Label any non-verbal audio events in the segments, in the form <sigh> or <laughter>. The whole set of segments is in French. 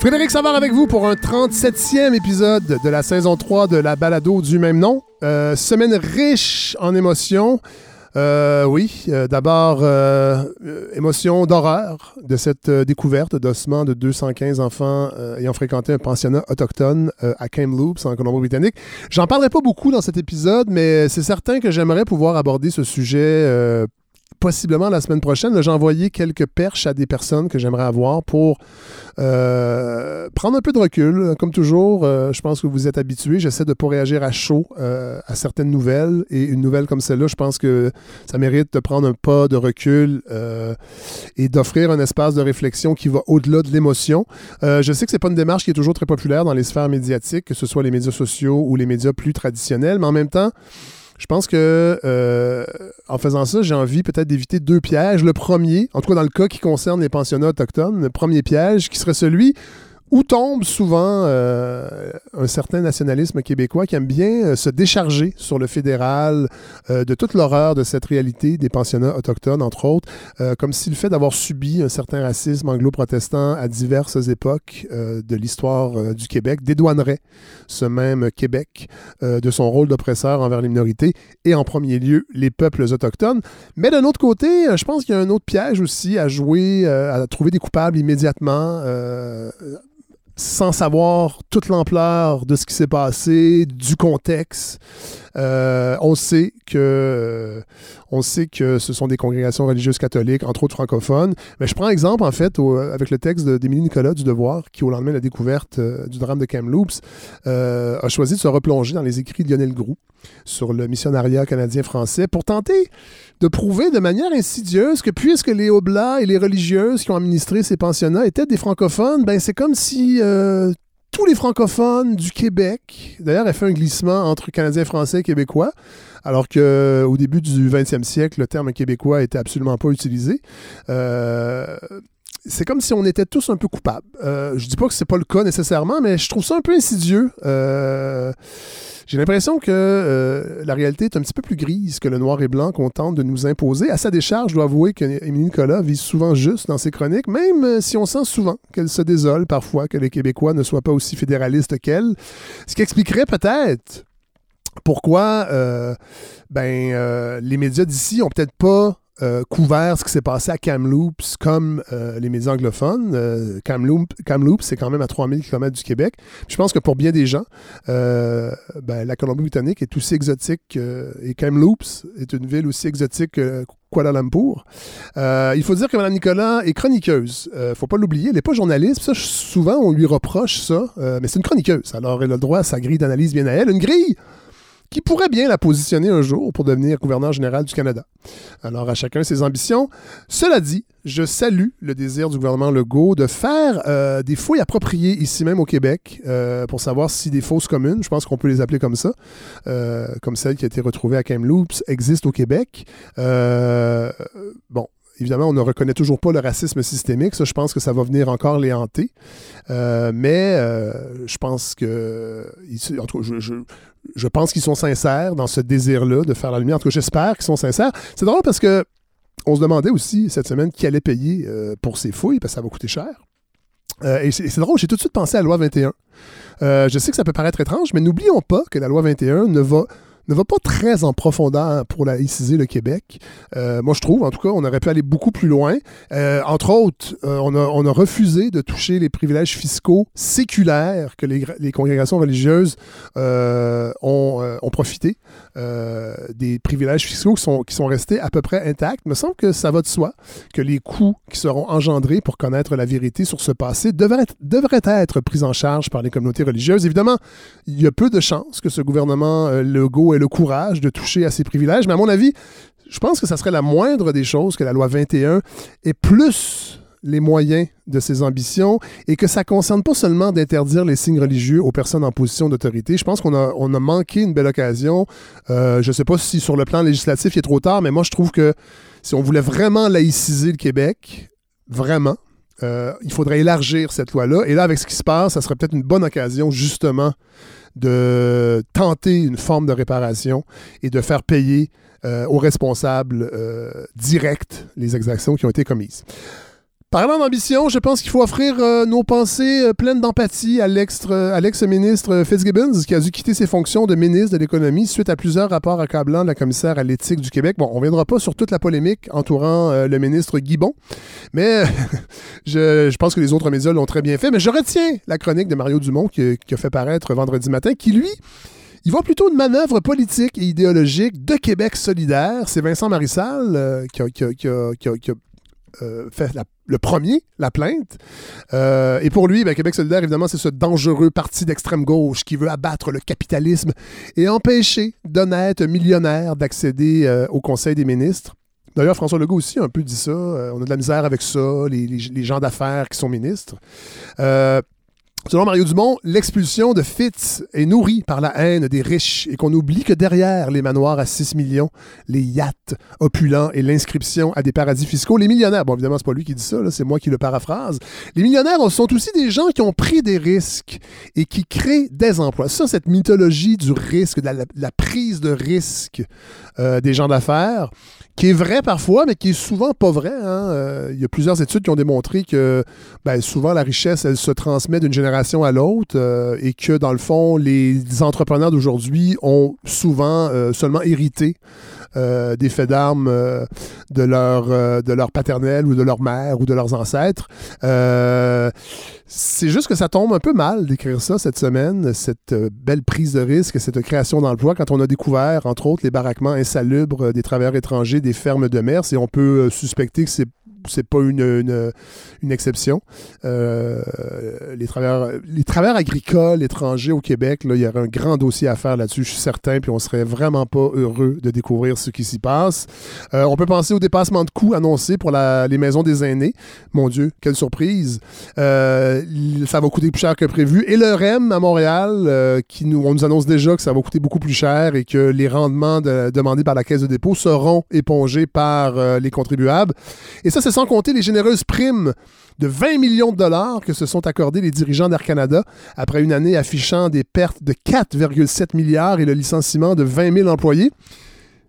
Frédéric Savard avec vous pour un 37e épisode de la saison 3 de la balado du même nom. Euh, semaine riche en émotions. Euh, oui, euh, d'abord, émotion d'horreur de cette découverte d'ossements de 215 enfants ayant fréquenté un pensionnat autochtone à Kamloops, en Colombie-Britannique. J'en parlerai pas beaucoup dans cet épisode, mais c'est certain que j'aimerais pouvoir aborder ce sujet possiblement la semaine prochaine. J'ai envoyé quelques perches à des personnes que j'aimerais avoir pour euh, prendre un peu de recul. Comme toujours, euh, je pense que vous êtes habitués. J'essaie de ne pas réagir à chaud euh, à certaines nouvelles. Et une nouvelle comme celle-là, je pense que ça mérite de prendre un pas de recul et d'offrir un espace de réflexion qui va au-delà de l'émotion. je sais que ce n'est pas une démarche qui est toujours très populaire dans les sphères médiatiques, que ce soit les médias sociaux ou les médias plus traditionnels, mais en même temps, je pense que euh, en faisant ça, j'ai envie peut-être d'éviter deux pièges. Le premier, en tout cas dans le cas qui concerne les pensionnats autochtones, le premier piège qui serait celui où tombe souvent euh, un certain nationalisme québécois qui aime bien euh, se décharger sur le fédéral euh, de toute l'horreur de cette réalité des pensionnats autochtones, entre autres, comme si le fait d'avoir subi un certain racisme anglo-protestant à diverses époques de l'histoire du Québec dédouanerait ce même Québec de son rôle d'oppresseur envers les minorités et en premier lieu les peuples autochtones. Mais d'un autre côté, je pense qu'il y a un autre piège aussi à jouer, à trouver des coupables immédiatement sans savoir toute l'ampleur de ce qui s'est passé, du contexte. Euh, on sait que euh, on sait que ce sont des congrégations religieuses catholiques, entre autres francophones. Mais je prends exemple en fait avec le texte d'Émilie Nicolas du Devoir, qui au lendemain de la découverte euh, du drame de Kamloops a choisi de se replonger dans les écrits de Lionel Groux sur le missionnariat canadien-français pour tenter de prouver de manière insidieuse que puisque les Oblats et les religieuses qui ont administré ces pensionnats étaient des francophones, ben c'est comme si tous les francophones du Québec. D'ailleurs, elle fait un glissement entre Canadiens français et Québécois, alors qu'au début du 20e siècle, le terme québécois était absolument pas utilisé. Euh, c'est comme si on était tous un peu coupables. Euh, je dis pas que c'est pas le cas nécessairement, mais je trouve ça un peu insidieux. Euh, j'ai l'impression que euh, la réalité est un petit peu plus grise que le noir et blanc qu'on tente de nous imposer. À sa décharge, je dois avouer qu'Émilie Nicolas vise souvent juste dans ses chroniques, même euh, si on sent souvent qu'elle se désole parfois que les Québécois ne soient pas aussi fédéralistes qu'elle. Ce qui expliquerait peut-être pourquoi ben, les médias d'ici ont peut-être pas euh, couvert ce qui s'est passé à Kamloops comme euh, les médias anglophones. Euh, Kamloops, c'est quand même à 3000 km du Québec. je pense que pour bien des gens, ben, la Colombie-Britannique est aussi exotique et Kamloops est une ville aussi exotique que Kuala Lumpur. il faut dire que Mme Nicolas est chroniqueuse. ne faut pas l'oublier. Elle n'est pas journaliste. Souvent, on lui reproche ça. mais c'est une chroniqueuse. Alors, elle a le droit à sa grille d'analyse bien à elle. Une grille qui pourrait bien la positionner un jour pour devenir gouverneur général du Canada. Alors, à chacun ses ambitions. Cela dit, je salue le désir du gouvernement Legault de faire euh, des fouilles appropriées ici même au Québec euh, pour savoir si des fausses communes, je pense qu'on peut les appeler comme ça, euh, comme celle qui a été retrouvée à Kamloops, existent au Québec. bon, Évidemment, on ne reconnaît toujours pas le racisme systémique. Ça, je pense que ça va venir encore les hanter. Mais je pense que. je, pense qu'ils sont sincères dans ce désir-là de faire la lumière. En tout cas, j'espère qu'ils sont sincères. C'est drôle parce que on se demandait aussi cette semaine qui allait payer euh, pour ces fouilles, parce que ça va coûter cher. et c'est drôle, j'ai tout de suite pensé à la loi 21. je sais que ça peut paraître étrange, mais n'oublions pas que la loi 21 ne va ne va pas très en profondeur pour laïciser le Québec. Euh, moi, je trouve, en tout cas, on aurait pu aller beaucoup plus loin. Euh, entre autres, euh, on, a, refusé de toucher les privilèges fiscaux séculaires que les, congrégations religieuses ont, profité. des privilèges fiscaux qui sont, restés à peu près intacts. Il me semble que ça va de soi que les coûts qui seront engendrés pour connaître la vérité sur ce passé devraient être, pris en charge par les communautés religieuses. Évidemment, il y a peu de chances que ce gouvernement Legault ait le courage de toucher à ces privilèges. Mais à mon avis, je pense que ça serait la moindre des choses que la loi 21 ait plus les moyens de ses ambitions et que ça ne concerne pas seulement d'interdire les signes religieux aux personnes en position d'autorité. Je pense qu'on a, on a manqué une belle occasion. Euh, je ne sais pas si sur le plan législatif il est trop tard, mais moi je trouve que si on voulait vraiment laïciser le Québec, vraiment, euh, il faudrait élargir cette loi-là. Et là, avec ce qui se passe, ça serait peut-être une bonne occasion justement de tenter une forme de réparation et de faire payer euh, aux responsables euh, directs les exactions qui ont été commises. Parlant d'ambition, je pense qu'il faut offrir euh, nos pensées euh, pleines d'empathie à l'ex-ministre Fitzgibbons, qui a dû quitter ses fonctions de ministre de l'économie suite à plusieurs rapports accablants de la commissaire à l'éthique du Québec. Bon, on ne viendra pas sur toute la polémique entourant le ministre Guibon, mais <laughs> je, pense que les autres médias l'ont très bien fait. Mais je retiens la chronique de Mario Dumont qui, qui a fait paraître vendredi matin, qui lui il voit plutôt une manœuvre politique et idéologique de Québec solidaire. C'est Vincent Marissal qui a, fait le premier, la plainte. Euh, et pour lui, ben, Québec solidaire, évidemment, c'est ce dangereux parti d'extrême gauche qui veut abattre le capitalisme et empêcher d'honnêtes millionnaires d'accéder euh, au Conseil des ministres. D'ailleurs, François Legault aussi a un peu dit ça. Euh, on a de la misère avec ça, les gens d'affaires qui sont ministres. Selon Mario Dumont, l'expulsion de Fitz est nourrie par la haine des riches et qu'on oublie que derrière les manoirs à 6 millions, les yachts opulents et l'inscription à des paradis fiscaux, les millionnaires, bon évidemment c'est pas lui qui dit ça, c'est moi qui le paraphrase, les millionnaires sont aussi des gens qui ont pris des risques et qui créent des emplois. Ça, cette mythologie du risque, de la, prise de risque euh, des gens d'affaires, qui est vrai parfois, mais qui est souvent pas vrai. Hein. Euh, il y a plusieurs études qui ont démontré que ben, souvent la richesse, elle se transmet d'une génération à l'autre euh, et que dans le fond, les entrepreneurs d'aujourd'hui ont souvent euh, seulement hérité des faits d'armes de, leur, de leur paternel ou de leur mère ou de leurs ancêtres. C'est juste que ça tombe un peu mal d'écrire ça cette semaine, cette belle prise de risque, cette création d'emploi, quand on a découvert, entre autres, les baraquements insalubres des travailleurs étrangers des fermes de mer. Et on peut suspecter que c'est c'est pas une, une, exception. Euh, les, travailleurs, les agricoles étrangers au Québec, là, il y aurait un grand dossier à faire là-dessus, je suis certain, puis on serait vraiment pas heureux de découvrir ce qui s'y passe. Euh, on peut penser au dépassement de coûts annoncé pour la, les maisons des aînés. Mon Dieu, quelle surprise. Euh, ça va coûter plus cher que prévu. Et le REM à Montréal, qui nous, on nous annonce déjà que ça va coûter beaucoup plus cher et que les rendements demandés par la Caisse de dépôt seront épongés par les contribuables. Et ça, c'est sans compter les généreuses primes de 20 millions de dollars que se sont accordés les dirigeants d'Air Canada après une année affichant des pertes de 4,7 milliards et le licenciement de 20 000 employés.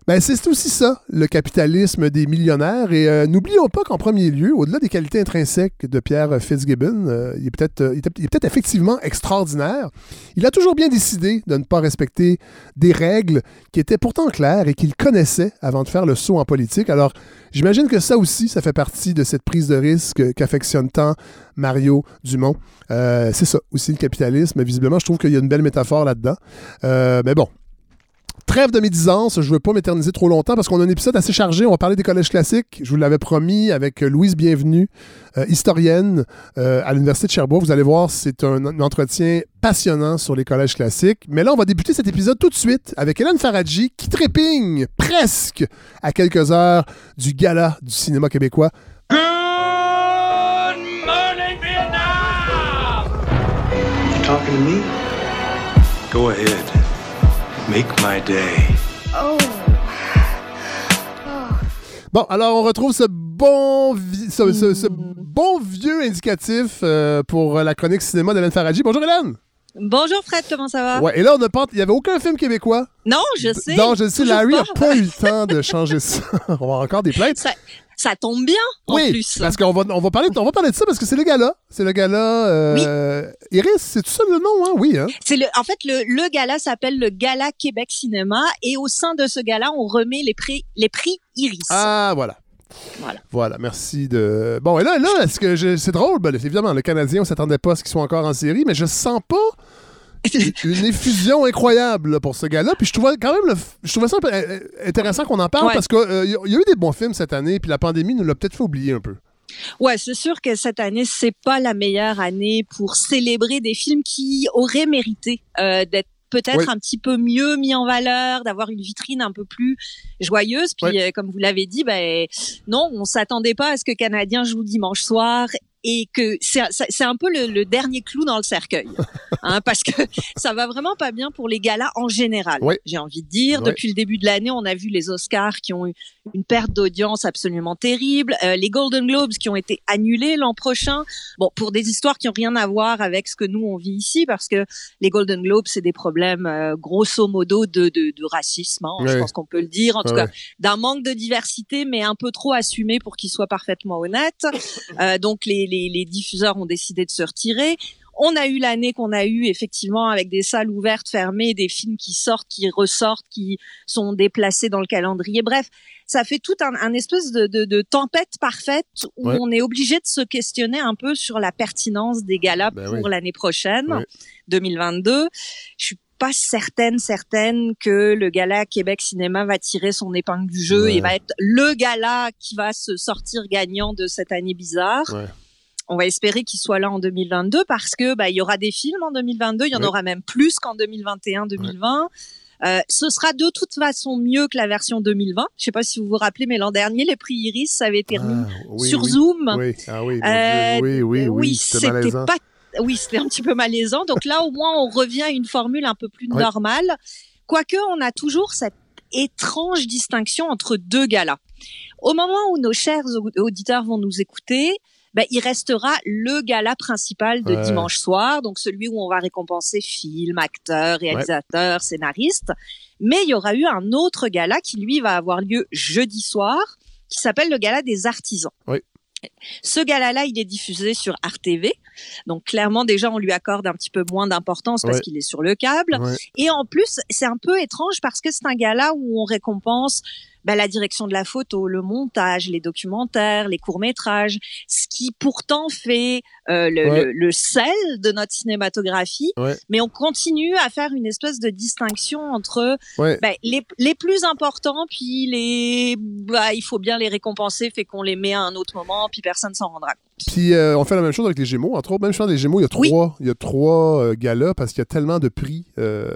Ben, c'est aussi ça, le capitalisme des millionnaires. Et euh, n'oublions pas qu'en premier lieu, au-delà des qualités intrinsèques de Pierre Fitzgibbon, euh, il est peut-être euh, peut effectivement extraordinaire. Il a toujours bien décidé de ne pas respecter des règles qui étaient pourtant claires et qu'il connaissait avant de faire le saut en politique. Alors, j'imagine que ça aussi, ça fait partie de cette prise de risque qu'affectionne tant Mario Dumont. c'est ça aussi le capitalisme. Visiblement, je trouve qu'il y a une belle métaphore là-dedans. mais bon, Trêve de médisance, je ne veux pas m'éterniser trop longtemps parce qu'on a un épisode assez chargé. On va parler des collèges classiques. Je vous l'avais promis avec Louise Bienvenue, euh, historienne euh, à l'Université de Sherbrooke. Vous allez voir, c'est un, entretien passionnant sur les collèges classiques. Mais là, on va débuter cet épisode tout de suite avec Hélène Faradji qui trépigne presque à quelques heures du gala du cinéma québécois. Good morning, Vietnam! You talking to me? Go ahead. Make my day. Oh. Bon, alors on retrouve ce bon, ce, bon vieux indicatif euh, pour la chronique cinéma d'Hélène Faradji. Bonjour Hélène! Bonjour Fred, comment ça va? Ouais, et là, on a pas, il n'y avait aucun film québécois. Non, je sais. Non, je sais, Larry n'a pas eu le temps de changer ça. <laughs> on va avoir encore des plaintes. Ça, tombe bien, en oui, plus. parce qu'on va, on va, parler, on va parler de ça parce que c'est le gala. C'est le gala... Euh, Iris, c'est tout ça le nom, hein? Oui, hein? C'est le, en fait, le, le gala s'appelle le Gala Québec Cinéma et au sein de ce gala, on remet les prix, les prix Iris. Ah, voilà. Voilà. Voilà, merci de. Bon, et là, là, c'est drôle? Ben, évidemment, le Canadien, on s'attendait pas à ce qu'ils soient encore en série, mais je sens pas <laughs> une effusion incroyable pour ce gars-là. Puis je trouvais quand même je trouvais ça intéressant qu'on en parle parce qu'il euh, y a eu des bons films cette année, puis la pandémie nous l'a peut-être fait oublier un peu. Ouais, c'est sûr que cette année, c'est pas la meilleure année pour célébrer des films qui auraient mérité euh, d'être peut-être un petit peu mieux mis en valeur, d'avoir une vitrine un peu plus joyeuse. Puis, euh, comme vous l'avez dit, ben non, on s'attendait pas à ce que Canadien joue dimanche soir et que c'est c'est un peu le, le, dernier clou dans le cercueil, hein, <laughs> parce que ça va vraiment pas bien pour les galas en général. J'ai envie de dire, depuis le début de l'année, on a vu les Oscars qui ont eu une perte d'audience absolument terrible, euh, les Golden Globes qui ont été annulés l'an prochain. Bon, pour des histoires qui ont rien à voir avec ce que nous on vit ici, parce que les Golden Globes c'est des problèmes euh, grosso modo de, de, de racisme, hein, je pense qu'on peut le dire, en tout cas d'un manque de diversité, mais un peu trop assumé pour qu'il soit parfaitement honnête. Euh, donc les, les, les diffuseurs ont décidé de se retirer. On a eu l'année qu'on a eu effectivement avec des salles ouvertes, fermées, des films qui sortent, qui ressortent, qui sont déplacés dans le calendrier. Bref, ça fait tout un, espèce de, de, de, tempête parfaite où on est obligé de se questionner un peu sur la pertinence des galas ben pour l'année prochaine, 2022. Je suis pas certaine, certaine que le gala Québec Cinéma va tirer son épingle du jeu et va être le gala qui va se sortir gagnant de cette année bizarre. Ouais on va espérer qu'il soit là en 2022 parce que bah il y aura des films en 2022, il y en aura même plus qu'en 2021-2020. Euh, ce sera de toute façon mieux que la version 2020. Je sais pas si vous vous rappelez, mais l'an dernier, les prix Iris, ça avait été remis ah, sur Zoom. Oui, ah oui, euh, oui, oui, oui, c'était pas oui, c'était un petit peu malaisant. Donc là, au moins, on revient à une formule un peu plus normale. Quoique, on a toujours cette étrange distinction entre deux galas. Au moment où nos chers auditeurs vont nous écouter, ben, il restera le gala principal de dimanche soir, donc celui où on va récompenser films, acteurs, réalisateurs, scénaristes. Mais il y aura eu un autre gala qui, lui, va avoir lieu jeudi soir, qui s'appelle le gala des artisans. Oui. Ce gala-là, il est diffusé sur RTV. Donc clairement, déjà, on lui accorde un petit peu moins d'importance parce qu'il est sur le câble. Et en plus, c'est un peu étrange parce que c'est un gala où on récompense bah, la direction de la photo, le montage, les documentaires, les courts métrages, ce qui pourtant fait euh, le, le, sel de notre cinématographie. Mais on continue à faire une espèce de distinction entre bah, les, les plus importants, puis les, bah, il faut bien les récompenser, fait qu'on les met à un autre moment, puis personne s'en rendra compte. Puis euh, on fait la même chose avec les Gémeaux. Entre autres, même chose les Gémeaux, il y a trois, il y a trois euh, galas parce qu'il y a tellement de prix euh,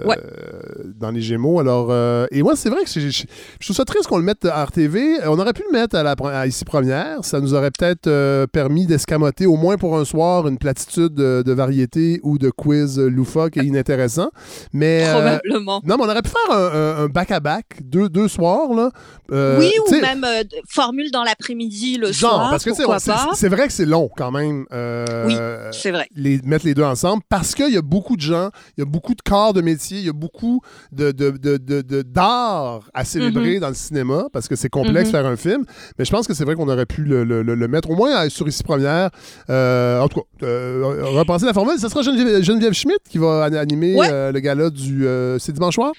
dans les Gémeaux. Alors, et moi, c'est vrai que je, trouve ça triste qu'on le mette à RTV. On aurait pu le mettre à, la, ici première. Ça nous aurait peut-être permis d'escamoter au moins pour un soir une platitude de, variété ou de quiz loufoque et inintéressant. Mais probablement. non, mais on aurait pu faire un back-à-back, deux, deux soirs là. oui, ou même formule dans l'après-midi, le soir. Parce que c'est vrai que c'est long quand même. Euh, oui, c'est vrai. Les, mettre les deux ensemble parce qu'il y a beaucoup de gens, il y a beaucoup de corps de métier, il y a beaucoup de, de, de, d'art à célébrer mm-hmm. dans le cinéma parce que c'est complexe mm-hmm. faire un film. Mais je pense que c'est vrai qu'on aurait pu le, le, mettre au moins sur ici première. Euh, en tout cas, euh, repenser la formule. Ce sera Geneviève, Geneviève Schmidt qui va animer le gala du. c'est dimanche soir?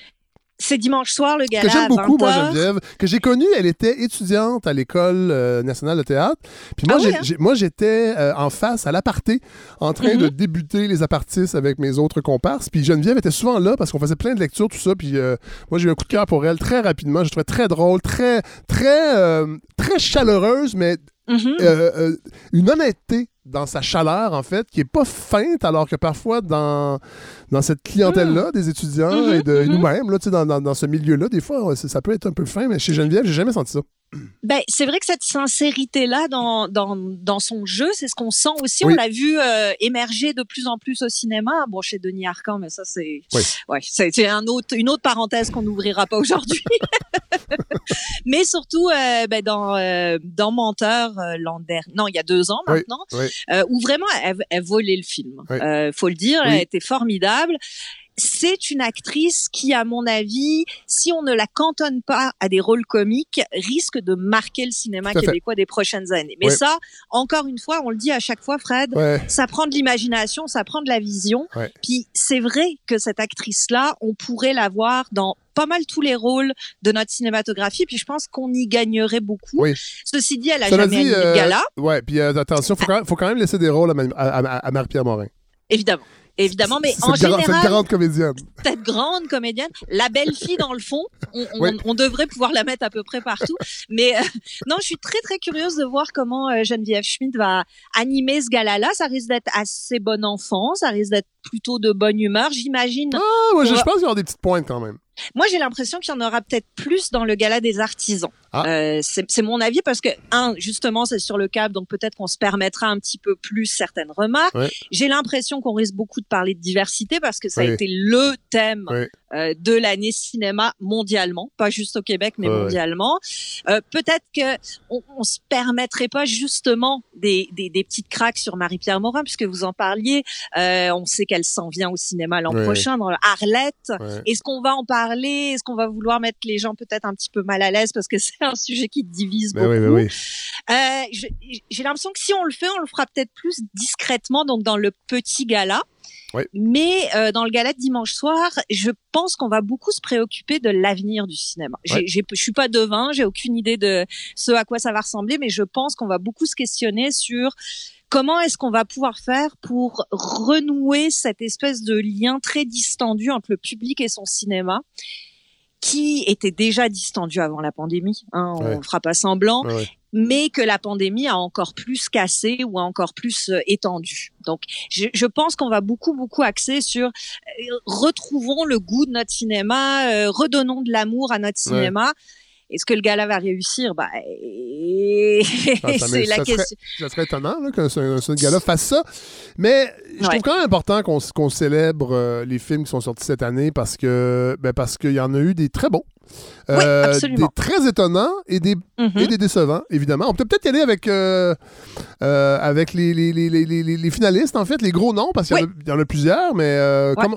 C'est dimanche soir, le gala. Que j'aime beaucoup, moi, Geneviève. Que j'ai connue, elle était étudiante à l'École euh, nationale de théâtre. Puis moi, ah hein? moi j'étais euh, en face, à l'aparté, en train de mm-hmm. débuter les apartistes avec mes autres comparses. Puis Geneviève était souvent là parce qu'on faisait plein de lectures, tout ça. Puis euh, moi, j'ai eu un coup de cœur pour elle très rapidement. Je trouvais très drôle, très, très, très chaleureuse, mais mm-hmm. une honnêteté dans sa chaleur, en fait, qui est pas feinte, alors que parfois, dans, dans cette clientèle-là, mm. des étudiants mm-hmm, et de mm-hmm. nous-mêmes, là, dans, dans, dans ce milieu-là, des fois, ça peut être un peu fin, mais chez Geneviève, j'ai jamais senti ça. Ben, c'est vrai que cette sincérité-là dans, dans, dans son jeu, c'est ce qu'on sent aussi. On l'a vu euh, émerger de plus en plus au cinéma. Bon, chez Denis Arcand, mais ça, c'est ouais, c'est un autre, une autre parenthèse qu'on n'ouvrira pas aujourd'hui. <laughs> mais surtout, euh, ben, dans, euh, dans Menteur, l'an dernier, non, il y a deux ans maintenant, où vraiment, elle, elle volait le film. faut le dire, elle était formidable c'est une actrice qui, à mon avis, si on ne la cantonne pas à des rôles comiques, risque de marquer le cinéma québécois des prochaines années. Mais ça, encore une fois, on le dit à chaque fois, Fred, ça prend de l'imagination, ça prend de la vision. Puis c'est vrai que cette actrice-là, on pourrait la voir dans pas mal tous les rôles de notre cinématographie, puis je pense qu'on y gagnerait beaucoup. Ceci dit, elle a jamais dit, euh, gala. Ouais, puis euh, attention, faut faut quand même laisser des rôles à, à Marie-Pierre Morin. Évidemment évidemment, mais en général. Cette grande comédienne. Cette grande comédienne. La belle fille, dans le fond, on, on, devrait pouvoir la mettre à peu près partout. Mais euh, non, je suis très, très curieuse de voir comment euh, Geneviève Schmidt va animer ce gala-là. Ça risque d'être assez bon enfant, ça risque d'être plutôt de bonne humeur. J'imagine. Ah, ouais, je, pense qu'il y aura des petites pointes quand même. Moi, j'ai l'impression qu'il y en aura peut-être plus dans le gala des artisans. Ah. Euh, c'est mon avis parce que un, justement, c'est sur le cap, donc peut-être qu'on se permettra un petit peu plus certaines remarques. J'ai l'impression qu'on risque beaucoup de parler de diversité parce que ça a été le thème de l'année cinéma mondialement, pas juste au Québec, mais mondialement. Euh, peut-être que on, on, se permettrait pas justement des, des, des petites craques sur Marie-Pierre Morin, puisque vous en parliez. Euh, on sait qu'elle s'en vient au cinéma l'an prochain dans Arlette. Est-ce qu'on va en parler? Est-ce qu'on va vouloir mettre les gens peut-être un petit peu mal à l'aise parce que <laughs> c'est un sujet qui divise ben beaucoup. Oui, euh, J'ai l'impression que si on le fait, on le fera peut-être plus discrètement, donc dans le petit gala. Mais euh, dans le gala de dimanche soir, je pense qu'on va beaucoup se préoccuper de l'avenir du cinéma. Je Je suis pas devin, j'ai aucune idée de ce à quoi ça va ressembler, mais je pense qu'on va beaucoup se questionner sur comment est-ce qu'on va pouvoir faire pour renouer cette espèce de lien très distendu entre le public et son cinéma qui était déjà distendu avant la pandémie, hein, on ne fera pas semblant, mais que la pandémie a encore plus cassé ou a encore plus euh, étendu. Donc, je, je pense qu'on va beaucoup, beaucoup axer sur euh, retrouvons le goût de notre cinéma, euh, redonnons de l'amour à notre cinéma. Est-ce que le gala va réussir? Bah, ah, <laughs> C'est la question. ça serait étonnant là, que ce, gala fasse ça. Mais je trouve quand même important qu'on célèbre les films qui sont sortis cette année parce que ben parce qu'il y en a eu des très bons. Euh, des très étonnants et des, mm-hmm. et des décevants, évidemment. On peut peut-être y aller avec, euh, euh, avec les, les, les, les, finalistes, en fait, les gros noms, parce qu'il y, en a plusieurs, mais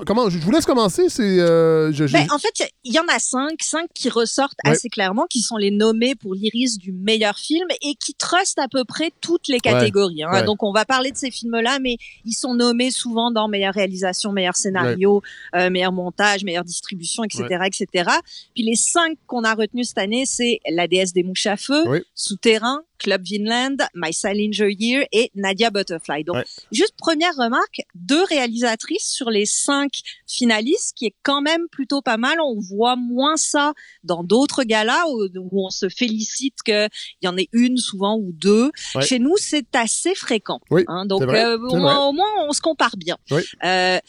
comment, je vous laisse commencer. C'est, ben, en fait, il y en a cinq, cinq qui ressortent assez clairement, qui sont les nommés pour l'iris du meilleur film et qui trustent à peu près toutes les catégories. Hein. Donc, on va parler de ces films-là, mais ils sont nommés souvent dans meilleure réalisation, meilleur scénario, meilleur montage, meilleure distribution, etc., etc. Puis les cinq qu'on a retenus cette année, c'est La déesse des mouches à feu, Souterrain, Club Vinland, My Salinger Year et Nadia Butterfly. Donc, juste première remarque, deux réalisatrices sur les cinq finalistes, qui est quand même plutôt pas mal. On voit moins ça dans d'autres galas où, on se félicite qu'il y en ait une souvent ou deux. Chez nous, c'est assez fréquent. Hein. donc, euh, au, moins, au, moins, on se compare bien. Euh,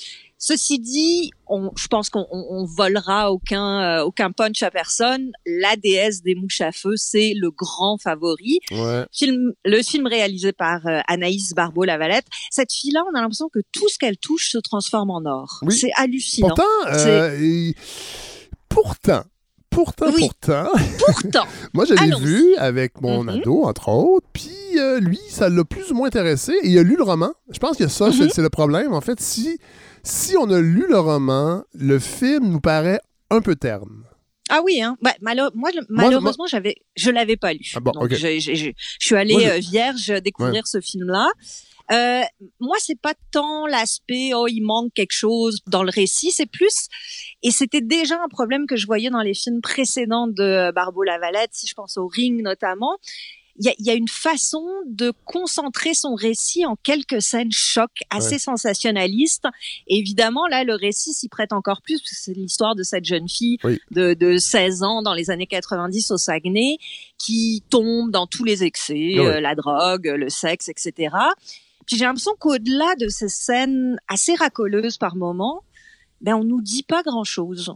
Ceci dit, on, je pense qu'on on, volera aucun euh, aucun punch à personne. La déesse des mouches à feu, c'est le grand favori. Film, le film réalisé par euh, Anaïs Barbeau-Lavalette. Cette fille-là, on a l'impression que tout ce qu'elle touche se transforme en or. C'est hallucinant. Pourtant, euh, pourtant, Pourtant, pourtant. Pourtant. <laughs> Moi, je l'ai vu avec mon mm-hmm. ado, entre autres. Puis, lui, ça l'a plus ou moins intéressé. Et il a lu le roman. Je pense que ça, mm-hmm. c'est le problème. En fait, si si on a lu le roman, le film nous paraît un peu terne. Ah oui, hein. moi, malheureusement, j'avais, je l'avais pas lu. Ah Donc, je, suis allée euh, vierge découvrir ce film-là. Euh, moi, c'est pas tant l'aspect oh il manque quelque chose dans le récit, c'est plus et c'était déjà un problème que je voyais dans les films précédents de Barbeau Lavalette, si je pense au Ring notamment, il y a, une façon de concentrer son récit en quelques scènes choc assez sensationnalistes. évidemment, là, le récit s'y prête encore plus, parce que c'est l'histoire de cette jeune fille de, de 16 ans dans les années 90 au Saguenay, qui tombe dans tous les excès, euh, la drogue, le sexe, etc. Puis j'ai l'impression qu'au-delà de ces scènes assez racoleuses par moments, ben on nous dit pas grand-chose.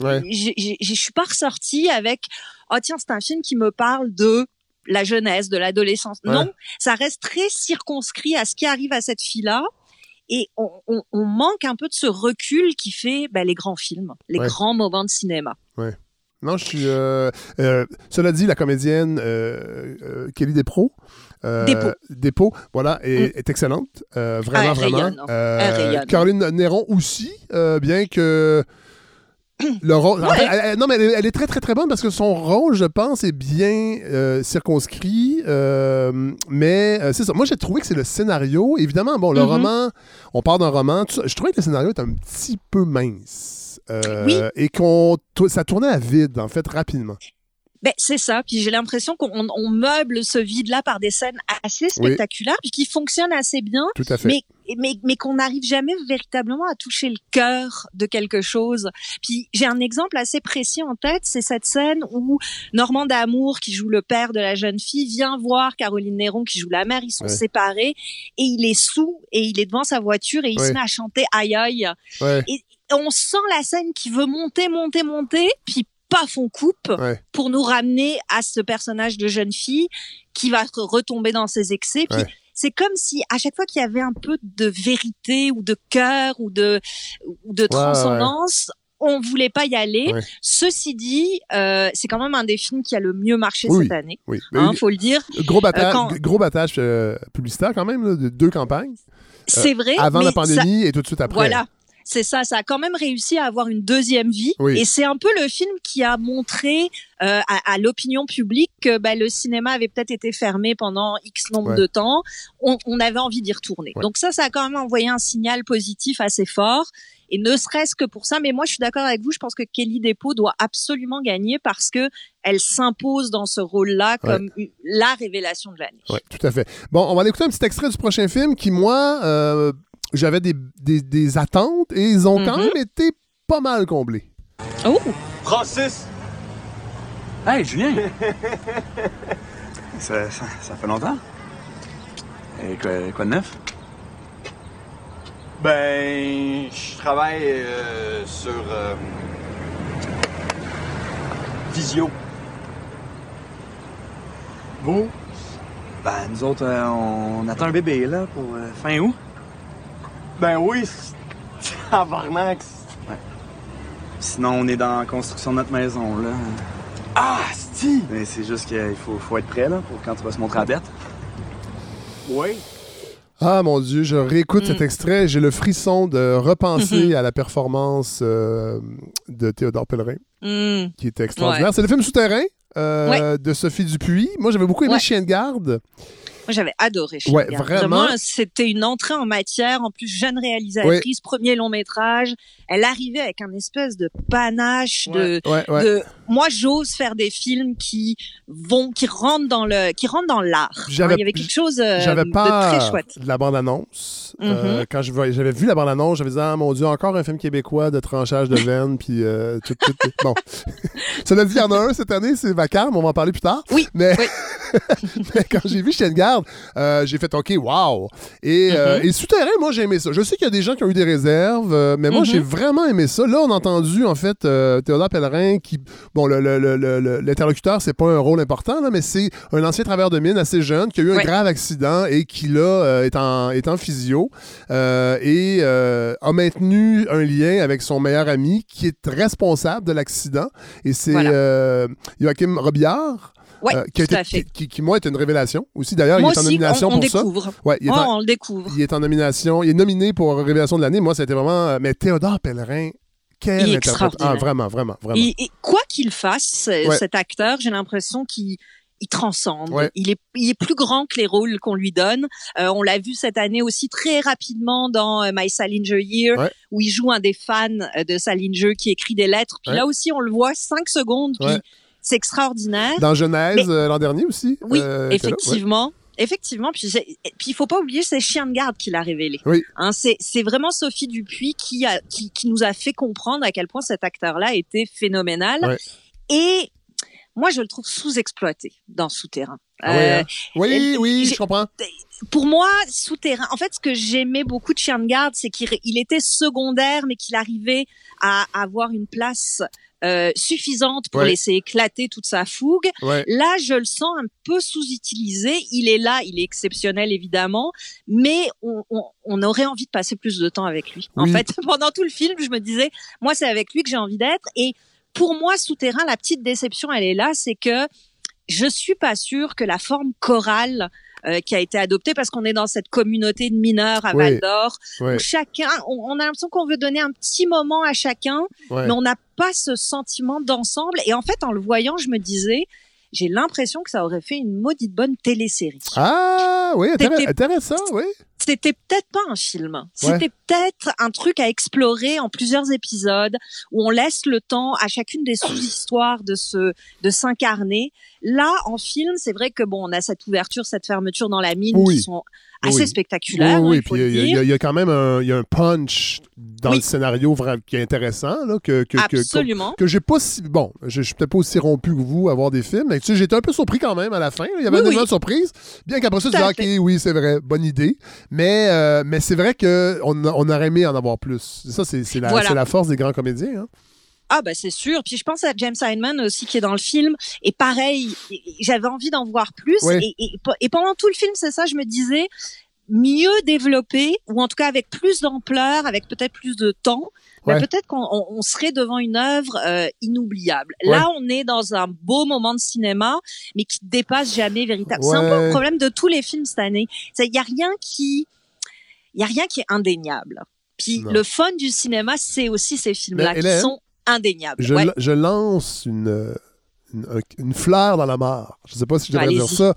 Ouais. Je suis pas ressortie avec oh tiens c'est un film qui me parle de la jeunesse, de l'adolescence. Non, ça reste très circonscrit à ce qui arrive à cette fille-là. Et on, manque un peu de ce recul qui fait bah, les grands films, les grands moments de cinéma. Ouais. Non, je suis. Euh, euh, cela dit, la comédienne euh, Kelly Despro. Dépôt. voilà, est, mm. excellente. vraiment, ah, vraiment. Caroline Néron aussi, bien que <clears throat> le rôle. non, mais elle, est très, très, très bonne parce que son rôle, je pense, est bien euh, circonscrit. Euh, mais euh, c'est ça. Moi, j'ai trouvé que c'est le scénario. Évidemment, bon, le mm-hmm. roman, on part d'un roman. Je trouvais que le scénario est un petit peu mince. Et qu'on ça tournait à vide, en fait, rapidement. Ben, c'est ça. Puis j'ai l'impression qu'on meuble ce vide-là par des scènes assez spectaculaires, puis qui fonctionnent assez bien. Tout à fait. Mais mais, mais qu'on n'arrive jamais véritablement à toucher le cœur de quelque chose. Puis j'ai un exemple assez précis en tête, c'est cette scène où Normand D'Amour, qui joue le père de la jeune fille, vient voir Caroline Néron, qui joue la mère, ils sont séparés, et il est sous, et il est devant sa voiture, et il se met à chanter aïe aïe. Et on sent la scène qui veut monter, monter, monter, puis paf, on coupe pour nous ramener à ce personnage de jeune fille qui va retomber dans ses excès. Puis c'est comme si à chaque fois qu'il y avait un peu de vérité ou de cœur ou de ou de transcendance, on voulait pas y aller. Ceci dit, euh, c'est quand même un des films qui a le mieux marché cette année. Oui, hein, faut le dire. Gros euh, battage, gros battage euh, publicitaire quand même de deux campagnes. C'est vrai. Avant la pandémie et tout de suite après. Voilà. C'est ça, ça a quand même réussi à avoir une deuxième vie. Et c'est un peu le film qui a montré euh, à, l'opinion publique que bah, le cinéma avait peut-être été fermé pendant X nombre de temps. On, on, avait envie d'y retourner. Donc ça, ça a quand même envoyé un signal positif assez fort. Et ne serait-ce que pour ça, mais moi je suis d'accord avec vous, je pense que Kelly Depot doit absolument gagner parce que elle s'impose dans ce rôle-là comme la révélation de l'année. Oui, tout à fait. Bon, on va écouter un petit extrait du prochain film qui, moi, euh, j'avais des, des, attentes et ils ont quand mhm. même été pas mal comblés. Oh! Francis! Hey, Julien! <laughs> ça, ça, fait longtemps? Et quoi, de neuf? Ben, je travaille euh, sur euh, Visio. Vous? Ben, nous autres, euh, on attend un bébé, là, pour fin août. Ben oui, tabarnak. Ouais. Sinon, on est dans la construction de notre maison, là. Ah, si! Mais c'est juste qu'il faut, faut, être prêt, là, pour quand tu vas se montrer à bête. Oui. Ah mon Dieu, je réécoute cet mm. extrait, j'ai le frisson de repenser mm-hmm. à la performance euh, de Théodore Pellerin, mm. qui était extraordinaire. C'est le film Souterrain euh, de Sophie Dupuis. Moi, j'avais beaucoup aimé Chien de garde. Moi, j'avais adoré. Ouais, vraiment. c'était une entrée en matière. En plus, jeune réalisatrice, premier long métrage. Elle arrivait avec un espèce de panache de, de. Moi, j'ose faire des films qui vont, qui rentrent dans le, qui rentrent dans l'art. Il y avait quelque chose euh, de très chouette. De la bande annonce. Euh, mhm. quand j'avais vu la bande annonce, j'avais dit ah mon dieu, encore un film québécois de tranchage de veine, puis euh, tout, tout, tout, bon. <laughs> Cela dit, il y en a un cette année, c'est Vacarme. On va en parler plus tard. Oui. Mais, <laughs> mais quand j'ai vu Euh, j'ai fait OK, wow. Et, euh, mm-hmm. et, Souterrain, moi, j'ai aimé ça. Je sais qu'il y a des gens qui ont eu des réserves, euh, mais moi, j'ai mm-hmm. vraiment aimé ça. Là, on a entendu, en fait, Théodore Pellerin qui. Bon, l'interlocuteur, c'est pas un rôle important, là, mais c'est un ancien travailleur de mine assez jeune qui a eu un grave accident et qui, là, est, en, est en physio et a maintenu un lien avec son meilleur ami qui est responsable de l'accident. Et c'est Joachim Robillard. Ouais, euh, qui, tout à fait. Qui, moi, est une révélation aussi. D'ailleurs, il est en nomination on, on pour découvre. ça. Ouais, il est en, on le découvre. Il est en nomination. Il est nominé pour Révélation de l'année. Moi, c'était vraiment. Euh, mais Théodore Pellerin, quel interprète. Ah, vraiment, vraiment, vraiment. Et, quoi qu'il fasse, cet acteur, j'ai l'impression qu'il il transcende. Il, est, il est plus grand que les rôles qu'on lui donne. Euh, on l'a vu cette année aussi très rapidement dans My Salinger Year, où il joue un des fans de Salinger qui écrit des lettres. Puis là aussi, on le voit cinq secondes. Puis c'est extraordinaire. Dans Genèse euh, l'an dernier aussi. Oui, euh, effectivement. Effectivement, puis puis il faut pas oublier c'est Chien de garde qui l'a révélé. Oui. Hein, c'est vraiment Sophie Dupuis qui a qui, qui nous a fait comprendre à quel point cet acteur-là était phénoménal. Et moi, je le trouve sous-exploité dans Souterrain. Ah oui, hein. euh, oui, oui, je comprends. Pour moi, Souterrain, en fait, ce que j'aimais beaucoup de Chien de garde, c'est qu'il était secondaire, mais qu'il arrivait à avoir une place euh, suffisante pour laisser éclater toute sa fougue. Là, je le sens un peu sous-utilisé. Il est là, il est exceptionnel évidemment, mais on, on, on aurait envie de passer plus de temps avec lui. En fait, <laughs> pendant tout le film, je me disais, moi, c'est avec lui que j'ai envie d'être. Et pour moi, souterrain, la petite déception, elle est là, c'est que je suis pas sûre que la forme chorale euh, qui a été adopté parce qu'on est dans cette communauté de mineurs à Val d'Or où chacun, on, a l'impression qu'on veut donner un petit moment à chacun, mais on n'a pas ce sentiment d'ensemble. Et en fait, en le voyant, je me disais, j'ai l'impression que ça aurait fait une maudite bonne télésérie. Ah oui, intéressant, oui. C'était peut-être pas un film. C'était peut-être un truc à explorer en plusieurs épisodes où on laisse le temps à chacune des sous-histoires de se de s'incarner. Là, en film, c'est vrai que bon, on a cette ouverture, cette fermeture dans la mine qui sont assez spectaculaire. Oui, oui, puis il y, y, a quand même un, y a un punch dans le scénario qui est intéressant, là, que, que, Absolument. que, que j'ai pas si. Bon, je, suis peut-être pas aussi rompu que vous à voir des films, mais tu sais, j'étais un peu surpris quand même à la fin. Il y avait une surprise. Bien qu'après ça, tu dis, OK, oui, c'est vrai, bonne idée. Mais, euh, mais c'est vrai qu'on on aurait aimé en avoir plus. Ça, c'est la, la, force des grands comédiens. Hein. Ah bah c'est sûr. Puis je pense à James Hyman aussi qui est dans le film. Et pareil, j'avais envie d'en voir plus. Et, et, pendant tout le film, c'est ça, je me disais mieux développé ou en tout cas avec plus d'ampleur, avec peut-être plus de temps. Bah, peut-être qu'on serait devant une œuvre euh, inoubliable. Là, on est dans un beau moment de cinéma, mais qui dépasse jamais véritablement. C'est un peu le problème de tous les films cette année. Il y a rien qui, il y a rien qui est indéniable. Puis le fun du cinéma, c'est aussi ces films-là qui sont indéniable. Je, lance une, une, fleur dans la mare. Je sais pas si je devrais dire ça.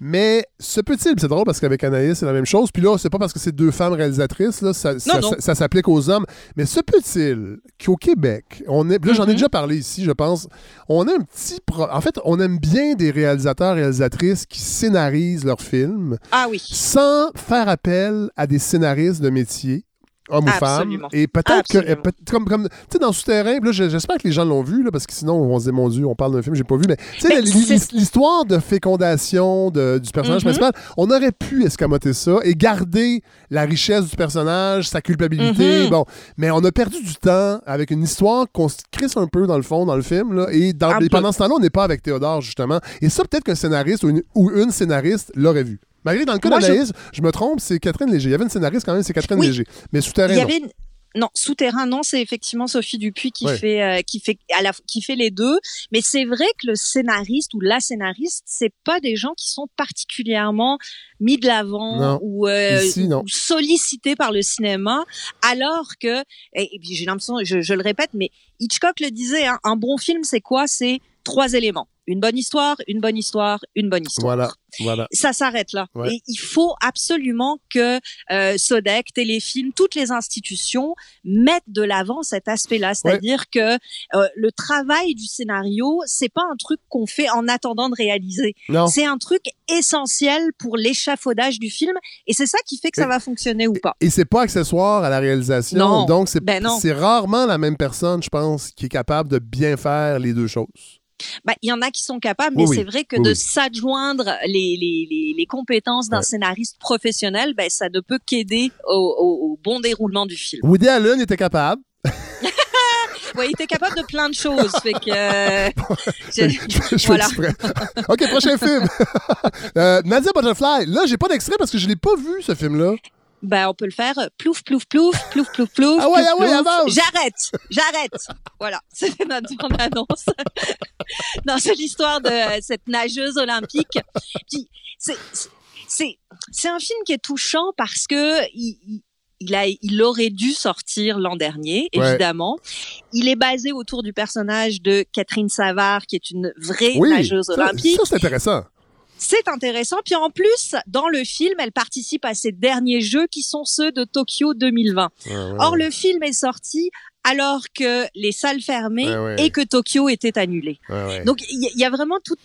Mais ce petit, c'est drôle parce qu'avec Anaïs, c'est la même chose. Puis là, c'est pas parce que c'est deux femmes réalisatrices, là, ça, ça, s'applique aux hommes. Mais ce petit, qui au Québec, on est, là, j'en ai mm-hmm. déjà parlé ici, je pense. On a un petit. En fait, on aime bien des réalisateurs, réalisatrices qui scénarisent leurs films. Ah oui. Sans faire appel à des scénaristes de métier homme ou femme. Et peut-être que, comme, comme tu sais, dans Souterrain, là, j'espère que les gens l'ont vu, là, parce que sinon, on se dit, mon Dieu, on parle d'un film, j'ai pas vu, mais tu sais, l'histoire de fécondation de, du personnage mm-hmm. principal, on aurait pu escamoter ça et garder la richesse du personnage, sa culpabilité, mm-hmm. bon, mais on a perdu du temps avec une histoire qu'on se crisse un peu dans le fond, dans le film, là, et, dans, pendant ce temps-là, on n'est pas avec Théodore, justement. Et ça, peut-être qu'un scénariste ou une, ou une scénariste l'aurait vu. Malgré dans le cas d'Anaïs, je... me trompe, c'est Catherine Léger. Il y avait une scénariste quand même, c'est Catherine Léger. Mais souterrain, il y avait non, souterrain, non, c'est effectivement Sophie Dupuis qui fait euh, qui fait à la qui fait les deux. Mais c'est vrai que le scénariste ou la scénariste, c'est pas des gens qui sont particulièrement mis de l'avant ou, euh, sollicités par le cinéma, alors que et, puis j'ai l'impression, je, je, le répète, mais Hitchcock le disait, hein, un bon film, c'est quoi? C'est trois éléments une bonne histoire, une bonne histoire, une bonne histoire. Voilà, voilà. Ça s'arrête là. Et il faut absolument que euh, Sodec, Téléfilm, toutes les institutions mettent de l'avant cet aspect-là, c'est-à-dire que euh, le travail du scénario, c'est pas un truc qu'on fait en attendant de réaliser. C'est un truc essentiel pour l'échafaudage du film, et c'est ça qui fait que ça va fonctionner ou pas. Et c'est pas accessoire à la réalisation. Non. Donc c'est ben c'est rarement la même personne, je pense, qui est capable de bien faire les deux choses. Bah, il y en a qui sont capables, mais c'est vrai que de s'adjoindre les, les, les, compétences d'un scénariste professionnel, ben, ça ne peut qu'aider au, bon déroulement du film. Woody Allen était capable. <laughs> Oui, il était capable de plein de choses. Fait que, euh, je, voilà. <laughs> OK, prochain film. <laughs> euh, Nadia Butterfly. Là, j'ai pas d'extrait parce que je l'ai pas vu, ce film-là ben on peut le faire plouf plouf plouf plouf plouf plouf. <laughs> Ah ouais, ah ouais, avance. J'arrête, j'arrête. voilà, <laughs> c'est notre annonce. <laughs> non, c'est l'histoire de cette nageuse olympique. Puis c'est c'est c'est un film qui est touchant parce que il, il a, il aurait dû sortir l'an dernier, évidemment. Il est basé autour du personnage de Catherine Savard, qui est une vraie nageuse olympique. Ça, c'est intéressant. C'est intéressant. Puis en plus, dans le film, elle participe à ces derniers jeux qui sont ceux de Tokyo 2020. Or, le film est sorti alors que les salles fermaient et que Tokyo était annulé. Donc il y, a vraiment tout.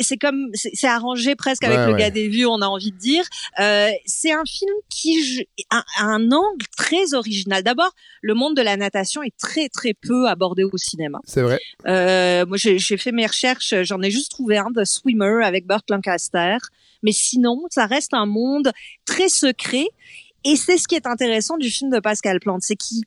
C'est comme c'est arrangé presque avec le gars des vues, on a envie de dire. Euh, c'est un film qui a un, angle très original. D'abord, le monde de la natation est très très peu abordé au cinéma. C'est vrai. Euh, moi, j'ai fait mes recherches. J'en ai juste trouvé un de Swimmer avec Burt Lancaster. Mais sinon, ça reste un monde très secret. Et c'est ce qui est intéressant du film de Pascal Plante, c'est qu'il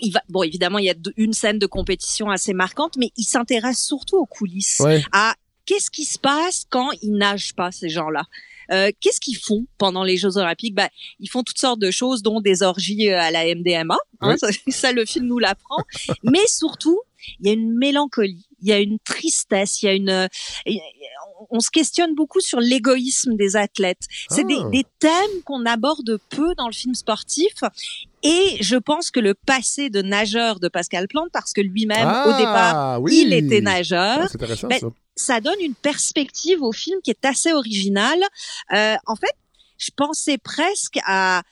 il va, bon, évidemment, il y a une scène de compétition assez marquante, mais il s'intéresse surtout aux coulisses, à qu'est-ce qui se passe quand ils nagent pas ces gens-là? Euh, qu'est-ce qu'ils font pendant les Jeux Olympiques? Bah, Ils font toutes sortes de choses, dont des orgies euh, à la MDMA. Hein, <laughs> ça, le film nous l'apprend. Mais surtout, il y a une mélancolie, il y a une tristesse, il y a une, on se questionne beaucoup sur l'égoïsme des athlètes. C'est des, ah. des, thèmes qu'on aborde peu dans le film sportif. Et je pense que le passé de nageur de Pascal Plante, parce que lui-même, au ah, départ, il était nageur, ah, ben, ça. donne une perspective au film qui est assez originale. Euh, en fait, je pensais presque à,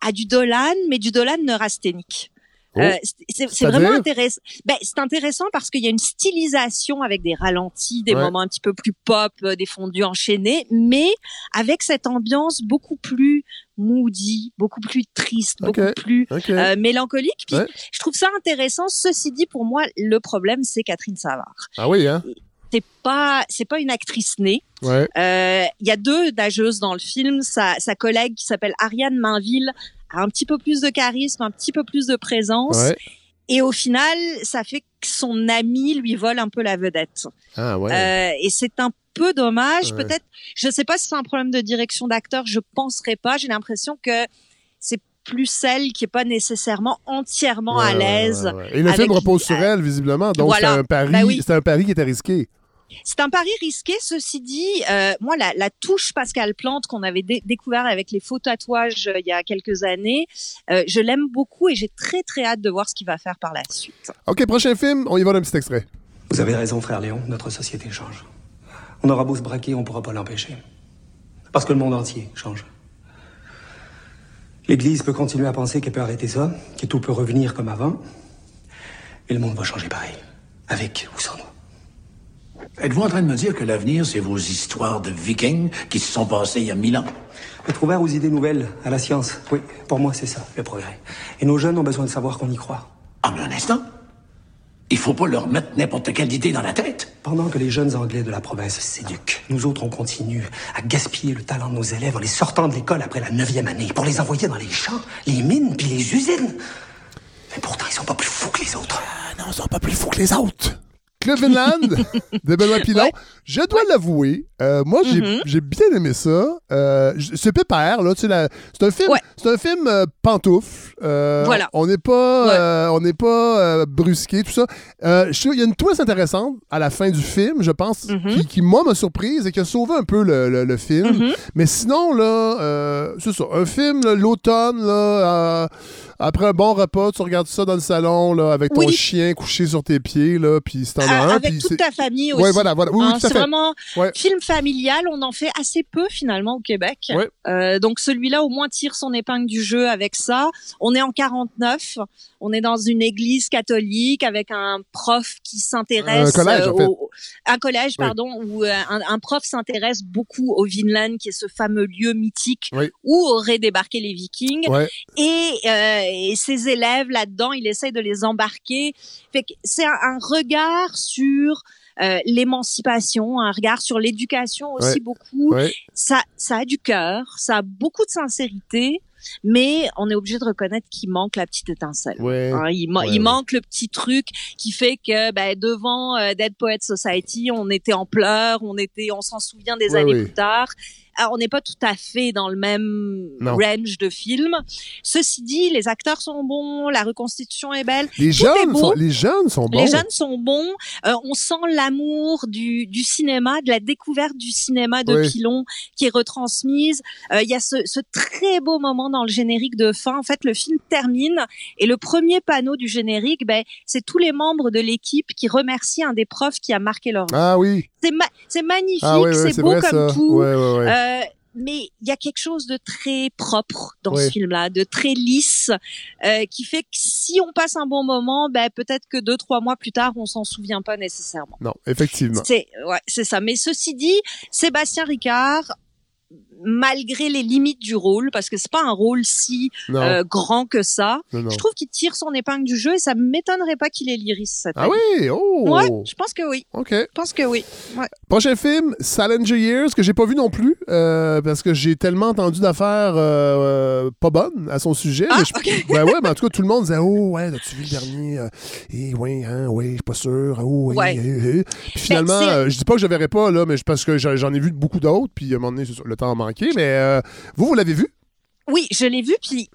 à du Dolan, mais du Dolan neurasthénique. Oh. Euh, c'est vraiment intéressant. Ben, c'est intéressant parce qu'il y a une stylisation avec des ralentis, des moments un petit peu plus pop, euh, des fondus enchaînés, mais avec cette ambiance beaucoup plus moody, beaucoup plus triste, beaucoup plus euh, mélancolique. Puis je trouve ça intéressant. Ceci dit, pour moi, le problème, c'est Catherine Savard. Ah oui, hein? C'est pas, c'est pas une actrice née. Il euh, y a deux nageuses dans le film. Sa, sa collègue qui s'appelle Ariane Mainville a un petit peu plus de charisme, un petit peu plus de présence. Et au final, ça fait que son ami lui vole un peu la vedette. Ah ouais. Euh, et c'est un peu dommage. Peut-être, je sais pas si c'est un problème de direction d'acteur, je penserais pas. J'ai l'impression que c'est plus celle qui est pas nécessairement entièrement à l'aise. Et le film repose sur elle, visiblement. Donc, c'est un pari, ben c'est un pari qui était risqué. C'est un pari risqué, ceci dit. Euh, moi, la, la, touche Pascal Plante qu'on avait découvert avec les faux tatouages euh, il y a quelques années, euh, je l'aime beaucoup et j'ai très très hâte de voir ce qu'il va faire par la suite. Ok, prochain film, on y va d'un petit extrait. Vous avez raison, frère Léon, notre société change. On aura beau se braquer, on ne pourra pas l'empêcher. Parce que le monde entier change. L'Église peut continuer à penser qu'elle peut arrêter ça, que tout peut revenir comme avant. Et le monde va changer pareil. Avec ou sans nous. Êtes-vous en train de me dire que l'avenir, c'est vos histoires de vikings qui se sont passées il y a mille ans? Être ouvert aux idées nouvelles, à la science? Oui, pour moi, c'est ça, le progrès. Et nos jeunes ont besoin de savoir qu'on y croit. Ah, mais un instant. Il faut pas leur mettre n'importe quelle idée dans la tête. Pendant que les jeunes Anglais de la province s'éduquent, nous autres, on continue à gaspiller le talent de nos élèves en les sortant de l'école après la neuvième année pour les envoyer dans les champs, les mines puis les usines. Mais pourtant, ils sont pas plus fous que les autres. Ah non, ils sont pas plus fous que les autres. Cleveland <laughs> de Benoît Pilon. Je dois l'avouer, euh, moi mm-hmm. j'ai bien aimé ça. Euh, c'est pépère là, c'est un film, c'est un film euh, pantoufle. Voilà. On n'est pas, on n'est pas brusqué tout ça. Il y a une twist intéressante à la fin du film, je pense, mm-hmm. qui, moi m'a surprise et qui a sauvé un peu le, le, film. Mm-hmm. Mais sinon là, c'est ça, un film l'automne là après un bon repas, tu regardes ça dans le salon là, avec ton chien couché sur tes pieds, là, puis c'est un. Avec toute ta famille aussi. Ouais, voilà, voilà. Hein, c'est vraiment film familial. On en fait assez peu finalement au Québec. Euh, donc celui-là au moins tire son épingle du jeu avec ça. On est en 49. On est dans une église catholique avec un prof qui s'intéresse. Un collège, en fait. Un collège, pardon, où euh, un, prof s'intéresse beaucoup au Vinland, qui est ce fameux lieu mythique où auraient débarqué les Vikings. Et euh, et ses élèves là-dedans, il essaye de les embarquer. C'est un, regard sur euh, l'émancipation, un regard sur l'éducation aussi beaucoup. Ça, ça a du cœur, ça a beaucoup de sincérité. Mais on est obligé de reconnaître qu'il manque la petite étincelle. Hein, il, il manque le petit truc qui fait que ben, devant euh, Dead Poets Society, on était en pleurs, on était, on s'en souvient des années plus tard. Alors, on n'est pas tout à fait dans le même range de film. Ceci dit, les acteurs sont bons, la reconstitution est belle. Les jeunes, sont, les jeunes sont bons. Les jeunes sont bons. Euh, on sent l'amour du, du cinéma, de la découverte du cinéma de Pilon qui est retransmise. Euh, il y a ce, ce très beau moment dans le générique de fin. En fait, le film termine et le premier panneau du générique, ben, c'est tous les membres de l'équipe qui remercient un des profs qui a marqué leur vie. Ah oui. C'est magnifique, ah c'est beau comme tout. Euh, mais il y a quelque chose de très propre dans ce film-là, de très lisse, euh, qui fait que si on passe un bon moment, ben peut-être que deux trois mois plus tard, on s'en souvient pas nécessairement. Non, effectivement. C'est ouais, c'est ça. Mais ceci dit, Sébastien Ricard malgré les limites du rôle, parce que c'est pas un rôle si euh, grand que ça. Je trouve qu'il tire son épingle du jeu et ça m'étonnerait pas qu'il ait l'iris cette Ah oui, oh. Ouais, je pense que oui. Ok. Je pense que oui. Prochain film, Salinger Years, que j'ai pas vu non plus, euh, parce que j'ai tellement entendu d'affaires euh, pas bonnes à son sujet. Ah, mais <laughs> ouais, mais en tout cas, tout le monde disait Oh, ouais, as-tu vu le dernier Et eh, ouais, hein, ouais, je suis pas sûr. Oh, ouais. Puis ben, finalement, je dis pas que je verrai pas, là, mais parce que j'en ai vu beaucoup d'autres, puis à un moment donné, le temps manqué, mais euh, vous, vous l'avez vu? Oui, je l'ai vu, puis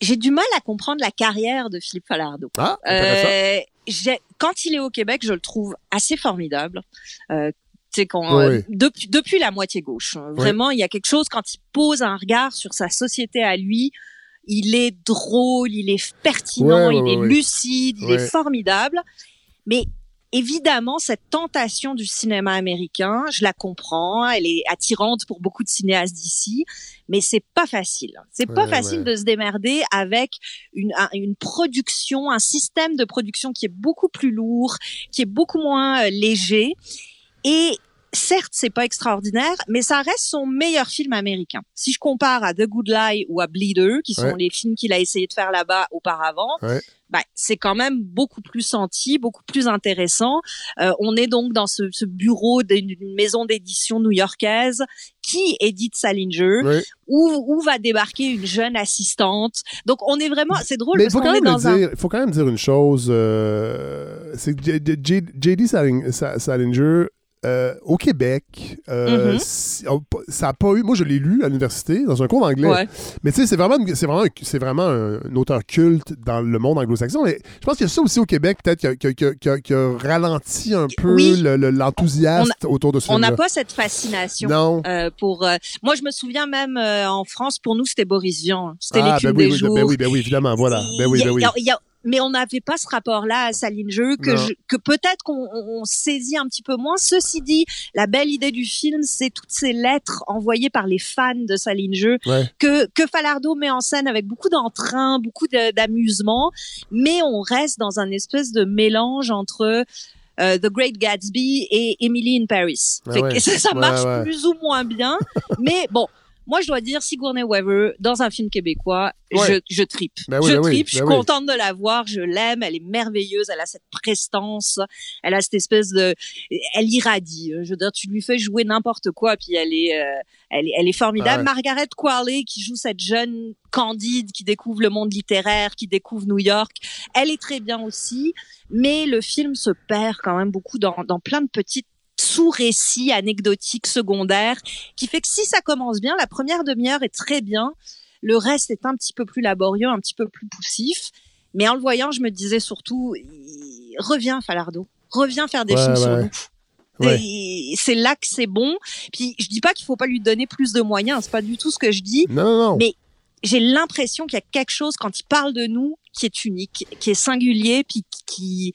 j'ai du mal à comprendre la carrière de Philippe Falardeau. Ah, euh, quand il est au Québec, je le trouve assez formidable. Euh, quand, euh, depuis, depuis la moitié gauche. Vraiment, il y a quelque chose quand il pose un regard sur sa société à lui. Il est drôle, il est pertinent, il est lucide, il est formidable. Mais évidemment, cette tentation du cinéma américain, je la comprends, elle est attirante pour beaucoup de cinéastes d'ici, mais c'est pas facile. C'est pas facile de se démerder avec une, une production, un système de production qui est beaucoup plus lourd, qui est beaucoup moins euh, léger. Et certes, c'est pas extraordinaire, mais ça reste son meilleur film américain. Si je compare à The Good Lie ou à Bleeder, qui sont les films qu'il a essayé de faire là-bas auparavant, bah, c'est quand même beaucoup plus senti, beaucoup plus intéressant. Euh, on est donc dans ce, ce bureau d'une maison d'édition new-yorkaise qui édite Salinger, où, où, va débarquer une jeune assistante. Donc on est vraiment, c'est drôle Mais parce faut est dans dire, un. Il faut quand même dire une chose, euh, c'est que J.D. Salinger euh, au Québec, euh, mm-hmm. ça a pas eu. Moi, je l'ai lu à l'université dans un cours d'anglais. Mais tu sais, c'est vraiment, c'est vraiment, c'est vraiment un, auteur culte dans le monde anglo-saxon. Mais je pense qu'il y a ça aussi au Québec, peut-être, qui, a ralenti un peu l'enthousiasme autour de ce On n'a pas cette fascination. Non. Euh, pour. moi, je me souviens même en France, pour nous, c'était Boris Vian. C'était ah, ben oui. Ben oui, ben oui, évidemment, voilà. Ben oui, ben oui mais on n'avait pas ce rapport-là à Salinger que que peut-être qu'on saisit un petit peu moins. Ceci dit, la belle idée du film, c'est toutes ces lettres envoyées par les fans de Salinger que que Falardo met en scène avec beaucoup d'entrain, beaucoup d'amusement, mais on reste dans un espèce de mélange entre euh, The Great Gatsby et Emily in Paris. Ah ça, marche plus ou moins bien, <laughs> mais bon, moi, je dois dire Sigourney Weaver dans un film québécois, je, je tripe. Ben je ben tripe, je suis ben contente de la voir, je l'aime, elle est merveilleuse, elle a cette prestance, elle a cette espèce de, elle irradie. Je veux dire, tu lui fais jouer n'importe quoi, puis elle est, euh, elle est, elle est formidable. Ah Margaret Qualley qui joue cette jeune candide qui découvre le monde littéraire, qui découvre New York, elle est très bien aussi. Mais le film se perd quand même beaucoup dans, dans plein de petites sous-récit anecdotique secondaire qui fait que si ça commence bien, la première demi-heure est très bien. Le reste est un petit peu plus laborieux, un petit peu plus poussif. Mais en le voyant, je me disais surtout, reviens Falardo, reviens faire des films sur nous. C'est là que c'est bon. Puis je dis pas qu'il faut pas lui donner plus de moyens, c'est pas du tout ce que je dis. Non, non, non. Mais j'ai l'impression qu'il y a quelque chose quand il parle de nous qui est unique, qui est singulier, puis qui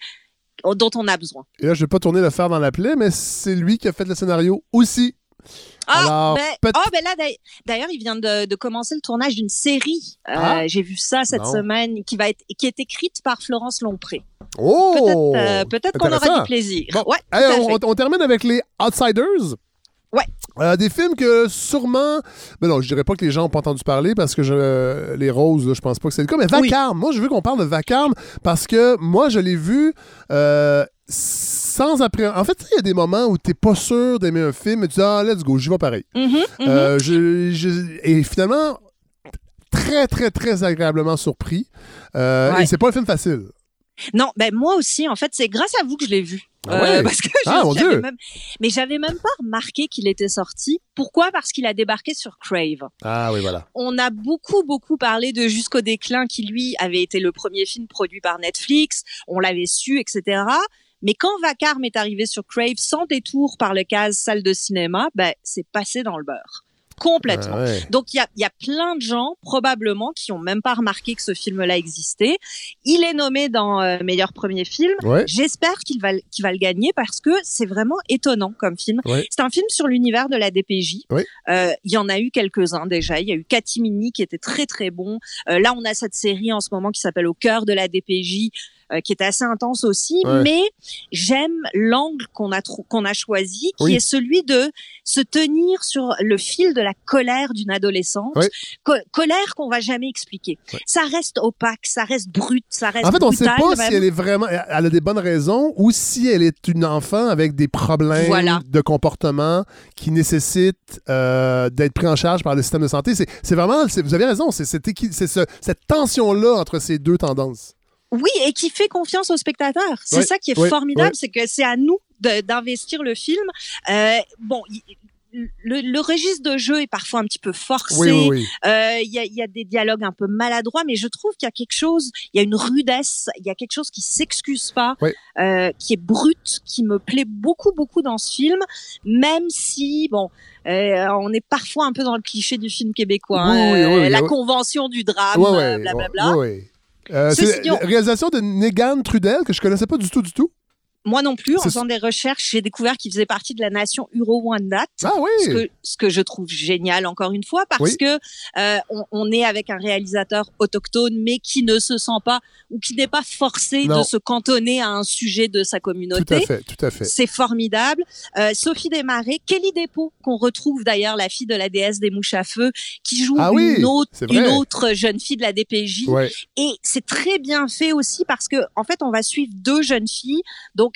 dont on a besoin. Et là, je vais pas tourner le fer dans la plaie, mais c'est lui qui a fait le scénario aussi. Ah, ben, oh, ben là, d'ailleurs, il vient de, commencer le tournage d'une série. Euh, ah. J'ai vu ça cette semaine, qui va être, qui est écrite par Florence Lompré. Oh! Peut-être euh, qu'on aura du plaisir. Ouais, on, on, termine avec les Outsiders. Ouais. Euh, des films que sûrement. Ben non, je dirais pas que les gens n'ont pas entendu parler parce que je, les roses, je pense pas que c'est le cas. Mais Vacarme, moi, je veux qu'on parle de Vacarme parce que moi, je l'ai vu. Euh, sans après. En fait, il y a des moments où tu n'es pas sûr d'aimer un film et tu dis Ah, let's go, j'y vais pareil. Mm-hmm, euh, mm-hmm. et finalement, très, très, très agréablement surpris. Et c'est pas un film facile. Non, ben moi aussi, en fait, c'est grâce à vous que je l'ai vu. Ah ouais. Euh, parce que ah, Dieu. Même... Mais j'avais même pas remarqué qu'il était sorti. Pourquoi? Parce qu'il a débarqué sur Crave. Ah oui, voilà. On a beaucoup, beaucoup parlé de Jusqu'au déclin, qui lui avait été le premier film produit par Netflix. On l'avait su, etc. Mais quand Vacarme est arrivé sur Crave sans détour par le case salle de cinéma, ben, c'est passé dans le beurre complètement. Ah Donc il y a, y a plein de gens probablement qui ont même pas remarqué que ce film-là existait. Il est nommé dans euh, meilleur premier film. J'espère qu'il va qu'il va le gagner parce que c'est vraiment étonnant comme film. C'est un film sur l'univers de la DPJ. Euh, il y en a eu quelques-uns déjà. Il y a eu Katimini qui était très très bon. Euh, là on a cette série en ce moment qui s'appelle Au cœur de la DPJ euh, qui est assez intense aussi. Mais j'aime l'angle qu'on a qu'on a choisi, qui est celui de se tenir sur le fil de la colère d'une adolescente, colère qu'on va jamais expliquer. Ça reste opaque, ça reste brut, ça reste. En fait, on ne sait pas si elle est vraiment, elle a des bonnes raisons ou si elle est une enfant avec des problèmes de comportement qui nécessitent euh, d'être pris en charge par le système de santé. C'est vraiment, vous avez raison, c'est cette, cette tension-là entre ces deux tendances. Oui, et qui fait confiance au spectateur. C'est ça qui est formidable, c'est que c'est à nous d'investir le film. Euh, bon, le, le, registre de jeu est parfois un petit peu forcé. Euh, il y, a, y, a, des dialogues un peu maladroits, mais je trouve qu'il y a quelque chose, il y a une rudesse, il y a quelque chose qui s'excuse pas, euh, qui est brut, qui me plaît beaucoup, beaucoup dans ce film, même si, bon, euh, on est parfois un peu dans le cliché du film québécois, hein, la convention du drame, blablabla. Euh, c'est la réalisation de Negan Trudel, que je connaissais pas du tout, du tout. Moi non plus, en faisant des recherches, j'ai découvert qu'il faisait partie de la nation Uro-Wendat. Ah oui. Ce que, ce que je trouve génial, encore une fois, parce que euh, on, on, est avec un réalisateur autochtone, mais qui ne se sent pas ou qui n'est pas forcé de se cantonner à un sujet de sa communauté. Tout à fait, tout à fait. C'est formidable. Euh, Sophie Desmarais, Kelly Despaux, qu'on retrouve d'ailleurs, la fille de la déesse des mouches à feu, qui joue ah une, autre, une autre jeune fille de la DPJ. Ouais. Et c'est très bien fait aussi parce que, en fait, on va suivre deux jeunes filles. Donc,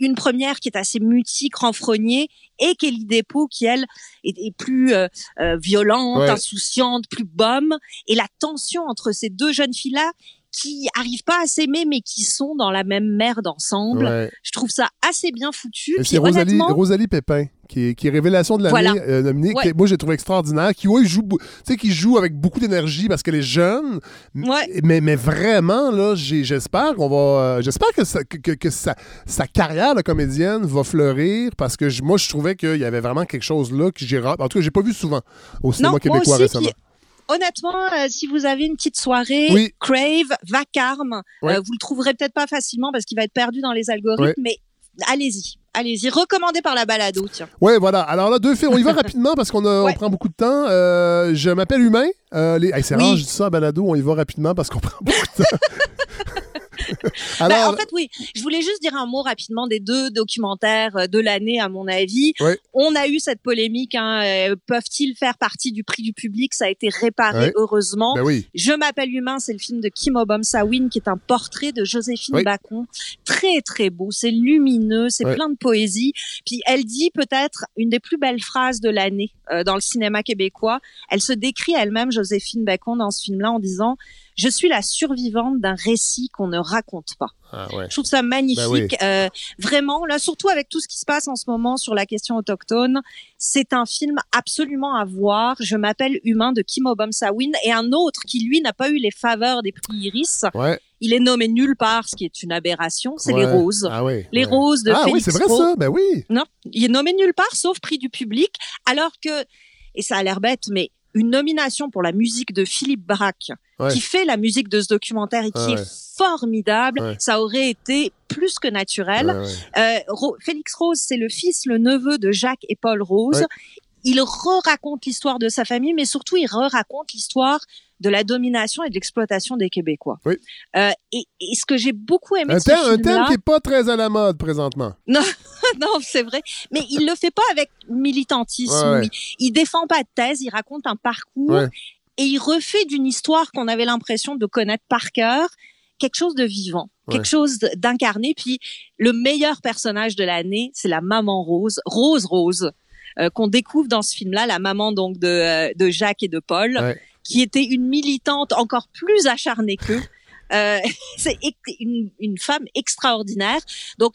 une première qui est assez mutique, renfrognée, et Kelly Despaux qui elle est, est plus euh, euh, violente, Ouais. insouciante, plus bombe. Et la tension entre ces deux jeunes filles là qui arrivent pas à s'aimer mais qui sont dans la même merde ensemble. Ouais. Je trouve ça assez bien foutu. Et C'est Rosalie, Rosalie Pépin, qui est, qui est révélation de l'année, Voilà. euh, nominée, Ouais. que moi j'ai trouvé extraordinaire, qui ouais, joue, bou- tu sais, qui joue avec beaucoup d'énergie parce qu'elle est jeune, Ouais. mais, mais vraiment là, j'espère qu'on va, euh, j'espère que, ça- que, que- que sa, sa carrière de comédienne va fleurir parce que moi je trouvais qu'il y avait vraiment quelque chose là que j'ai, en tout cas j'ai pas vu souvent au cinéma non, québécois aussi, récemment. puis Honnêtement, euh, si vous avez une petite soirée, Oui. Crave, Vacarme, Ouais. euh, vous le trouverez peut-être pas facilement parce qu'il va être perdu dans les algorithmes, Ouais. mais allez-y, allez-y, recommandé par la balado, tiens. Ouais, voilà. Alors là, deux films. On y va <laughs> rapidement parce qu'on Ouais. prend beaucoup de temps. Euh, je m'appelle Humain. Euh, les... hey, c'est Oui. rare, je dis ça à balado. On y va rapidement parce qu'on prend beaucoup de temps. <laughs> Ben, Alors, en fait, oui, je voulais juste dire un mot rapidement des deux documentaires euh, de l'année, à mon avis. Ouais. On a eu cette polémique, hein, euh, peuvent-ils faire partie du prix du public? Ça a été réparé, heureusement. ben oui. Je m'appelle Humain, c'est le film de Kim Obam-Sawin qui est un portrait de Joséphine Oui. Bacon. Très, très beau. C'est lumineux, c'est plein de poésie. Puis elle dit peut-être une des plus belles phrases de l'année euh, dans le cinéma québécois. Elle se décrit elle-même, Joséphine Bacon, dans ce film-là en disant « Je suis la survivante d'un récit qu'on ne raconte pas ». Ah, ouais. Je trouve ça magnifique. Oui. Euh, vraiment, là, surtout avec tout ce qui se passe en ce moment sur la question autochtone, c'est un film absolument à voir. Je m'appelle Humain de Kim Obam-Sawin et un autre qui, lui, n'a pas eu les faveurs des prix Iris. Ouais. Il est nommé nulle part, ce qui est une aberration. C'est les ouais. roses. Ah, oui. Les ouais. roses de Ah, oui, Félix c'est vrai ça. Ben oui. Non, il est nommé nulle part, sauf prix du public, alors que, et ça a l'air bête, mais une nomination pour la musique de Philippe Braque, Ouais. qui fait la musique de ce documentaire et qui Ah ouais. est formidable, Ouais. ça aurait été plus que naturel. Euh, Ro- Félix Rose, c'est le fils, le neveu de Jacques et Paul Rose. Il re-raconte l'histoire de sa famille, mais surtout il re-raconte l'histoire de la domination et de l'exploitation des Québécois. Oui. Euh, et, et ce que j'ai beaucoup aimé Un de ce thème, un thème qui est pas très à la mode présentement. <laughs> non, c'est vrai. Mais il le fait pas avec militantisme. Ouais, ouais. Il, défend pas de thèse, il raconte un parcours Ouais. et il refait d'une histoire qu'on avait l'impression de connaître par cœur quelque chose de vivant, Ouais. quelque chose d'incarné. Puis le meilleur personnage de l'année, c'est la maman Rose, Rose Rose, euh, qu'on découvre dans ce film-là, la maman donc de, euh, de Jacques et de Paul, Ouais. Qui était une militante encore plus acharnée qu'eux. <laughs> Euh, <laughs> c'est une, une femme extraordinaire. Donc,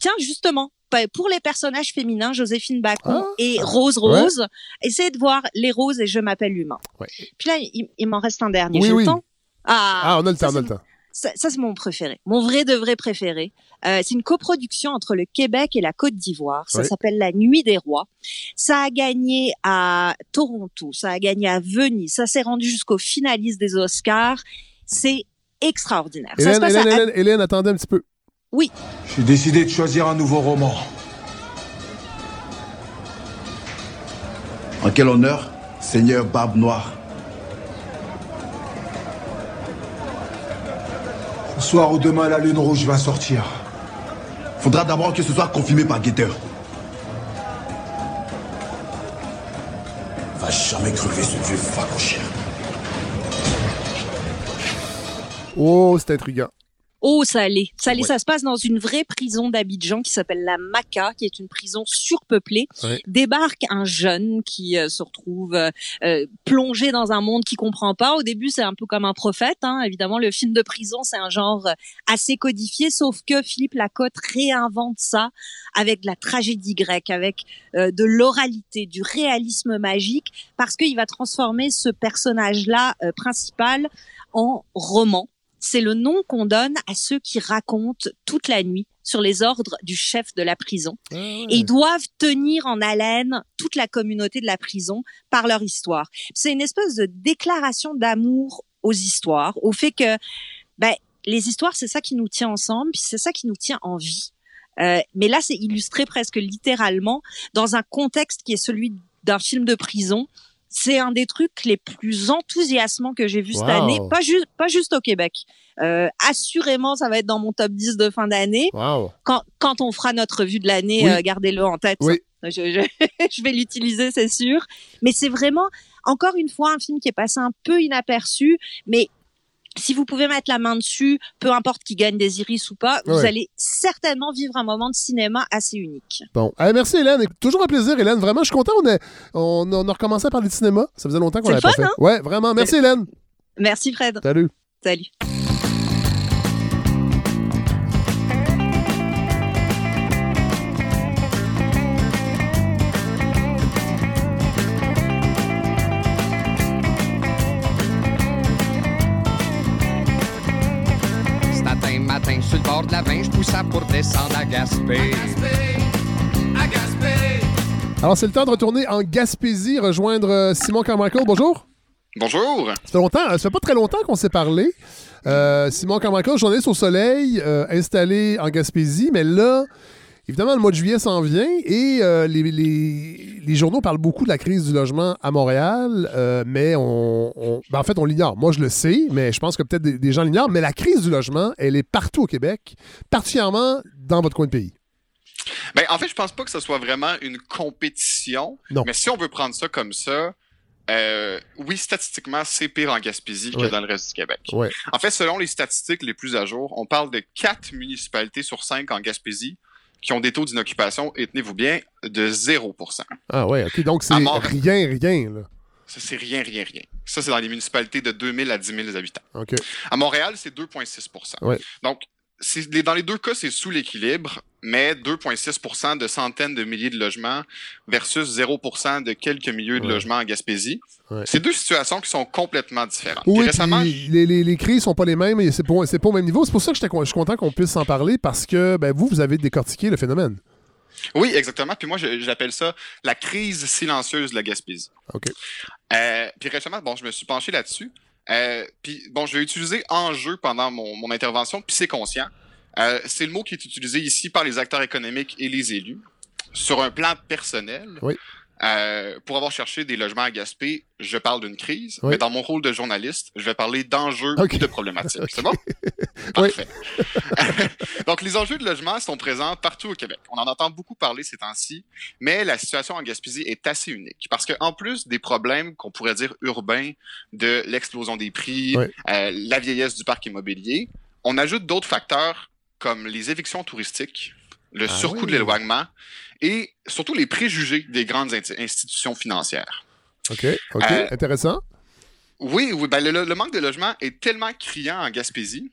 tiens, justement, pour les personnages féminins, Joséphine Bacon Ah. et Rose Rose, essayez de voir Les Roses et Je m'appelle Humain. Ouais. Puis là, il, il m'en reste un dernier. Oui, J'ai oui. le temps Ah, Ah, on a le temps, on a le temps. Ça, ça, c'est mon préféré, mon vrai de vrai préféré. Euh, c'est une coproduction entre le Québec et la Côte d'Ivoire. Ça Oui. s'appelle La Nuit des Rois. Ça a gagné à Toronto, ça a gagné à Venise, ça s'est rendu jusqu'aux finalistes des Oscars. C'est extraordinaire. ça se Hélène, passe Hélène, à- Hélène, Hélène, attendez un petit peu. Oui, J'ai décidé de choisir un nouveau roman. En quel honneur, Seigneur Barbe Noire? Soir ou demain, la lune rouge va sortir. Faudra d'abord que ce soit confirmé par Guetteur. Va jamais crever ce vieux facochien. Oh, c'est intriguant. Oh. Ça l'est. Ouais. Ça se passe dans une vraie prison d'Abidjan qui s'appelle la Maca, qui est une prison surpeuplée. Ouais. Débarque un jeune qui euh, se retrouve euh, euh, plongé dans un monde qu'il comprend pas. Au début, c'est un peu comme un prophète. Hein. Évidemment, le film de prison, c'est un genre euh, assez codifié, sauf que Philippe Lacotte réinvente ça avec de la tragédie grecque, avec euh, de l'oralité, du réalisme magique, parce qu'il va transformer ce personnage-là euh, principal en roman c'est le nom qu'on donne à ceux qui racontent toute la nuit sur les ordres du chef de la prison. Ah. Et ils doivent tenir en haleine toute la communauté de la prison par leur histoire. C'est une espèce de déclaration d'amour aux histoires, au fait que ben, les histoires, c'est ça qui nous tient ensemble, puis c'est ça qui nous tient en vie. Euh, mais là, c'est illustré presque littéralement dans un contexte qui est celui d'un film de prison. C'est un des trucs les plus enthousiasmants que j'ai vu cette année, pas juste pas juste au Québec. Euh, assurément, ça va être dans mon top 10 de fin d'année. Quand, quand on fera notre vue de l'année, euh, gardez-le en tête. Oui. Je, je, <laughs> je, vais l'utiliser, c'est sûr. Mais c'est vraiment, encore une fois, un film qui est passé un peu inaperçu, mais si vous pouvez mettre la main dessus, peu importe qui gagne des iris ou pas, vous allez certainement vivre un moment de cinéma assez unique. Bon, merci Hélène. Toujours un plaisir, Hélène. Vraiment, je suis content. On, on, on, a recommencé à parler de cinéma. Ça faisait longtemps qu'on l'avait pas fait. Hein? Ouais, vraiment. Merci Hélène. Merci Fred. Salut. Salut. Pour descendre à Gaspé. À Gaspé, Alors, c'est le temps de retourner en Gaspésie, rejoindre euh, Simon Carmichael. Bonjour. Bonjour. Ça fait longtemps, ça fait pas très longtemps qu'on s'est parlé. Euh, Simon Carmichael, journaliste au soleil, euh, installé en Gaspésie, mais là, Évidemment, le mois de juillet s'en vient et euh, les, journaux parlent beaucoup de la crise du logement à Montréal, euh, mais on, ben, en fait, on l'ignore. Moi, je le sais, mais je pense que peut-être des, gens l'ignorent. Mais la crise du logement, elle est partout au Québec, particulièrement dans votre coin de pays. Ben, en fait, je pense pas que ce soit vraiment une compétition. Non. Mais si on veut prendre ça comme ça, euh, oui, statistiquement, c'est pire en Gaspésie que dans le reste du Québec. En fait, selon les statistiques les plus à jour, on parle de quatre municipalités sur cinq en Gaspésie qui ont des taux d'inoccupation, et tenez-vous bien, de 0% Ah ouais, OK. Donc, c'est rien, rien, là. Ça, c'est rien, rien, rien. Ça, c'est dans les municipalités de 2000 à 10 000 habitants. OK. À Montréal, c'est 2,6% ouais. Donc, dans les deux cas, c'est sous l'équilibre, mais 2,6% de centaines de milliers de logements versus 0% de quelques milliers de logements en Gaspésie. C'est deux situations qui sont complètement différentes. Oui, récemment, les, les, les, crises sont pas les mêmes et c'est pas, pas au même niveau. C'est pour ça que je suis content qu'on puisse en parler parce que ben, vous, vous avez décortiqué le phénomène. Oui, exactement. Puis moi, j'appelle ça la crise silencieuse de la Gaspésie. OK. Euh, puis récemment, bon, je me suis penché là-dessus. Euh, puis bon, je vais utiliser enjeu pendant mon, mon intervention, puis c'est conscient. Euh, c'est le mot qui est utilisé ici par les acteurs économiques et les élus. Sur un plan personnel, oui. euh, pour avoir cherché des logements à Gaspé, je parle d'une crise, mais dans mon rôle de journaliste, je vais parler d'enjeux okay. ou de problématiques. <laughs> C'est bon? <laughs> Parfait. <laughs> Donc, les enjeux de logement sont présents partout au Québec. On en entend beaucoup parler ces temps-ci, mais la situation en Gaspésie est assez unique parce qu'en plus des problèmes qu'on pourrait dire urbains de l'explosion des prix, oui. euh, la vieillesse du parc immobilier, on ajoute d'autres facteurs comme les évictions touristiques, le ah surcoût oui. de l'éloignement et surtout les préjugés des grandes institutions financières. OK, OK, euh, intéressant. Oui, oui ben le, le, manque de logement est tellement criant en Gaspésie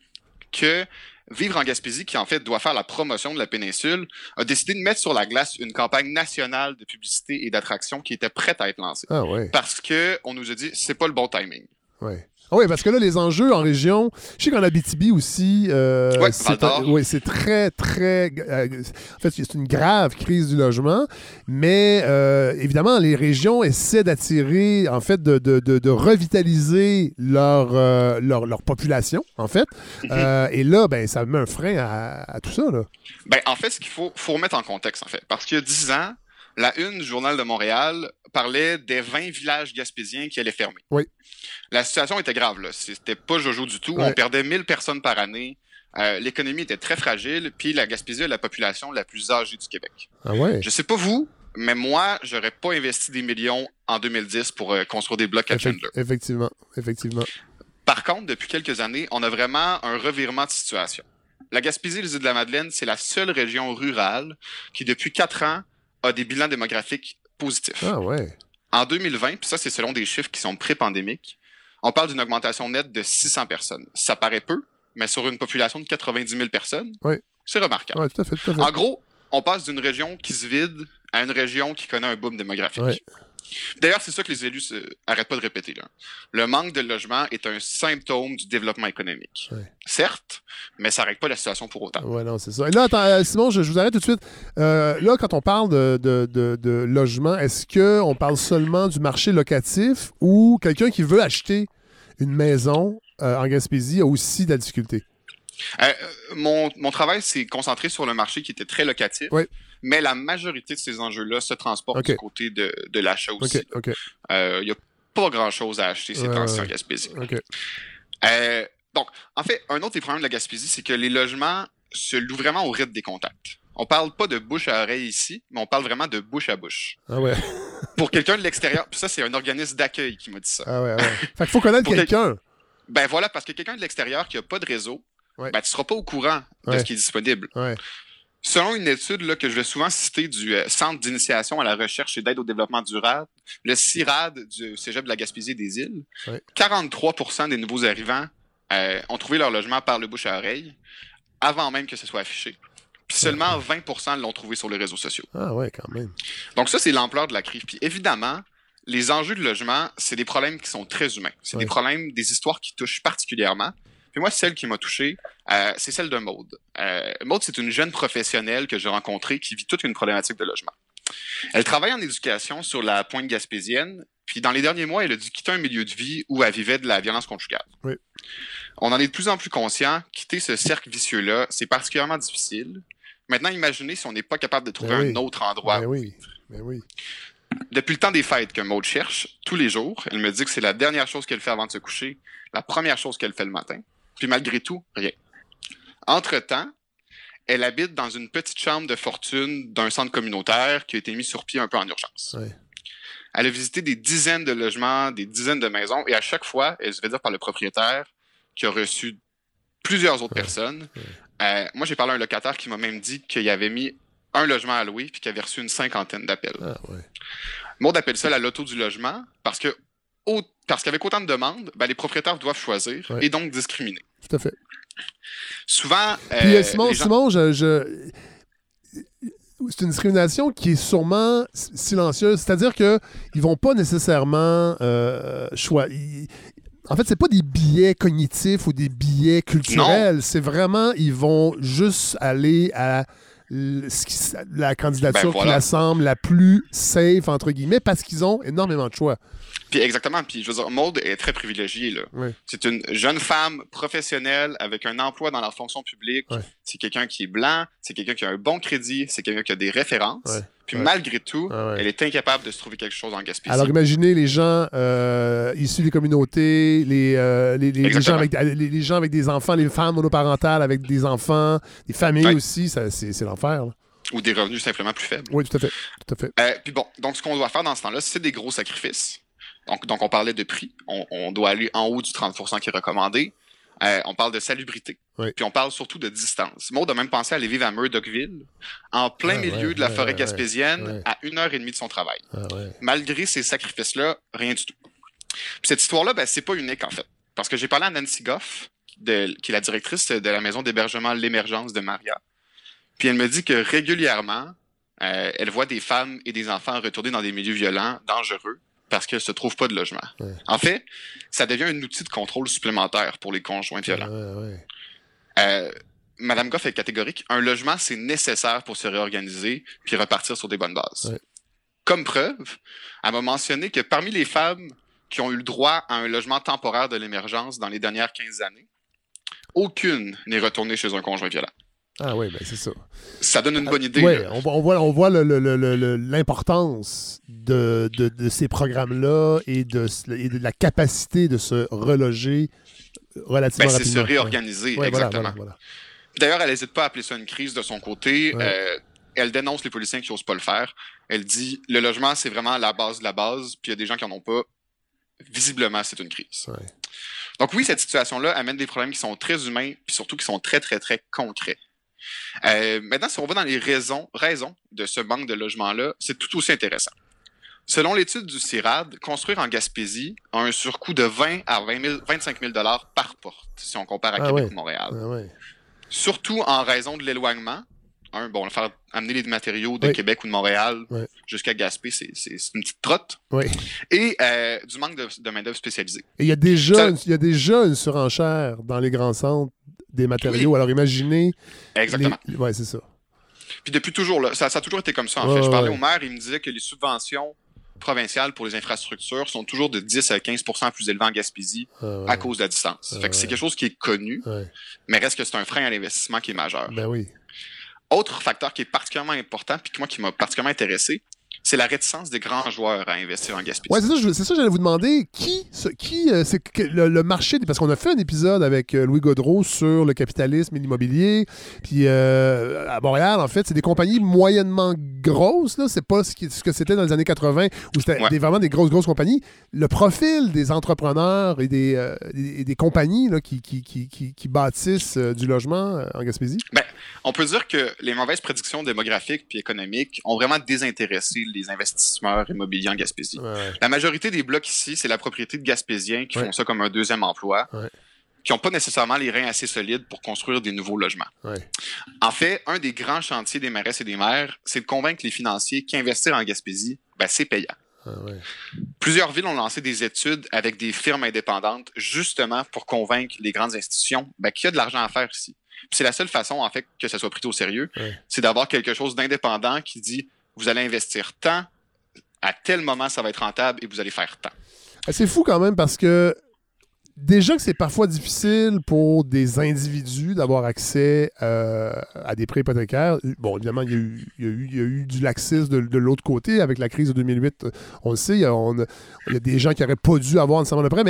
que Vivre en Gaspésie, qui en fait doit faire la promotion de la péninsule, a décidé de mettre sur la glace une campagne nationale de publicité et d'attraction qui était prête à être lancée. Ah ouais. Parce que on nous a dit c'est pas le bon timing. Ouais. Ah oui, parce que là, les enjeux en région, je sais qu'en Abitibi aussi, euh, ouais, c'est ouais, très, très. Euh, en fait, c'est une grave crise du logement, mais euh, évidemment, les régions essaient d'attirer, en fait, de, de, de, de revitaliser leur, leur, leur, population, en fait. Mhm. -hmm. et là, ben, ça met un frein à, à tout ça. Là. Ben, en fait, ce qu'il faut, faut remettre en contexte, en fait. Parce qu'il y a 10 ans, la une du Journal de Montréal parlait des 20 villages gaspésiens qui allaient fermer. Oui. La situation était grave, là. C'était pas jojo du tout. Ouais. On perdait 1000 personnes par année. Euh, L'économie était très fragile. Puis la Gaspésie a la population la plus âgée du Québec. Ah ouais? Je sais pas vous, mais moi, j'aurais pas investi des millions en 2010 pour euh, construire des blocs à Effect Chandler. Effectivement. Effectivement. Par contre, depuis quelques années, on a vraiment un revirement de situation. La Gaspésie et les Îles-de-la-Madeleine, c'est la seule région rurale qui, depuis quatre ans, a des bilans démographiques positifs. Ah ouais. En 2020, puis ça, c'est selon des chiffres qui sont pré-pandémiques, on parle d'une augmentation nette de 600 personnes. Ça paraît peu, mais sur une population de 90 000 personnes, oui. c'est remarquable. Oui, tout à fait, tout à fait. En gros, on passe d'une région qui se vide à une région qui connaît un boom démographique. D'ailleurs, c'est ça que les élus n'arrêtent pas de répéter. Là. Le manque de logement est un symptôme du développement économique. Certes, mais ça n'arrête pas la situation pour autant. Oui, non, c'est ça. Et là, attends, euh, Simon, je, je, vous arrête tout de suite. Euh, là, quand on parle de, de, de, de logement, est-ce qu'on parle seulement du marché locatif ou quelqu'un qui veut acheter une maison euh, en Gaspésie a aussi de la difficulté? Euh, mon, mon, travail s'est concentré sur le marché qui était très locatif. Mais la majorité de ces enjeux-là se transportent du côté de, de l'achat aussi. Il n'y a pas grand-chose à acheter ces temps-ci en Gaspésie. donc, en fait, un autre des problèmes de la Gaspésie, c'est que les logements se louent vraiment au rythme des contacts. On parle pas de bouche à oreille ici, mais on parle vraiment de bouche à bouche. Ah ouais. <laughs> Pour quelqu'un de l'extérieur, ça c'est un organisme d'accueil qui m'a dit ça. Ah ouais, ouais. Fait qu'il faut connaître quelqu'un. Ben voilà, parce que quelqu'un de l'extérieur qui a pas de réseau, ben tu seras pas au courant de ce qui est disponible. Ouais. Selon une étude là, que je vais souvent citer du euh, Centre d'initiation à la recherche et d'aide au développement durable, le CIRAD du Cégep de la Gaspésie des îles, 43% des nouveaux arrivants euh, ont trouvé leur logement par le bouche à oreille avant même que ce soit affiché. Puis seulement 20% l'ont trouvé sur les réseaux sociaux. Ah ouais, quand même. Donc ça, c'est l'ampleur de la crise. Puis évidemment, les enjeux de logement, c'est des problèmes qui sont très humains. C'est des problèmes, des histoires qui touchent particulièrement. Puis moi, celle qui m'a touché, euh, c'est celle de Maude. Euh, Maude, c'est une jeune professionnelle que j'ai rencontrée qui vit toute une problématique de logement. Elle travaille en éducation sur la pointe gaspésienne, puis dans les derniers mois, elle a dû quitter un milieu de vie où elle vivait de la violence conjugale. Oui. On en est de plus en plus conscient. Quitter ce cercle vicieux-là, c'est particulièrement difficile. Maintenant, imaginez si on n'est pas capable de trouver ben un autre endroit. Ben oui. Ben oui. Depuis le temps des fêtes que Maud cherche, tous les jours, elle me dit que c'est la dernière chose qu'elle fait avant de se coucher, la première chose qu'elle fait le matin. Puis malgré tout, rien. Entre-temps, elle habite dans une petite chambre de fortune d'un centre communautaire qui a été mis sur pied un peu en urgence. Elle a visité des dizaines de logements, des dizaines de maisons, et à chaque fois, elle se fait dire par le propriétaire qui a reçu plusieurs autres personnes. Euh, moi, j'ai parlé à un locataire qui m'a même dit qu'il avait mis un logement à louer puis qu'il avait reçu une cinquantaine d'appels. Ah, ouais. Maud appelle ça la loto du logement parce que parce qu'avec autant de demandes, ben, les propriétaires doivent choisir et donc discriminer. Tout à fait. Souvent. Puis, euh, Simon, Simon je, c'est une discrimination qui est sûrement silencieuse. C'est-à-dire qu'ils ne vont pas nécessairement euh, choisir. En fait, c'est pas des billets cognitifs ou des billets culturels. C'est vraiment, ils vont juste aller à la candidature ben, qui la semble la plus safe, entre guillemets, parce qu'ils ont énormément de choix. Puis exactement. Puis je veux dire, Maud est très privilégiée. Là. C'est une jeune femme professionnelle avec un emploi dans la fonction publique. C'est quelqu'un qui est blanc, c'est quelqu'un qui a un bon crédit, c'est quelqu'un qui a des références. Puis malgré tout, ah elle est incapable de se trouver quelque chose en Gaspésie. Alors imaginez les gens euh, issus des communautés, les, euh, les, les, gens avec, les, gens avec des enfants, les femmes monoparentales avec des enfants, des familles aussi, c'est l'enfer. Ou des revenus simplement plus faibles. Oui, tout à fait. Tout à fait. Euh, puis bon, donc ce qu'on doit faire dans ce temps-là, c'est des gros sacrifices. Donc, donc on parlait de prix. On, on doit aller en haut du 30% qui est recommandé. Euh, on parle de salubrité. Puis on parle surtout de distance. Maud a même pensé à aller vivre à Murdochville, en plein milieu de la forêt gaspésienne, à une heure et demie de son travail. Malgré ces sacrifices-là, rien du tout. Puis cette histoire-là, ben, c'est pas unique en fait. Parce que j'ai parlé à Nancy Goff, qui est la directrice de la maison d'hébergement L'Émergence de Maria. Puis elle me dit que régulièrement, euh, elle voit des femmes et des enfants retourner dans des milieux violents, dangereux, parce qu'elle ne se trouve pas de logement. En fait, ça devient un outil de contrôle supplémentaire pour les conjoints violents. Euh, Madame Goff est catégorique. Un logement, c'est nécessaire pour se réorganiser puis repartir sur des bonnes bases. Comme preuve, elle m'a mentionné que parmi les femmes qui ont eu le droit à un logement temporaire de l'émergence dans les dernières 15 années, aucune n'est retournée chez un conjoint violent. Ah oui, ben c'est ça. Ça donne une bonne idée. Oui, on, on, voit, on voit l'importance de, de, de, ces programmes-là et de, et de, la capacité de se reloger relativement ben, C'est se réorganiser, exactement. D'ailleurs, elle n'hésite pas à appeler ça une crise de son côté. Euh, elle dénonce les policiers qui n'osent pas le faire. Elle dit le logement, c'est vraiment la base de la base, puis il y a des gens qui n'en ont pas. Visiblement, c'est une crise. Donc oui, cette situation-là amène des problèmes qui sont très humains, puis surtout qui sont très, très, très concrets. Euh, maintenant, si on va dans les raisons, raisons de ce manque de logement-là, c'est tout aussi intéressant. Selon l'étude du CIRAD, construire en Gaspésie a un surcoût de 20 à 25 000 par porte, si on compare à ah Québec ou Montréal. Ah Surtout en raison de l'éloignement. Bon, faire amener les matériaux de Québec ou de Montréal jusqu'à Gaspé, c'est une petite trotte. Et euh, du manque de, main-d'œuvre spécialisée. Et il y, a déjà, il y a déjà une surenchère dans les grands centres des matériaux. Alors imaginez. Exactement. Oui, c'est ça. Puis depuis toujours, là, ça, ça, a toujours été comme ça, en fait. Je parlais au maire, il me disait que les subventions provinciales pour les infrastructures sont toujours de 10 à 15% plus élevés en Gaspésie Ah, à cause de la distance. fait que c'est quelque chose qui est connu, mais reste que c'est un frein à l'investissement qui est majeur. Ben oui. Autre facteur qui est particulièrement important, puis moi qui m'a particulièrement intéressé, c'est la réticence des grands joueurs à investir en Gaspésie. Ouais, c'est ça, ça, j'allais vous demander qui, ce- qui euh, c'est le, le marché, parce qu'on a fait un épisode avec euh, Louis Godreau sur le capitalisme et l'immobilier, puis euh, à Montréal, en fait, c'est des compagnies moyennement grosses, là, c'est pas ce, qui- ce que c'était dans les années 80, où c'était Ouais. vraiment des grosses, grosses compagnies. Le profil des entrepreneurs et des, des, compagnies là, qui, qui, qui, bâtissent du logement en Gaspésie, Ben, on peut dire que les mauvaises prédictions démographiques puis économiques ont vraiment désintéressé les investisseurs immobiliers en Gaspésie. La majorité des blocs ici, c'est la propriété de Gaspésiens qui Ouais. font ça comme un deuxième emploi, Ouais. qui n'ont pas nécessairement les reins assez solides pour construire des nouveaux logements. En fait, un des grands chantiers des maires et des maires, c'est de convaincre les financiers qu'investir en Gaspésie, ben, c'est payant. Ah. Plusieurs villes ont lancé des études avec des firmes indépendantes, justement pour convaincre les grandes institutions ben, qu'il y a de l'argent à faire ici. C'est la seule façon, en fait, que ça soit pris au sérieux, c'est d'avoir quelque chose d'indépendant qui dit vous allez investir tant, à tel moment ça va être rentable et vous allez faire tant. Ah, C'est fou quand même parce que déjà que c'est parfois difficile pour des individus d'avoir accès euh, à des prêts hypothécaires. Bon, évidemment, il y a eu, du laxisme de, l'autre côté avec la crise de 2008. On le sait, il y a, des gens qui n'auraient pas dû avoir nécessairement de prêt,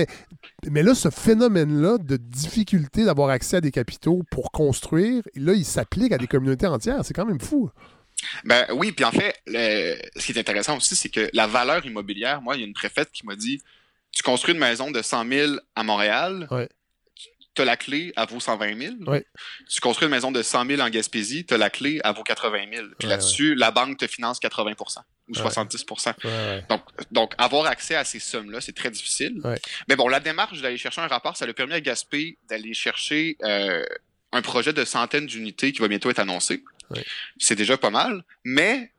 mais là, ce phénomène-là de difficulté d'avoir accès à des capitaux pour construire, là, il s'applique à des communautés entières. C'est quand même fou. Ben oui, puis en fait, le- ce qui est intéressant aussi, c'est que la valeur immobilière, moi, il y a une préfète qui m'a dit tu construis une maison de 100 000 à Montréal, Ouais. tu as la clé, elle vaut 120 000. Ouais. Tu construis une maison de 100 000 en Gaspésie, tu as la clé, elle vaut 80 000. Puis Ouais, là-dessus, la banque te finance 80% ou 70 Donc, donc, avoir accès à ces sommes-là, c'est très difficile. Mais bon, la démarche d'aller chercher un rapport, ça a permis à Gaspé d'aller chercher euh, un projet de centaines d'unités qui va bientôt être annoncé. C'est déjà pas mal. Mais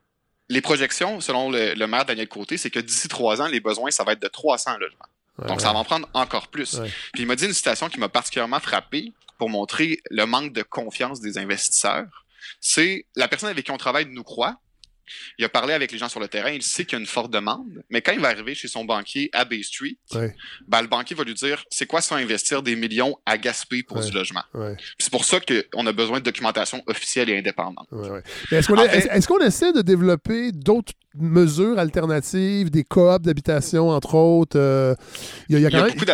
les projections, selon le, le maire Daniel Côté, c'est que d'ici trois ans, les besoins, ça va être de 300 logements. Ouais, Donc, ça va en prendre encore plus. Ouais. Puis il m'a dit une citation qui m'a particulièrement frappé pour montrer le manque de confiance des investisseurs. C'est la personne avec qui on travaille nous croit. Il a parlé avec les gens sur le terrain, il sait qu'il y a une forte demande, mais quand il va arriver chez son banquier à Bay Street, Ouais. ben, le banquier va lui dire c'est quoi ça investir des millions à Gaspé pour Ouais. du logement? Ouais. C'est pour ça qu'on a besoin de documentation officielle et indépendante. Est-ce qu'on est- essaie de développer d'autres mesures alternatives, des coops d'habitation, entre autres? euh, Il y a, il y a Il y a quand même, beaucoup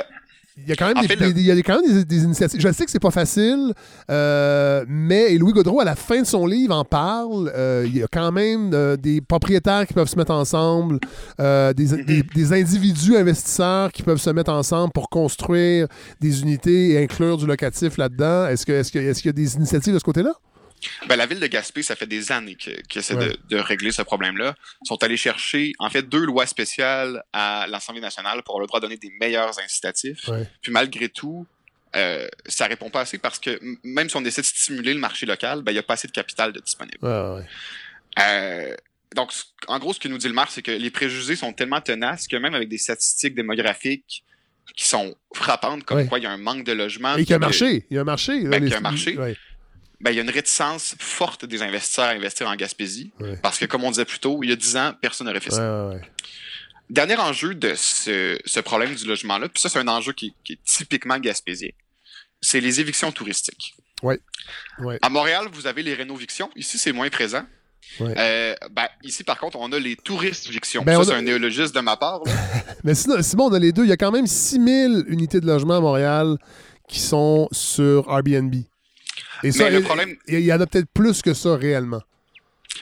il y a quand même, En des, fait, le- des- il y a quand même des, initiatives. Je sais que c'est pas facile, euh, mais et Louis Gaudreau, à la fin de son livre, en parle. Euh, il y a quand même euh, des propriétaires qui peuvent se mettre ensemble, euh, des, individus investisseurs qui peuvent se mettre ensemble pour construire des unités et inclure du locatif là-dedans. Est-ce que- est-ce que- est-ce qu'il y a des initiatives de ce côté-là? Ben, la ville de Gaspé, ça fait des années que- qu'ils essaient Ouais. de, de régler ce problème-là. Ils sont allés chercher, en fait, deux lois spéciales à l'Assemblée nationale pour avoir le droit de donner des meilleurs incitatifs. Ouais. Puis malgré tout, euh, ça répond pas assez parce que même si on essaie de stimuler le marché local, ben, il n'y a pas assez de capital de disponible. Ouais. Euh, donc, en gros, ce que nous dit le maire, c'est que les préjugés sont tellement tenaces que même avec des statistiques démographiques qui sont frappantes, comme quoi il y a un manque de logements. Et qu'il y a un marché. Il y a un marché. Ben, qu'il y a un marché. Ben, il y a une réticence forte des investisseurs à investir en Gaspésie. Ouais. Parce que, comme on disait plus tôt, il y a 10 ans, personne n'aurait fait ça. ouais, ouais. Dernier enjeu de ce, ce problème du logement-là, puis ça, c'est un enjeu qui, qui est typiquement gaspésien, c'est les évictions touristiques. Ouais. À Montréal, vous avez les rénovictions. Ici, c'est moins présent. Ouais. Euh, ben, ici, par contre, on a les touristes-victions. Ben, ça, c'est a- un néologisme de ma part. là. <laughs> Mais sinon, Simon, on a les deux. Il y a quand même 6000 unités de logement à Montréal qui sont sur Airbnb. Et ça, Mais le il- problème- il y en a peut-être plus que ça réellement.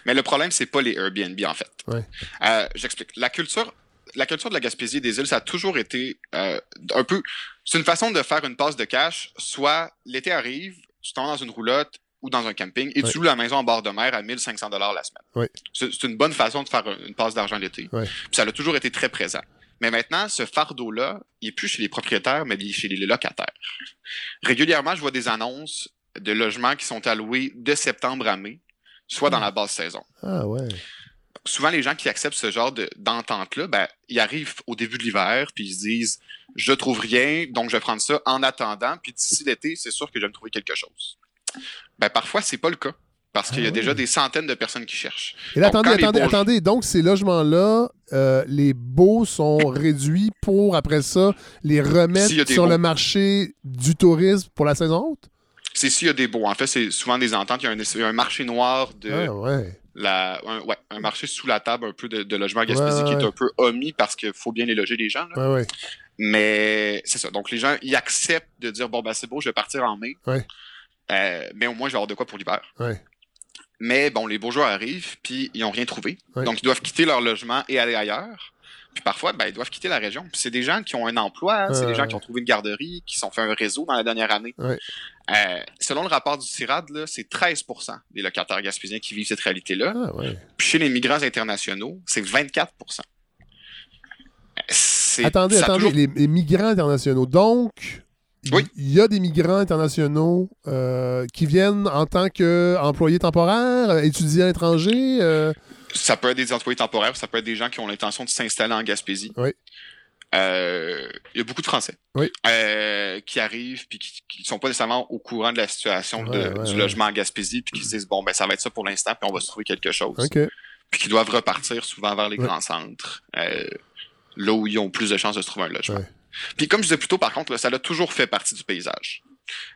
Mais le problème, c'est pas les Airbnb, en fait. Ouais. Euh, J'explique. La culture, la culture de la Gaspésie et des îles, ça a toujours été euh, un peu. C'est une façon de faire une passe de cash. Soit l'été arrive, tu t'en dans une roulotte ou dans un camping et Ouais. tu loues la maison en bord de mer à 1500 dollars la semaine. Ouais. C'est une bonne façon de faire une passe d'argent l'été. Ça a toujours été très présent. Mais maintenant, ce fardeau-là, il est plus chez les propriétaires, mais chez les locataires. Régulièrement, je vois des annonces de logements qui sont alloués de septembre à mai, soit dans la basse saison Ah ouais. souvent les gens qui acceptent ce genre de- d'entente-là, ben, ils arrivent au début de l'hiver, puis ils se disent je trouve rien, donc je vais prendre ça en attendant, puis d'ici l'été, c'est sûr que je vais me trouver quelque chose. Ben, parfois, c'est pas le cas. parce qu'il y a ah déjà des centaines de personnes qui cherchent. Et là, attendez, attendez, attendez. Donc, ces logements-là, euh, les baux sont <laughs> réduits pour, après ça, les remettre sur le marché du tourisme pour la saison haute? C'est s'il y a des baux. En fait, c'est souvent des ententes. Il y a un, marché noir de. Ah, ouais. La, un, ouais, un marché sous la table un peu de, de logements Gaspésie qui est un peu omis parce qu'il faut bien les loger les gens. Là. Mais c'est ça. Donc les gens, ils acceptent de dire bon ben c'est beau, je vais partir en mai. Euh, mais au moins je vais avoir de quoi pour l'hiver. Mais bon, les bourgeois arrivent, puis ils n'ont rien trouvé. Donc, ils doivent quitter leur logement et aller ailleurs. Puis parfois, ben, ils doivent quitter la région. c'est des gens qui ont un emploi, hein. c'est des gens qui ont trouvé une garderie, qui sont fait un réseau dans la dernière année. Euh, selon le rapport du CIRAD, c'est 13% des locataires gaspésiens qui vivent cette réalité-là. Ah, puis chez les migrants internationaux, c'est 24% Attendez, attendez, les, migrants internationaux. Donc, oui. Il y a des migrants internationaux euh, qui viennent en tant qu'employés temporaires, étudiants étrangers. Euh. Ça peut être des employés temporaires, ça peut être des gens qui ont l'intention de s'installer en Gaspésie. Oui. Euh, il y a beaucoup de Français oui. qui arrivent puis qui ne sont pas nécessairement au courant de la situation du logement en Gaspésie puis qui se disent bon ben ça va être ça pour l'instant puis on va se trouver quelque chose. Puis qui doivent repartir souvent vers les grands centres, là où ils ont plus de chances de se trouver un logement. Puis comme je disais plus tôt, par contre, ça a toujours fait partie du paysage.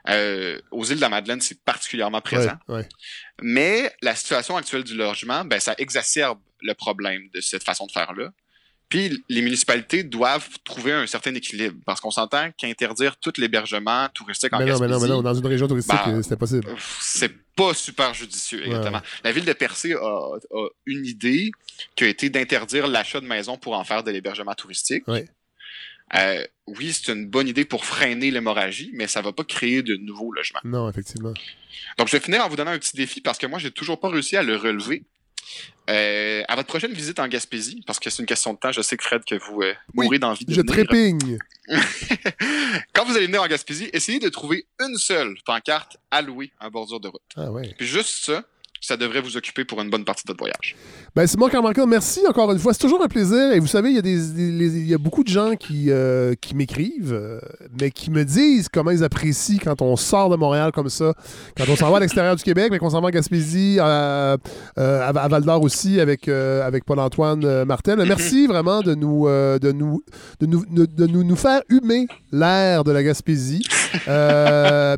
Euh, aux îles de la Madeleine, c'est particulièrement présent. Mais la situation actuelle du logement, ben, ça exacerbe le problème de cette façon de faire-là. Puis les municipalités doivent trouver un certain équilibre parce qu'on s'entend qu'interdire tout l'hébergement touristique en mais non, mais non, mais non, dans une région touristique, ben, c'est possible. C'est pas super judicieux, exactement. La ville de Percé a, a, une idée qui a été d'interdire l'achat de maisons pour en faire de l'hébergement touristique. Oui. Euh, oui, c'est une bonne idée pour freiner l'hémorragie, mais ça va pas créer de nouveaux logements. Non, effectivement. Donc, je vais finir en vous donnant un petit défi parce que moi, j'ai toujours pas réussi à le relever. Euh, à votre prochaine visite en Gaspésie, parce que c'est une question de temps, je sais que Fred, que vous euh, mourrez d'envie de je trépigne. <laughs> Quand vous allez venir en Gaspésie, essayez de trouver une seule pancarte allouée en bordure de route. Ah ouais. Puis juste ça, ça devrait vous occuper pour une bonne partie de votre voyage. Ben, Simon Carmarco, merci encore une fois. C'est toujours un plaisir. Et vous savez, il y a, des, il y a beaucoup de gens qui, euh, qui m'écrivent, euh, mais qui me disent comment ils apprécient quand on sort de Montréal comme ça, quand on s'en va à l'extérieur du Québec, mais qu'on s'en va à Gaspésie, à, euh, à, Val d'Or aussi avec, avec Paul-Antoine Martel. Merci vraiment de nous, de nous, de nous, de nous, nous faire humer l'air de la Gaspésie.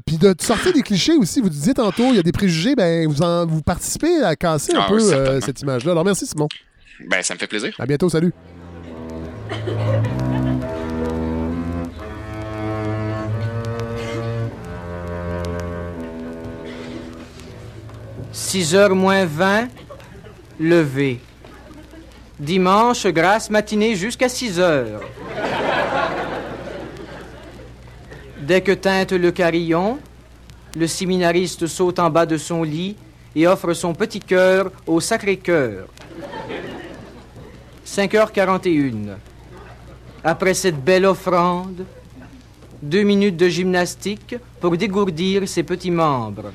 Puis de sortir des clichés aussi. Vous disiez tantôt, il y a des préjugés, ben vous, en, vous participer à casser un ah peu euh, cette image-là. Alors merci Simon. Ben, ça me fait plaisir. À bientôt, salut. Six heures moins 20, levé. Dimanche, grasse matinée jusqu'à 6 heures. Dès que teinte le carillon, le séminariste saute en bas de son lit et offre son petit cœur au Sacré-Cœur. 5h41. Après cette belle offrande, deux minutes de gymnastique pour dégourdir ses petits membres.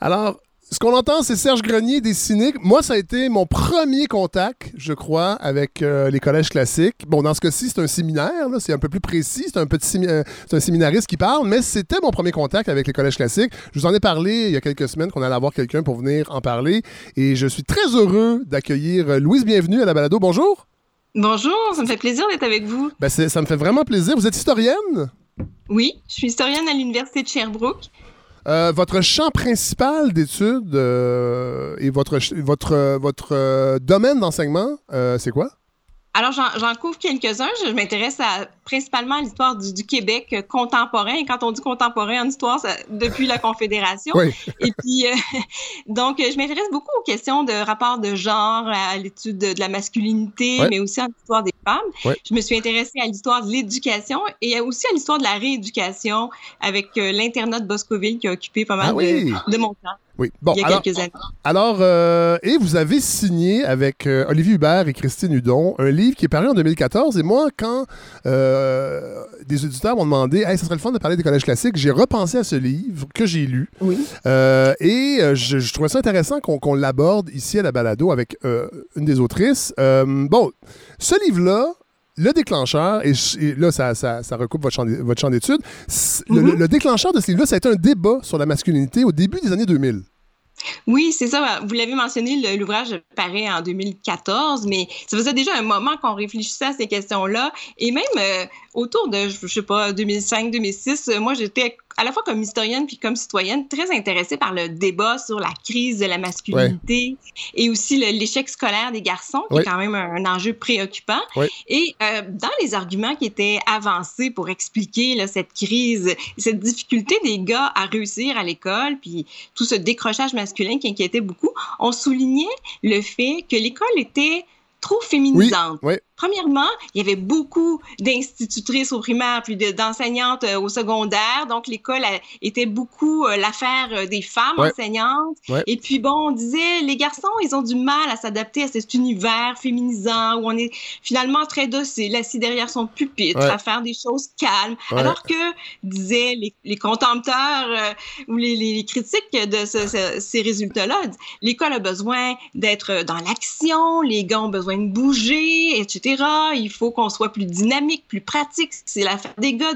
Alors, ce qu'on entend, c'est Serge Grenier des Cyniques. Moi, ça a été mon premier contact, je crois, avec euh, les collèges classiques. Bon, dans ce cas-ci, c'est un séminaire, c'est un peu plus précis, c'est un petit euh, un séminariste qui parle, mais c'était mon premier contact avec les collèges classiques. Je vous en ai parlé il y a quelques semaines qu'on allait avoir quelqu'un pour venir en parler, et je suis très heureux d'accueillir euh, Louise Bienvenue à la balado. Bonjour. Bonjour, ça me fait plaisir d'être avec vous. Ben, ça me fait vraiment plaisir. Vous êtes historienne? Oui, je suis historienne à l'Université de Sherbrooke. Euh, votre champ principal d'études euh, et votre, votre, votre euh, domaine d'enseignement, c'est quoi? Alors, j'en couvre quelques-uns. Je, m'intéresse principalement à l'histoire du, Québec euh, contemporain. Et quand on dit contemporain en histoire, ça, depuis la Confédération. Et puis, euh, <laughs> donc, je m'intéresse beaucoup aux questions de rapport de genre, à l'étude de, la masculinité, mais aussi à l'histoire des femmes. Je me suis intéressée à l'histoire de l'éducation et aussi à l'histoire de la rééducation avec euh, l'internat de Boscoville qui a occupé pas mal ah de, de mon temps. Oui. Bon, il y a alors, quelques années. Alors, euh, et vous avez signé avec euh, Olivier Hubert et Christine Hudon un livre qui est paru en 2014. Et moi, quand euh, des auditeurs m'ont demandé, hey, ça serait le fun de parler des collèges classiques, j'ai repensé à ce livre que j'ai lu. Oui. et je, je, trouvais ça intéressant qu'on l'aborde ici à la balado avec une des autrices. bon, ce livre-là, le déclencheur, et, là, ça, ça, recoupe votre champ, votre d'études, le, mm-hmm. le, déclencheur de ce livre-là, ça a été un débat sur la masculinité au début des années 2000. Oui, c'est ça. Vous l'avez mentionné, l'ouvrage paraît en 2014, mais ça faisait déjà un moment qu'on réfléchissait à ces questions-là. Et même euh, autour de, je sais pas, 2005-2006, moi, j'étais à la fois comme historienne puis comme citoyenne, très intéressée par le débat sur la crise de la masculinité et aussi l'échec scolaire des garçons, qui est quand même un, enjeu préoccupant. Et euh, dans les arguments qui étaient avancés pour expliquer là, cette crise, cette difficulté des gars à réussir à l'école, puis tout ce décrochage masculin qui inquiétait beaucoup, on soulignait le fait que l'école était trop féminisante. Premièrement, il y avait beaucoup d'institutrices au primaire, puis d'enseignantes euh, au secondaire. Donc, l'école était beaucoup euh, l'affaire euh, des femmes enseignantes. Et puis, bon, on disait, les garçons, ils ont du mal à s'adapter à cet univers féminisant où on est finalement très docile, assis derrière son pupitre, à faire des choses calmes. Alors que, disaient les, les contempteurs ou les, les, critiques de ces résultats-là, l'école a besoin d'être dans l'action, les gars ont besoin de bouger, etc. Il faut qu'on soit plus dynamique, plus pratique. C'est l'affaire des gars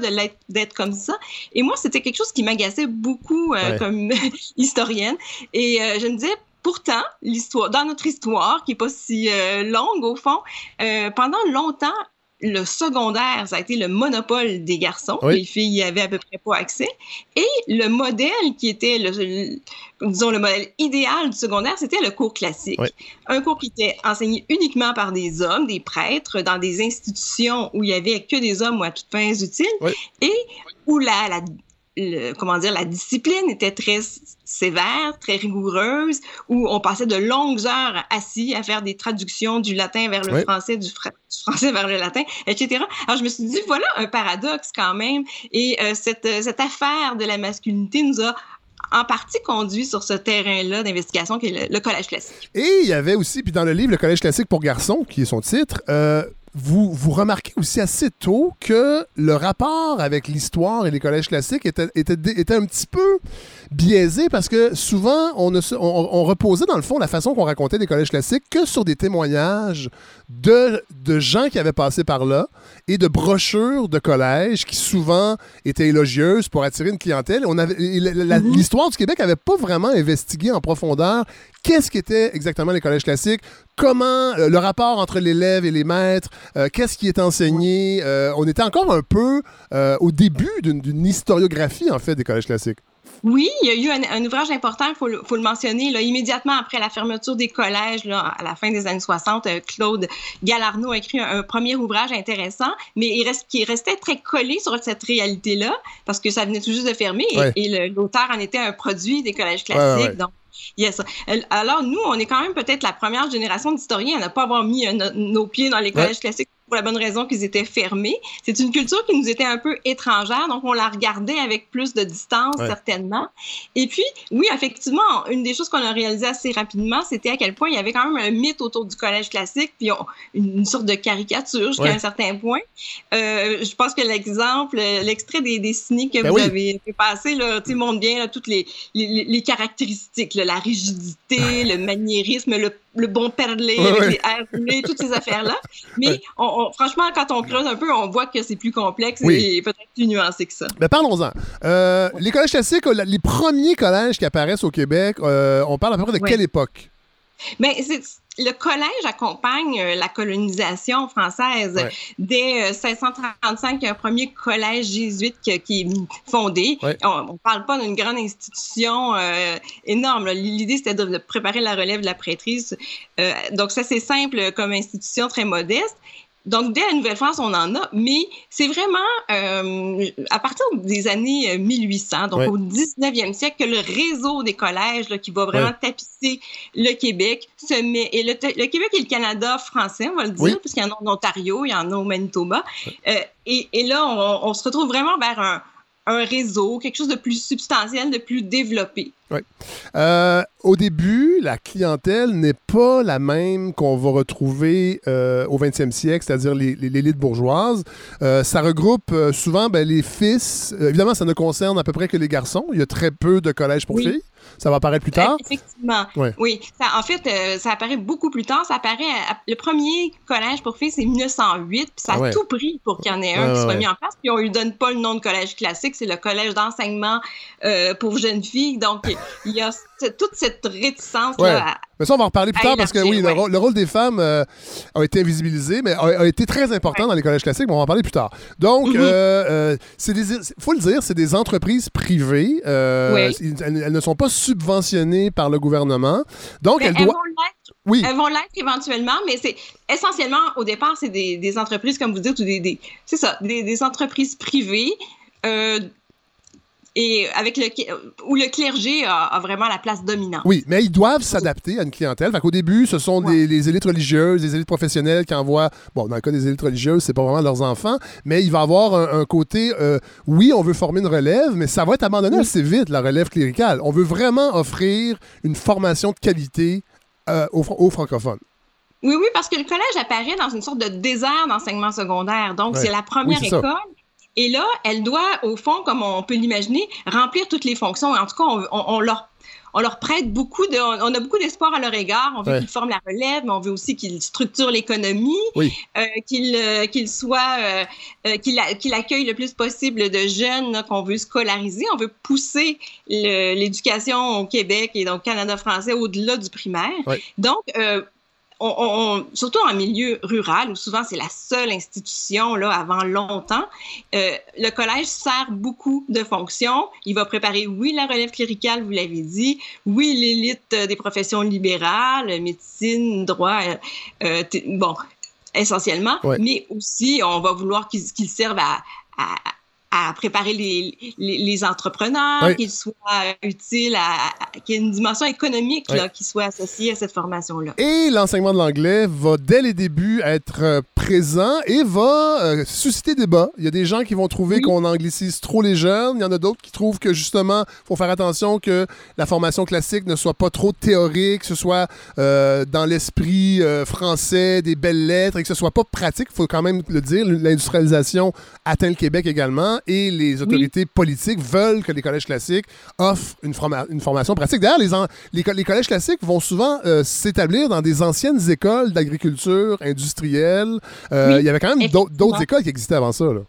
d'être comme ça. Et moi, c'était quelque chose qui m'agaçait beaucoup euh, comme <laughs> historienne. Et euh, je me disais, pourtant, l'histoire, dans notre histoire, qui n'est pas si euh, longue au fond, pendant longtemps, le secondaire, ça a été le monopole des garçons. Les filles y avaient à peu près pas accès. Et le modèle qui était, le, disons, le modèle idéal du secondaire, c'était le cours classique. Un cours qui était enseigné uniquement par des hommes, des prêtres, dans des institutions où il y avait que des hommes ou à toutes fins utiles, et où la, la comment dire, la discipline était très sévère, très rigoureuse, où on passait de longues heures assis à faire des traductions du latin vers le français, du, français vers le latin, etc. Alors je me suis dit, voilà un paradoxe quand même. Et euh, cette, cette affaire de la masculinité nous a en partie conduit sur ce terrain-là d'investigation qui est le, collège classique. Et il y avait aussi, puis dans le livre Le collège classique pour garçons, qui est son titre, euh, vous, vous remarquez aussi assez tôt que le rapport avec l'histoire et les collèges classiques était, était, était, un petit peu biaisé parce que souvent, on, on, reposait dans le fond la façon qu'on racontait des collèges classiques que sur des témoignages de, de gens qui avaient passé par là et de brochures de collèges qui souvent étaient élogieuses pour attirer une clientèle. On avait, mm-hmm. l'histoire du Québec n'avait pas vraiment investigué en profondeur qu'est-ce qu'étaient exactement les collèges classiques, comment euh, le rapport entre l'élève et les maîtres, euh, qu'est-ce qui est enseigné. Euh, on était encore un peu au début d'une historiographie, en fait, des collèges classiques. Oui, il y a eu un, ouvrage important, il faut, le mentionner, là, immédiatement après la fermeture des collèges, là, à la fin des années 60, Claude Galarno a écrit un, premier ouvrage intéressant, mais il reste, qui restait très collé sur cette réalité-là, parce que ça venait tout juste de fermer, et, l'auteur en était un produit des collèges classiques. donc, Yes. Alors, nous, on est quand même peut-être la première génération d'historiens à ne pas avoir mis nos pieds dans les collèges classiques pour la bonne raison qu'ils étaient fermés. C'est une culture qui nous était un peu étrangère, donc on la regardait avec plus de distance, certainement. Et puis, oui, effectivement, une des choses qu'on a réalisé assez rapidement, c'était à quel point il y avait quand même un mythe autour du collège classique, puis une, sorte de caricature jusqu'à un certain point. Euh, je pense que l'exemple, l'extrait des, des cyniques que ben vous avez fait passer, là, montre bien là, toutes les, les, les caractéristiques, la rigidité, le <laughs> maniérisme, le le bon perlé avec les airs toutes ces affaires-là. Mais franchement, quand on creuse un peu, on voit que c'est plus complexe et peut-être plus nuancé que ça. Mais parlons-en. Euh, les collèges classiques, les premiers collèges qui apparaissent au Québec, euh, on parle à peu près de quelle époque? Mais c'est le collège accompagne euh, la colonisation française. Dès 1635, il y a un premier collège jésuite qui, est fondé. On ne parle pas d'une grande institution euh, énorme. L'idée, c'était de, préparer la relève de la prêtrise. Euh, donc, ça, c'est simple comme institution, très modeste. Donc, dès la Nouvelle-France, on en a, mais c'est vraiment euh, à partir des années 1800, euh, donc au 19e siècle, que le réseau des collèges là, qui va vraiment tapisser le Québec se met. Et le, Québec et le Canada français, on va le dire, puisqu'il y en a en Ontario, il y en a au Manitoba. Euh, et, et, là, on, on, se retrouve vraiment vers un, un réseau, quelque chose de plus substantiel, de plus développé. Oui. Euh, au début, la clientèle n'est pas la même qu'on va retrouver euh, au 20e siècle, c'est-à-dire l'élite bourgeoise. Euh, ça regroupe souvent ben, les fils. évidemment, ça ne concerne à peu près que les garçons. Il y a très peu de collèges pour filles. Ça va apparaître plus tard? effectivement. Oui. Ça, en fait, ça apparaît beaucoup plus tard. Ça apparaît. le premier collège pour filles, c'est 1908. Puis ça a ah tout pris pour qu'il y en ait un qui soit mis en place. Puis on lui donne pas le nom de collège classique. C'est le collège d'enseignement pour jeunes filles. Donc, il y a toute cette réticence-là. Mais ça, on va en reparler plus tard parce que oui, le, rôle des femmes euh, a été invisibilisé, mais a, été très important dans les collèges classiques, mais on va en parler plus tard. Donc, il euh, euh, faut le dire, c'est des entreprises privées. elles, ne sont pas subventionnées par le gouvernement. Donc, elles, doivent. Oui. Elles vont l'être éventuellement, mais c'est essentiellement, au départ, c'est des, entreprises, comme vous dites, ou des, c'est ça, des, des, entreprises privées et avec le, où le clergé a, vraiment la place dominante. Oui, mais ils doivent s'adapter à une clientèle. Fait qu'au début, ce sont les élites religieuses, les élites professionnelles qui envoient, bon, dans le cas des élites religieuses, c'est pas vraiment leurs enfants, mais il va avoir un, côté, euh, oui, on veut former une relève, mais ça va être abandonné assez vite, la relève cléricale. On veut vraiment offrir une formation de qualité euh, aux, francophones. Oui, oui, parce que le collège apparaît dans une sorte de désert d'enseignement secondaire. Donc, c'est la première école. Et là, elle doit, au fond, comme on peut l'imaginer, remplir toutes les fonctions. En tout cas, on, leur on leur prête beaucoup de, on a beaucoup d'espoir à leur égard. On veut qu'ils forment la relève, mais on veut aussi qu'ils structurent l'économie, euh, qu'ils euh, qu'ils soient, euh, qu'ils accueillent le plus possible de jeunes qu'on veut scolariser. On veut pousser l'éducation au Québec et au Canada français au-delà du primaire. Donc, on, surtout en milieu rural, où souvent c'est la seule institution là, avant longtemps, euh, le collège sert beaucoup de fonctions. Il va préparer, oui, la relève cléricale, vous l'avez dit, oui, l'élite des professions libérales, médecine, droit, euh, bon, essentiellement, mais aussi on va vouloir qu'ils servent à, à préparer les, les, entrepreneurs, qu'ils soient utiles, qu'il y ait une dimension économique là, qui soit associée à cette formation-là. Et l'enseignement de l'anglais va dès les débuts être euh, présent et va euh, susciter débat. Il y a des gens qui vont trouver qu'on anglicise trop les jeunes. Il y en a d'autres qui trouvent que justement, il faut faire attention que la formation classique ne soit pas trop théorique, que ce soit euh, dans l'esprit français des belles lettres et que ce soit pas pratique. Il faut quand même le dire, l'industrialisation atteint le Québec également et les autorités politiques veulent que les collèges classiques offrent une, une formation pratique. D'ailleurs, les, les, collèges classiques vont souvent euh, s'établir dans des anciennes écoles d'agriculture industrielle. Euh, il y avait quand même d'autres écoles qui existaient avant ça. Là.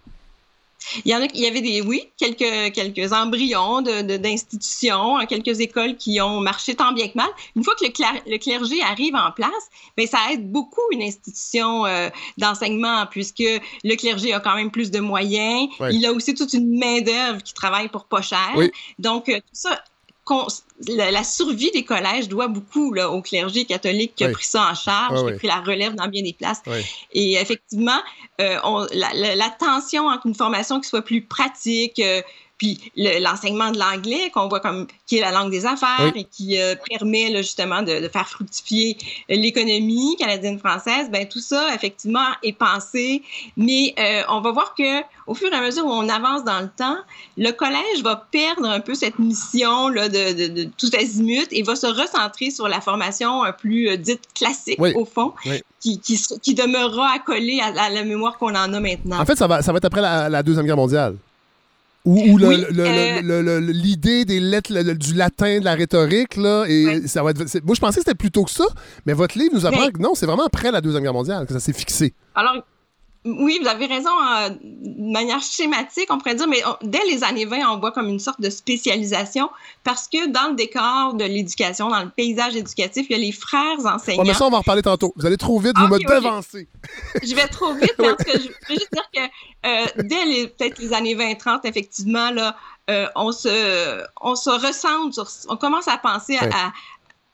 Il y, en a, il y avait des, oui, quelques, quelques embryons d'institutions, de, quelques écoles qui ont marché tant bien que mal. Une fois que le, clergé arrive en place, bien, ça aide beaucoup une institution euh, d'enseignement puisque le clergé a quand même plus de moyens. Il a aussi toute une main-d'œuvre qui travaille pour pas cher. Donc, euh, tout ça la, survie des collèges doit beaucoup là, au clergé catholique qui a pris ça en charge, qui a pris la relève dans bien des places. Et effectivement, euh, la, tension entre une formation qui soit plus pratique, euh, puis l'enseignement de l'anglais qu'on voit comme qui est la langue des affaires et qui euh, permet là, justement de, de, faire fructifier l'économie canadienne française, ben tout ça effectivement est pensé, mais euh, on va voir que au fur et à mesure où on avance dans le temps, le collège va perdre un peu cette mission là, de, de, tout azimut et va se recentrer sur la formation un plus euh, dite classique au fond. Qui, qui, qui, demeurera accolée à, à la mémoire qu'on en a maintenant. En fait, ça va, ça va être après la, la Deuxième Guerre mondiale. Ou, euh, l'idée des lettres, du latin, de la rhétorique, là, et ça va être, moi je pensais que c'était plutôt que ça, mais votre livre nous apprend que non, c'est vraiment après la Deuxième Guerre mondiale que ça s'est fixé. Alors, oui, vous avez raison. Euh, de manière schématique, on pourrait dire, mais dès les années 20, on voit comme une sorte de spécialisation parce que dans le décor de l'éducation, dans le paysage éducatif, il y a les frères enseignants. mais ça, on va en reparler tantôt. Vous allez trop vite, vous ah, me devancez. <laughs> Je, vais trop vite parce <laughs> que je veux juste dire que euh, dès peut-être les années 20-30, effectivement, là, euh, on, se, on se recentre, sur, on commence à penser à,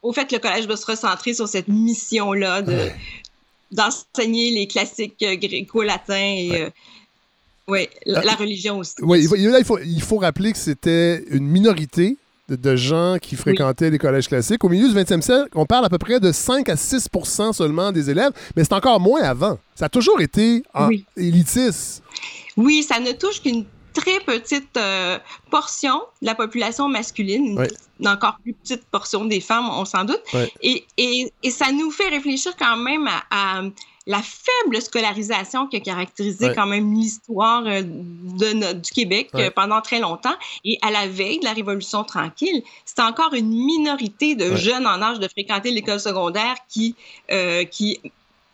au fait que le collège va se recentrer sur cette mission-là de d'enseigner les classiques euh, gréco-latins et ouais. Euh, la, religion aussi. Oui, il faut, il faut rappeler que c'était une minorité de, gens qui fréquentaient les collèges classiques. Au milieu du 20e siècle, on parle à peu près de 5 à 6% seulement des élèves, mais c'est encore moins avant. Ça a toujours été en élitiste. Oui, ça ne touche qu'une très petite euh, portion de la population masculine, une encore plus petite portion des femmes, on s'en doute. Et, et, et, ça nous fait réfléchir quand même à, la faible scolarisation qui a caractérisé quand même l'histoire euh, du Québec euh, pendant très longtemps. Et à la veille de la Révolution tranquille, c'était encore une minorité de jeunes en âge de fréquenter l'école secondaire qui, euh, qui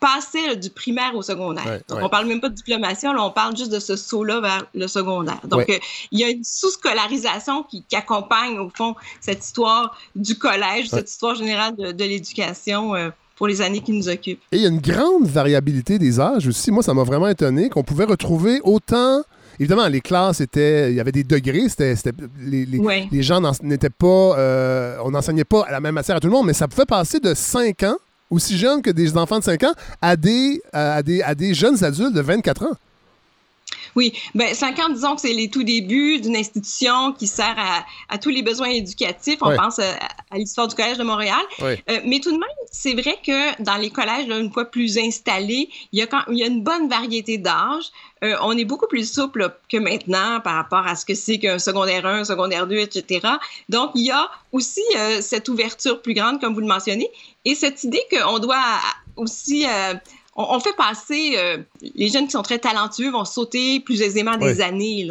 passaient du primaire au secondaire. Donc, on parle même pas de diplomation, là, on parle juste de ce saut-là vers le secondaire. Donc, il y a une sous-scolarisation qui, accompagne, au fond, cette histoire du collège, cette histoire générale de, l'éducation pour les années qui nous occupent. Et il y a une grande variabilité des âges aussi. Moi, ça m'a vraiment étonné qu'on pouvait retrouver autant. Évidemment, les classes étaient. Il y avait des degrés. C'était, les, les, gens n'étaient pas. Euh, on n'enseignait pas à la même matière à tout le monde, mais ça pouvait passer de 5 ans, aussi jeunes que des enfants de 5 ans, à des, à des, à des jeunes adultes de 24 ans. Oui, ben 5 ans, disons que c'est les tout débuts d'une institution qui sert à, à, tous les besoins éducatifs. On pense euh, à, l'histoire du Collège de Montréal. Euh, mais tout de même, c'est vrai que dans les collèges, une fois plus installés, il y a, quand, il y a une bonne variété d'âge. Euh, on est beaucoup plus souple que maintenant par rapport à ce que c'est qu'un secondaire 1, un secondaire 2, etc. Donc, il y a aussi cette ouverture plus grande, comme vous le mentionnez, et cette idée qu'on doit aussi on, fait passer euh, les jeunes qui sont très talentueux vont sauter plus aisément des années.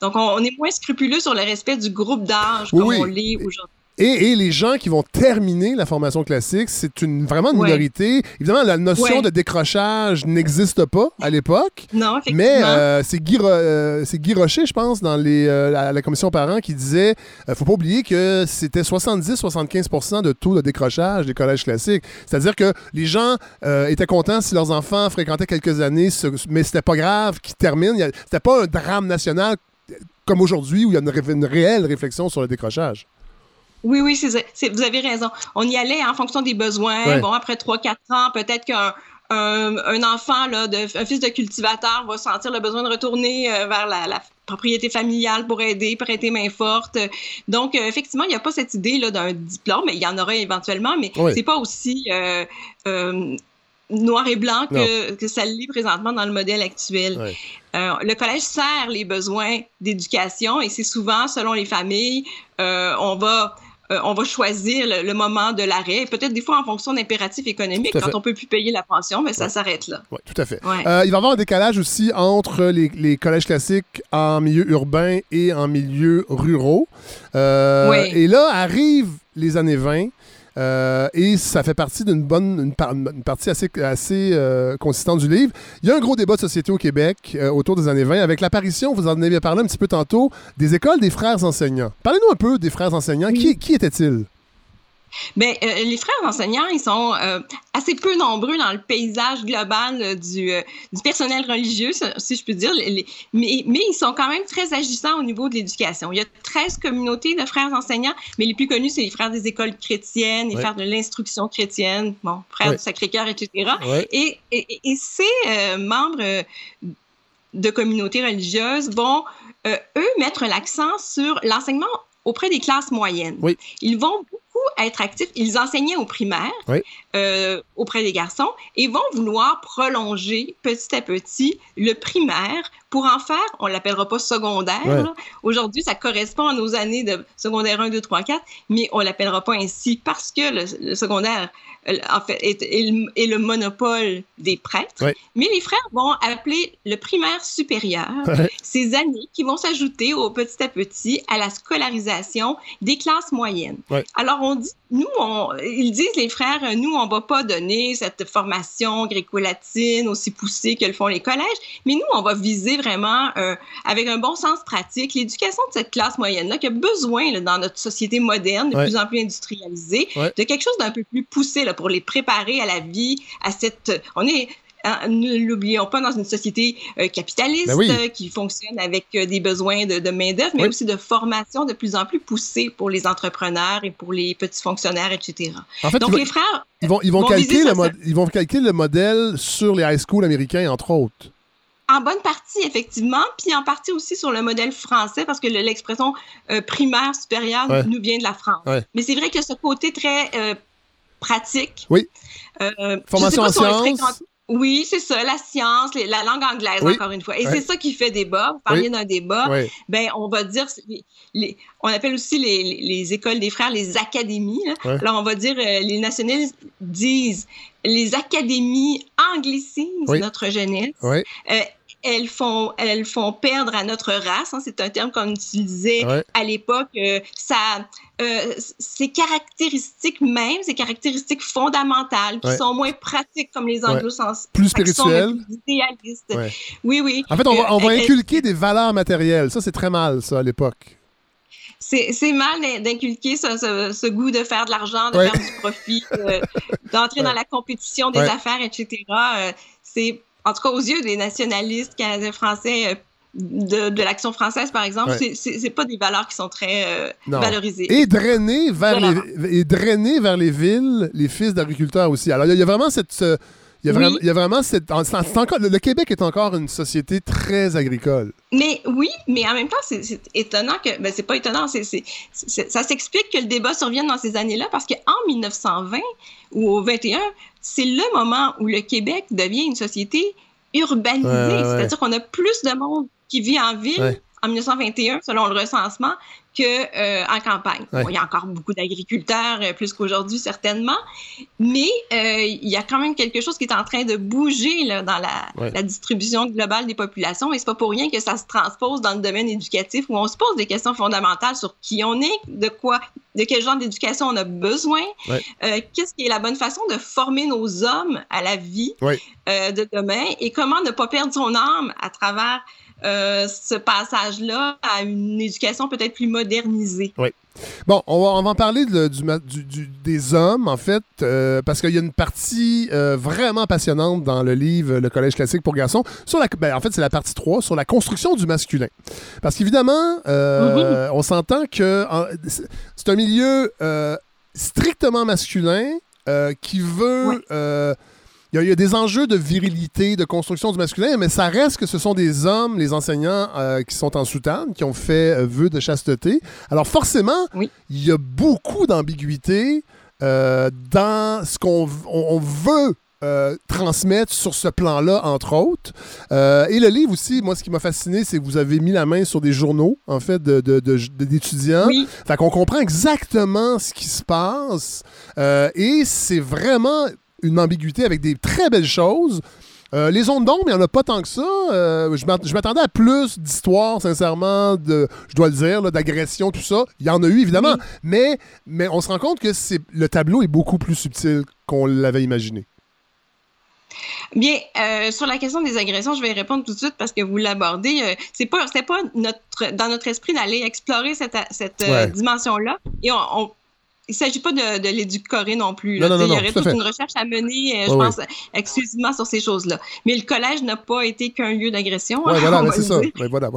Donc, on, est moins scrupuleux sur le respect du groupe d'âge comme on l'est aujourd'hui. Et, les gens qui vont terminer la formation classique, c'est une vraiment une minorité. Évidemment, la notion de décrochage n'existe pas à l'époque. Non, Mais euh, c'est Guy, euh, Guy, Rocher, je pense, dans les, euh, la, commission parents, qui disait faut pas oublier que c'était 70-75% de taux de décrochage des collèges classiques. C'est-à-dire que les gens étaient contents si leurs enfants fréquentaient quelques années, mais c'était pas grave qu'ils terminent. C'était pas un drame national comme aujourd'hui où il y a une, une réelle réflexion sur le décrochage. Oui, oui, c'est, vous avez raison. On y allait en fonction des besoins. Bon, après 3-4 ans, peut-être qu'un un, enfant, là, de, un fils de cultivateur va sentir le besoin de retourner euh, vers la, propriété familiale pour aider, prêter main forte. Donc, euh, effectivement, il n'y a pas cette idée là, d'un diplôme, mais il y en aura éventuellement, mais c'est pas aussi euh, noir et blanc que, que, ça l'est présentement dans le modèle actuel. le collège sert les besoins d'éducation et c'est souvent, selon les familles, on va euh, on va choisir le, moment de l'arrêt, peut-être des fois en fonction d'impératifs économiques. Quand on peut plus payer la pension, mais ça s'arrête là. Oui, tout à fait. Euh, il va y avoir un décalage aussi entre les, collèges classiques en milieu urbain et en milieu ruraux. Euh, et là arrivent les années 20. Euh, et ça fait partie d'une bonne une, partie assez, assez euh, consistante du livre. Il y a un gros débat de société au Québec euh, autour des années 20 avec l'apparition, vous en avez parlé un petit peu tantôt, des écoles des frères enseignants. Parlez-nous un peu des frères enseignants. Qui, qui étaient-ils? Bien, euh, les frères enseignants, ils sont euh, assez peu nombreux dans le paysage global euh, du, du, personnel religieux, si je peux dire, mais, mais, ils sont quand même très agissants au niveau de l'éducation. Il y a 13 communautés de frères enseignants, mais les plus connus, c'est les frères des écoles chrétiennes, les frères de l'instruction chrétienne, bon, frères du Sacré-Cœur, etc. Et, et, et, ces membres de communautés religieuses vont, eux, mettre l'accent sur l'enseignement auprès des classes moyennes. Ils vont être actifs. Ils enseignaient au primaire euh, auprès des garçons et vont vouloir prolonger petit à petit le primaire pour en faire, on l'appellera pas secondaire. Aujourd'hui, ça correspond à nos années de secondaire 1, 2, 3, 4, mais on l'appellera pas ainsi parce que le secondaire euh, en fait, est, le monopole des prêtres. Mais les frères vont appeler le primaire supérieur <laughs> ces années qui vont s'ajouter au petit à petit à la scolarisation des classes moyennes. Alors, on dit, nous, on, ils disent, les frères, nous, on va pas donner cette formation gréco-latine aussi poussée que le font les collèges, mais nous, on va viser vraiment, euh, avec un bon sens pratique, l'éducation de cette classe moyenne-là qui a besoin, dans notre société moderne, de plus en plus industrialisée, de quelque chose d'un peu plus poussé pour les préparer à la vie, à cette... On est hein, ne l'oublions pas, dans une société euh, capitaliste ben qui fonctionne avec euh, des besoins de, main-d'œuvre, mais aussi de formation de plus en plus poussée pour les entrepreneurs et pour les petits fonctionnaires, etc. Donc, les frères. Ils vont, ils vont, le ils vont calquer le modèle sur les high schools américains, entre autres. En bonne partie, effectivement, puis en partie aussi sur le modèle français, parce que l'expression euh, primaire supérieure nous vient de la France. Mais c'est vrai que ce côté très pratique. Oui. Euh, Formation en sciences. Oui, c'est ça, la science, la langue anglaise, encore une fois. Et c'est ça qui fait débat. Vous parliez d'un débat. Ben, on va dire, on appelle aussi les, écoles des frères les académies. Alors, on va dire, euh, les nationalistes disent les académies anglicisent notre jeunesse. Euh, elles font, elles font perdre à notre race. Hein, c'est un terme qu'on utilisait à l'époque. Euh, ça, euh, ces caractéristiques même, ces caractéristiques fondamentales qui sont moins pratiques comme les anglo-saxons. Plus spirituelles. Plus idéalistes. Oui, oui. En fait, on va, on va inculquer des valeurs matérielles. Ça, c'est très mal, ça, à l'époque. C'est mal d'inculquer ce, ce, goût de faire de l'argent, de faire du profit, d'entrer <laughs> dans la compétition des affaires, etc. c'est en tout cas aux yeux des nationalistes canadiens français euh, de, l'action française, par exemple, ce c'est pas des valeurs qui sont très euh, valorisées. Et drainer, vers les, et drainer vers les villes les fils d'agriculteurs aussi. Alors, il y, a vraiment cette... Il y, a vraiment, il y a vraiment cette. Encore, le, Québec est encore une société très agricole. Mais oui, mais en même temps, c'est étonnant que. Ben, c'est pas étonnant. ça s'explique que le débat survienne dans ces années-là parce qu'en 1920 ou au 21, c'est le moment où le Québec devient une société urbanisée. C'est-à-dire qu'on a plus de monde qui vit en ville en 1921, selon le recensement, qu'en euh, en campagne. il y a encore beaucoup d'agriculteurs, euh, plus qu'aujourd'hui certainement, mais euh, il y a quand même quelque chose qui est en train de bouger là, dans la, la, distribution globale des populations, et c'est pas pour rien que ça se transpose dans le domaine éducatif où on se pose des questions fondamentales sur qui on est, de quoi, de quel genre d'éducation on a besoin, qu'est-ce qui est la bonne façon de former nos hommes à la vie de demain, et comment ne pas perdre son âme à travers euh, ce passage-là à une éducation peut-être plus modernisée. Oui. Bon, on va, on va en parler du, des hommes, en fait, euh, parce qu'il y a une partie euh, vraiment passionnante dans le livre Le Collège classique pour garçons. Sur la, ben, en fait, c'est la partie 3 sur la construction du masculin. Parce qu'évidemment, on s'entend que c'est un milieu strictement masculin qui veut il y, a des enjeux de virilité, de construction du masculin, mais ça reste que ce sont des hommes, les enseignants, euh, qui sont en soutane, qui ont fait euh, vœu de chasteté. Alors forcément, il y a beaucoup d'ambiguïté euh, dans ce qu'on veut transmettre sur ce plan-là, entre autres. et le livre aussi, moi, ce qui m'a fasciné, c'est que vous avez mis la main sur des journaux, en fait, d'étudiants. De, Fait qu'on comprend exactement ce qui se passe. et c'est vraiment une ambiguïté avec des très belles choses. Euh, les ondes d'ombre, il n'y en a pas tant que ça. Euh, je m'attendais à plus d'histoires, sincèrement, de, je dois le dire, d'agression, tout ça. Il y en a eu, évidemment. Mais, mais on se rend compte que le tableau est beaucoup plus subtil qu'on l'avait imaginé. Bien, euh, sur la question des agressions, je vais répondre tout de suite parce que vous l'abordez. c'est pas, pas notre, dans notre esprit d'aller explorer cette, cette dimension-là. Et on il ne s'agit pas de, de l'éducorer non plus. il y aurait toute une recherche à mener, euh, je pense, exclusivement sur ces choses-là. Mais le collège n'a pas été qu'un lieu d'agression. voilà, <laughs> c'est ça.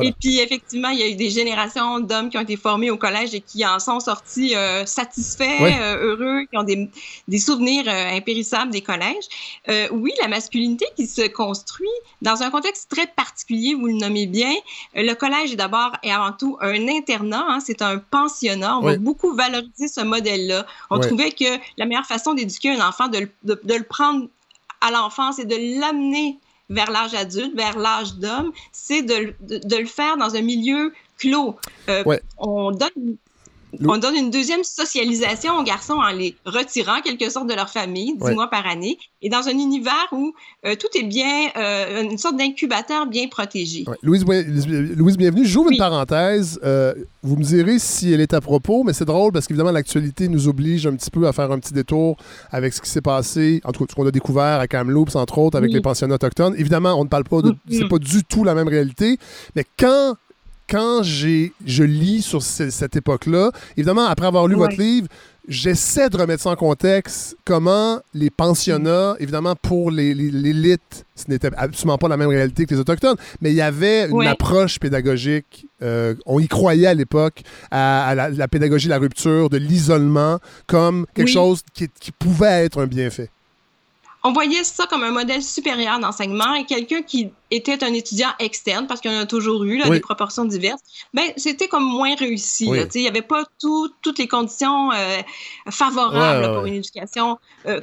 Et puis, effectivement, il y a eu des générations d'hommes qui ont été formés au collège et qui en sont sortis euh, satisfaits, euh, heureux, qui ont des, des souvenirs impérissables des collèges. oui, la masculinité qui se construit dans un contexte très particulier, vous le nommez bien. Le collège est d'abord et avant tout un internat, hein, c'est un pensionnat. On va beaucoup valoriser ce modèle on trouvait que la meilleure façon d'éduquer un enfant, de, le prendre à l'enfance et de l'amener vers l'âge adulte, vers l'âge d'homme, c'est de, le faire dans un milieu clos. Euh, on donne on donne une deuxième socialisation aux garçons en les retirant quelque sorte de leur famille, dix mois par année, et dans un univers où euh, tout est bien, euh, une sorte d'incubateur bien protégé. Louise, Louise, bienvenue. J'ouvre une parenthèse. Euh, vous me direz si elle est à propos, mais c'est drôle parce qu'évidemment, l'actualité nous oblige un petit peu à faire un petit détour avec ce qui s'est passé, en tout cas, ce qu'on a découvert à Kamloops, entre autres, avec les pensionnats autochtones. Évidemment, on ne parle pas de. Mm-hmm. C'est pas du tout la même réalité, mais quand quand j'ai, je lis sur cette époque-là, évidemment, après avoir lu votre livre, j'essaie de remettre ça en contexte, comment les pensionnats, évidemment, pour l'élite, ce n'était absolument pas la même réalité que les Autochtones, mais il y avait une approche pédagogique, euh, on y croyait à l'époque, à, la, pédagogie de la rupture, de l'isolement, comme quelque chose qui, qui pouvait être un bienfait on voyait ça comme un modèle supérieur d'enseignement et quelqu'un qui était un étudiant externe, parce en a toujours eu, là, des proportions diverses, ben, c'était comme moins réussi. Il n'y avait pas toutes les conditions euh, favorables pour une éducation euh,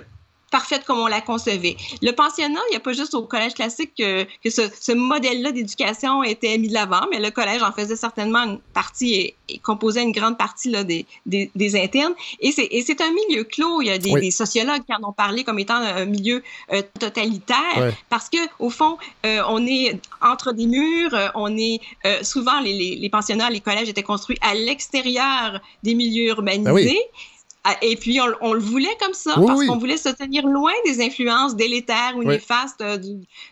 parfaite comme on la concevait. Le pensionnat, il n'y a pas juste au collège classique que, que ce, ce modèle-là d'éducation était mis de l'avant, mais le collège en faisait certainement une partie et, composait une grande partie là, des, des, des internes. Et c'est un milieu clos. Il y a des, des, sociologues qui en ont parlé comme étant un milieu euh, totalitaire parce que au fond, euh, on est entre des murs, euh, on est souvent les, les, les, pensionnats, les collèges étaient construits à l'extérieur des milieux urbanisés. Ben ah, et puis, on, le voulait comme ça, parce qu'on voulait se tenir loin des influences délétères ou néfastes euh,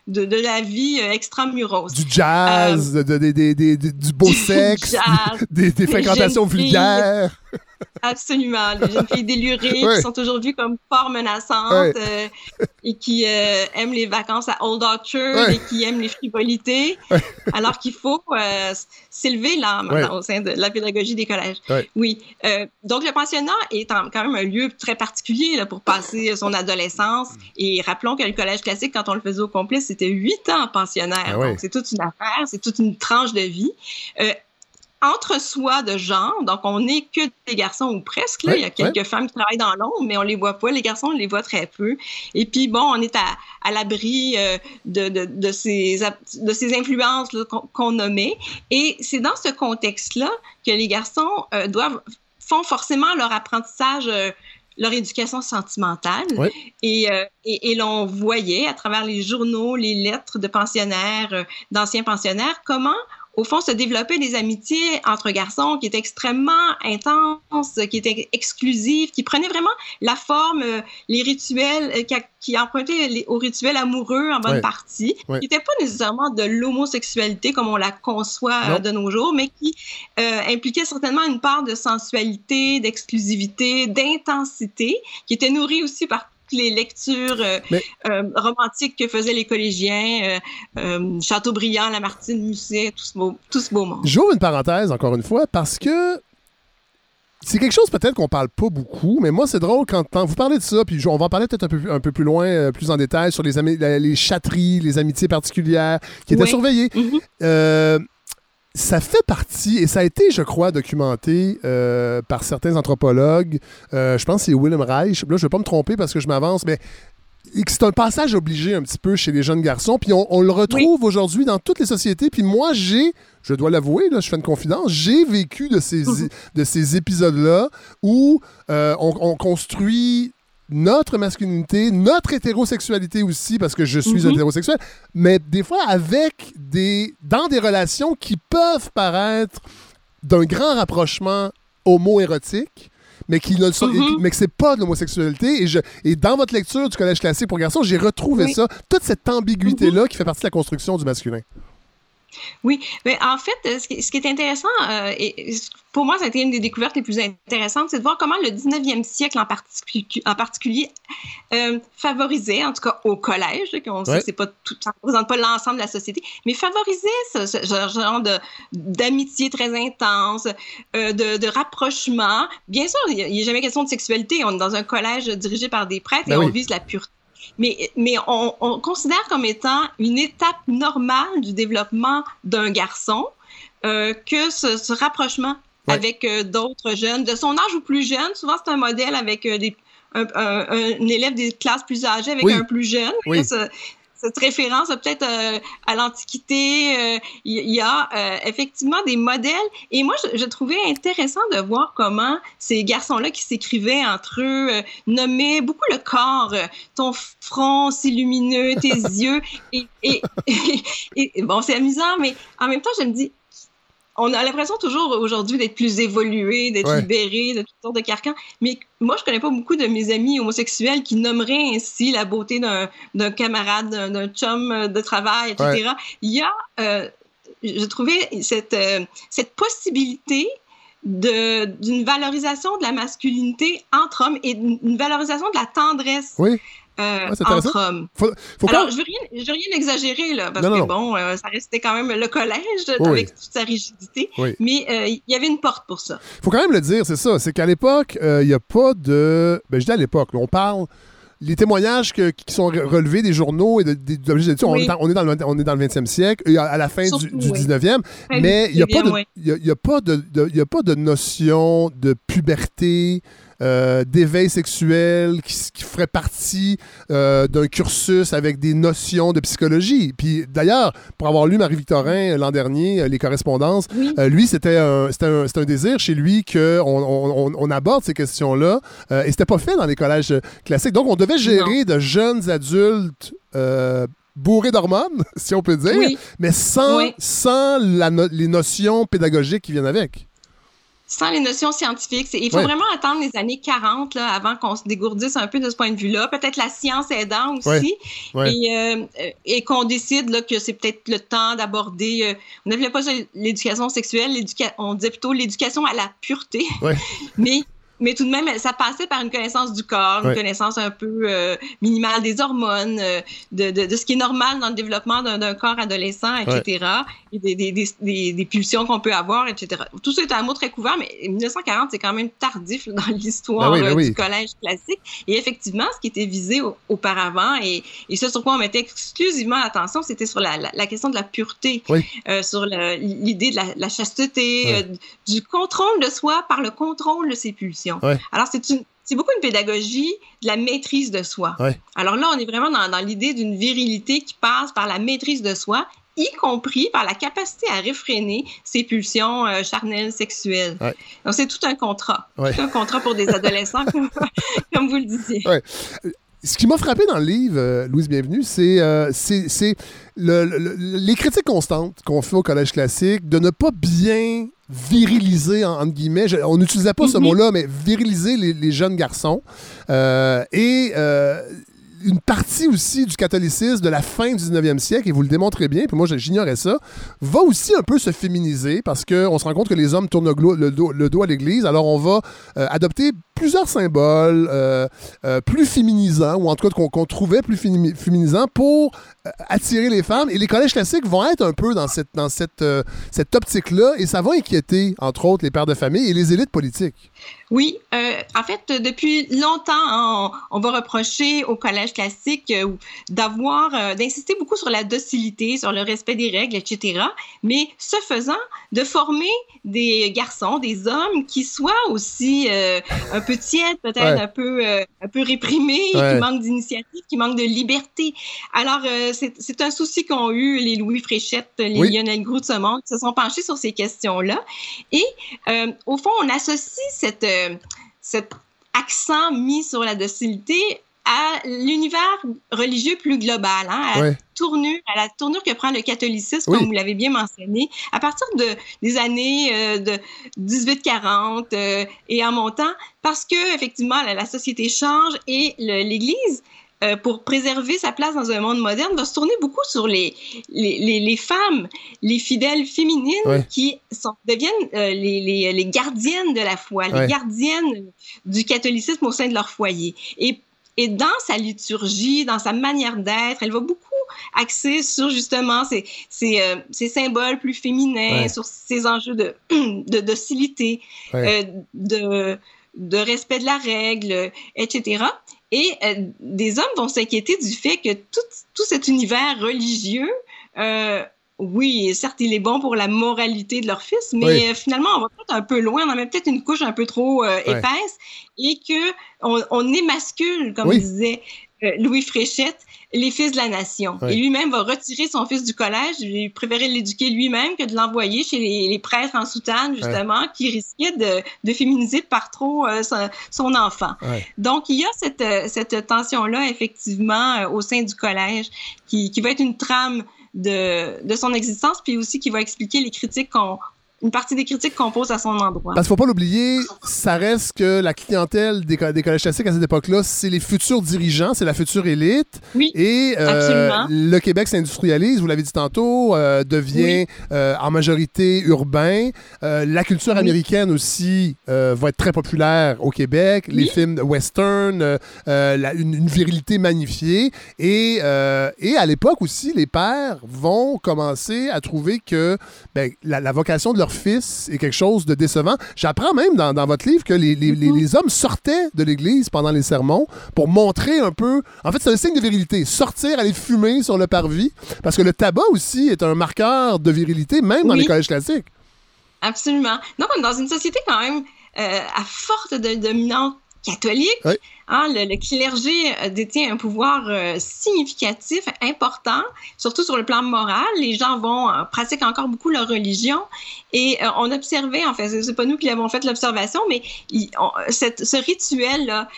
de, de, la vie euh, extramuros. Du jazz, euh, de, du beau <laughs> sexe, des, fréquentations vulgaires. Absolument. Les jeunes filles délurées qui sont aujourd'hui comme fort menaçantes euh, et qui euh, aiment les vacances à Old Orchard et qui aiment les frivolités, <laughs> alors qu'il faut euh, s'élever là au sein de la pédagogie des collèges. Oui. donc, le pensionnat est quand même un lieu très particulier là, pour passer son adolescence. Et rappelons que le collège classique, quand on le faisait au complet, c'était huit ans pensionnaire. Ah donc, c'est toute une affaire, c'est toute une tranche de vie entre-soi de genre. Donc, on n'est que des garçons ou presque. Là. Il y a quelques femmes qui travaillent dans l'ombre, mais on les voit pas. Les garçons, on les voit très peu. Et puis, bon, on est à, à l'abri euh, de, de, de, ces, de ces influences qu'on nommait. Et c'est dans ce contexte-là que les garçons euh, doivent font forcément leur apprentissage euh, leur éducation sentimentale. Et, et, et l'on voyait à travers les journaux, les lettres de pensionnaires, d'anciens pensionnaires, comment au fond, se développer des amitiés entre garçons qui étaient extrêmement intenses, qui étaient exclusives, qui prenaient vraiment la forme, euh, les rituels, euh, qui, qui empruntaient aux rituels amoureux en bonne partie, qui n'étaient pas nécessairement de l'homosexualité comme on la conçoit euh, de nos jours, mais qui impliquaient certainement une part de sensualité, d'exclusivité, d'intensité, qui était nourrie aussi par les lectures euh, euh, romantiques que faisaient les collégiens, euh, Chateaubriand, Lamartine, Musset, tout ce beau, tout ce beau monde. J'ouvre une parenthèse encore une fois parce que c'est quelque chose peut-être qu'on parle pas beaucoup, mais moi c'est drôle quand, vous parlez de ça, puis on va en parler peut-être un peu, un peu plus loin, plus en détail sur les, les chatteries, les amitiés particulières qui étaient surveillées. Mm-hmm ça fait partie, et ça a été, je crois, documenté euh, par certains anthropologues. Euh, je pense que c'est Willem Reich. Là, je ne vais pas me tromper parce que je m'avance, mais c'est un passage obligé un petit peu chez les jeunes garçons. Puis on, le retrouve aujourd'hui dans toutes les sociétés. Puis moi, j'ai, je dois l'avouer, là, je fais une confidence, j'ai vécu de ces, de ces épisodes-là où euh, on, on, construit notre masculinité, notre hétérosexualité aussi, parce que je suis mhm. hétérosexuel, mais des fois avec des. dans des relations qui peuvent paraître d'un grand rapprochement homo-érotique, mais qui ne sont, mhm. mais que c'est pas de l'homosexualité. Et, je, et dans votre lecture du collège classique pour garçons, j'ai retrouvé ça, toute cette ambiguïté-là mhm. qui fait partie de la construction du masculin. Oui, mais en fait, ce qui, est intéressant, euh, et pour moi, ça a été une des découvertes les plus intéressantes, c'est de voir comment le 19e siècle en, en particulier euh, favorisait, en tout cas au collège, qu'on sait c'est pas tout, ça ne représente pas l'ensemble de la société, mais favorisait ce, genre d'amitié très intense, euh, de, rapprochement. Bien sûr, il n'y a, jamais question de sexualité. On est dans un collège dirigé par des prêtres et ben on vise la pureté mais, mais on, considère comme étant une étape normale du développement d'un garçon euh, que ce, rapprochement avec euh, d'autres jeunes, de son âge ou plus jeune. Souvent, c'est un modèle avec euh, des, un, élève des classes plus âgées avec un plus jeune. Oui cette référence peut-être euh, à l'Antiquité. Euh, il y, a euh, effectivement des modèles. Et moi, je, trouvais intéressant de voir comment ces garçons-là qui s'écrivaient entre eux nommaient beaucoup le corps, ton front si lumineux, tes <laughs> yeux. Et, <laughs> et, et bon, c'est amusant, mais en même temps, je me dis, on a l'impression toujours aujourd'hui d'être plus évolué, d'être libéré de toutes sortes de carcans. Mais moi, je connais pas beaucoup de mes amis homosexuels qui nommeraient ainsi la beauté d'un camarade, d'un chum de travail, etc. Il y a, euh, je trouvais cette, euh, cette possibilité d'une valorisation de la masculinité entre hommes et d'une valorisation de la tendresse. Oui. Euh, entre hommes. Alors, je ne veux, rien exagérer, là, parce que bon, euh, ça restait quand même le collège avec toute sa rigidité, mais euh, il y avait une porte pour ça. Il faut quand même le dire, c'est ça, c'est qu'à l'époque, il n'y a pas de... Ben, je dis à l'époque, on parle les témoignages qui sont relevés des journaux et des de, d'études, on, est on, est dans le, on est dans le 20e siècle, et à, la fin du, 19e, mais il n'y a, a, de, a, de, a pas de notion de puberté, d'éveil sexuel qui, qui, ferait partie d'un cursus avec des notions de psychologie. Puis d'ailleurs, pour avoir lu Marie-Victorin l'an dernier, les correspondances, lui, c'était un, un, un, désir chez lui qu'on on, on, aborde ces questions-là. et c'était pas fait dans les collèges classiques. Donc, on devait gérer de jeunes adultes bourré d'hormones, <laughs> si on peut dire, mais sans, sans les notions pédagogiques qui viennent avec sans les notions scientifiques. Il faut vraiment attendre les années 40 là, avant qu'on se dégourdisse un peu de ce point de vue-là. Peut-être la science aidant aussi. Et, euh, et qu'on décide là, que c'est peut-être le temps d'aborder. Euh, on n'appelait pas l'éducation sexuelle, on disait plutôt l'éducation à la pureté. <laughs> Mais mais tout de même, ça passait par une connaissance du corps, une connaissance un peu euh, minimale des hormones, euh, de, de, de, ce qui est normal dans le développement d'un corps adolescent, etc., et des, des, des, des pulsions qu'on peut avoir, etc. Tout ça est un mot très couvert, mais 1940, c'est quand même tardif <laughs> dans l'histoire ben ben euh, du collège classique. Et effectivement, ce qui était visé auparavant, et, et ce sur quoi on mettait exclusivement attention, c'était sur la, la, question de la pureté, sur l'idée de la, la chasteté, du contrôle de soi par le contrôle de ses pulsions. Alors, c'est c'est beaucoup une pédagogie de la maîtrise de soi. Alors là, on est vraiment dans, l'idée d'une virilité qui passe par la maîtrise de soi, y compris par la capacité à réfréner ses pulsions euh, charnelles sexuelles. Donc, c'est tout un contrat. Tout un contrat pour des adolescents, comme, vous <laughs> le disiez. Ce qui m'a frappé dans le livre, euh, Louise Bienvenue, c'est euh, les critiques constantes qu'on fait au collège classique de ne pas bien viriliser, entre guillemets. on n'utilisait pas ce mhm. mot-là, mais viriliser les, jeunes garçons. Euh, et euh, une partie aussi du catholicisme de la fin du 19e siècle, et vous le démontrez bien, puis moi j'ignorais ça, va aussi un peu se féminiser parce qu'on se rend compte que les hommes tournent le, dos, à l'Église, alors on va euh, adopter plusieurs symboles euh, euh, plus féminisants, ou en tout cas qu'on trouvait plus féminisants pour attirer les femmes. Et les collèges classiques vont être un peu dans cette, dans cette, cette optique-là, et ça va inquiéter, entre autres, les pères de famille et les élites politiques. Oui, en fait, depuis longtemps, on, va reprocher au collège classique d'avoir, d'insister beaucoup sur la docilité, sur le respect des règles, etc. Mais ce faisant, de former des garçons, des hommes qui soient aussi un tiède, peut-être un peu euh, un peu réprimé, qui manque d'initiative, qui manque de liberté. Alors euh, c'est un souci qu'ont eu les Louis Fréchette, les Lionel Groux de ce monde, qui se sont penchés sur ces questions-là. Et euh, au fond, on associe cette cet accent mis sur la docilité à l'univers religieux plus global, hein, à, tournure, à la tournure que prend le catholicisme, comme vous l'avez bien mentionné, à partir de, des années euh, de 1840 euh, et en montant, parce que effectivement la, société change et l'Église euh, pour préserver sa place dans un monde moderne, va se tourner beaucoup sur les, les, les, femmes, les fidèles féminines qui sont, deviennent les, les, gardiennes de la foi, les gardiennes du catholicisme au sein de leur foyer. Et et dans sa liturgie, dans sa manière d'être, elle va beaucoup axer sur justement ces, ces, euh, ces symboles plus féminins, sur ces enjeux de, <clears throat> de docilité, euh, de, de respect de la règle, etc. Et euh, des hommes vont s'inquiéter du fait que tout, tout cet univers religieux oui, certes, il est bon pour la moralité de leur fils, mais finalement, on va peut-être un peu loin, on en met peut-être une couche un peu trop euh, épaisse et que on, on émascule, comme disait euh, Louis Fréchette, les fils de la nation. Et lui-même va retirer son fils du collège. Il préférait l'éduquer lui-même que de l'envoyer chez les, prêtres en soutane, justement, qui risquaient de, de, féminiser par trop euh, son, enfant. Donc, il y a cette, cette tension-là, effectivement, au sein du collège, qui, qui va être une trame de, son existence, puis aussi qui va expliquer les critiques qu'on une partie des critiques qu'on pose à son endroit. Parce qu'il faut pas l'oublier, ça reste que la clientèle des, des collèges classiques à cette époque-là, c'est les futurs dirigeants, c'est la future élite. Oui, Et euh, le Québec s'industrialise, vous l'avez dit tantôt, euh, devient euh, en majorité urbain. la culture américaine aussi va être très populaire au Québec. Les films western, une, virilité magnifiée. Et, et à l'époque aussi, les pères vont commencer à trouver que ben, la, la vocation de leur fils est quelque chose de décevant. J'apprends même dans, votre livre que mhm. les, hommes sortaient de l'église pendant les sermons pour montrer un peu. En fait, c'est un signe de virilité. Sortir, aller fumer sur le parvis. Parce que le tabac aussi est un marqueur de virilité, même dans les collèges classiques. Absolument. Donc, dans une société quand même euh, à forte de, dominante catholique. Hein, le, clergé euh, détient un pouvoir euh, significatif, important, surtout sur le plan moral. Les gens vont euh, pratiquer encore beaucoup leur religion. Et on observait, en fait, c'est pas nous qui avons fait l'observation, mais cette, ce rituel-là,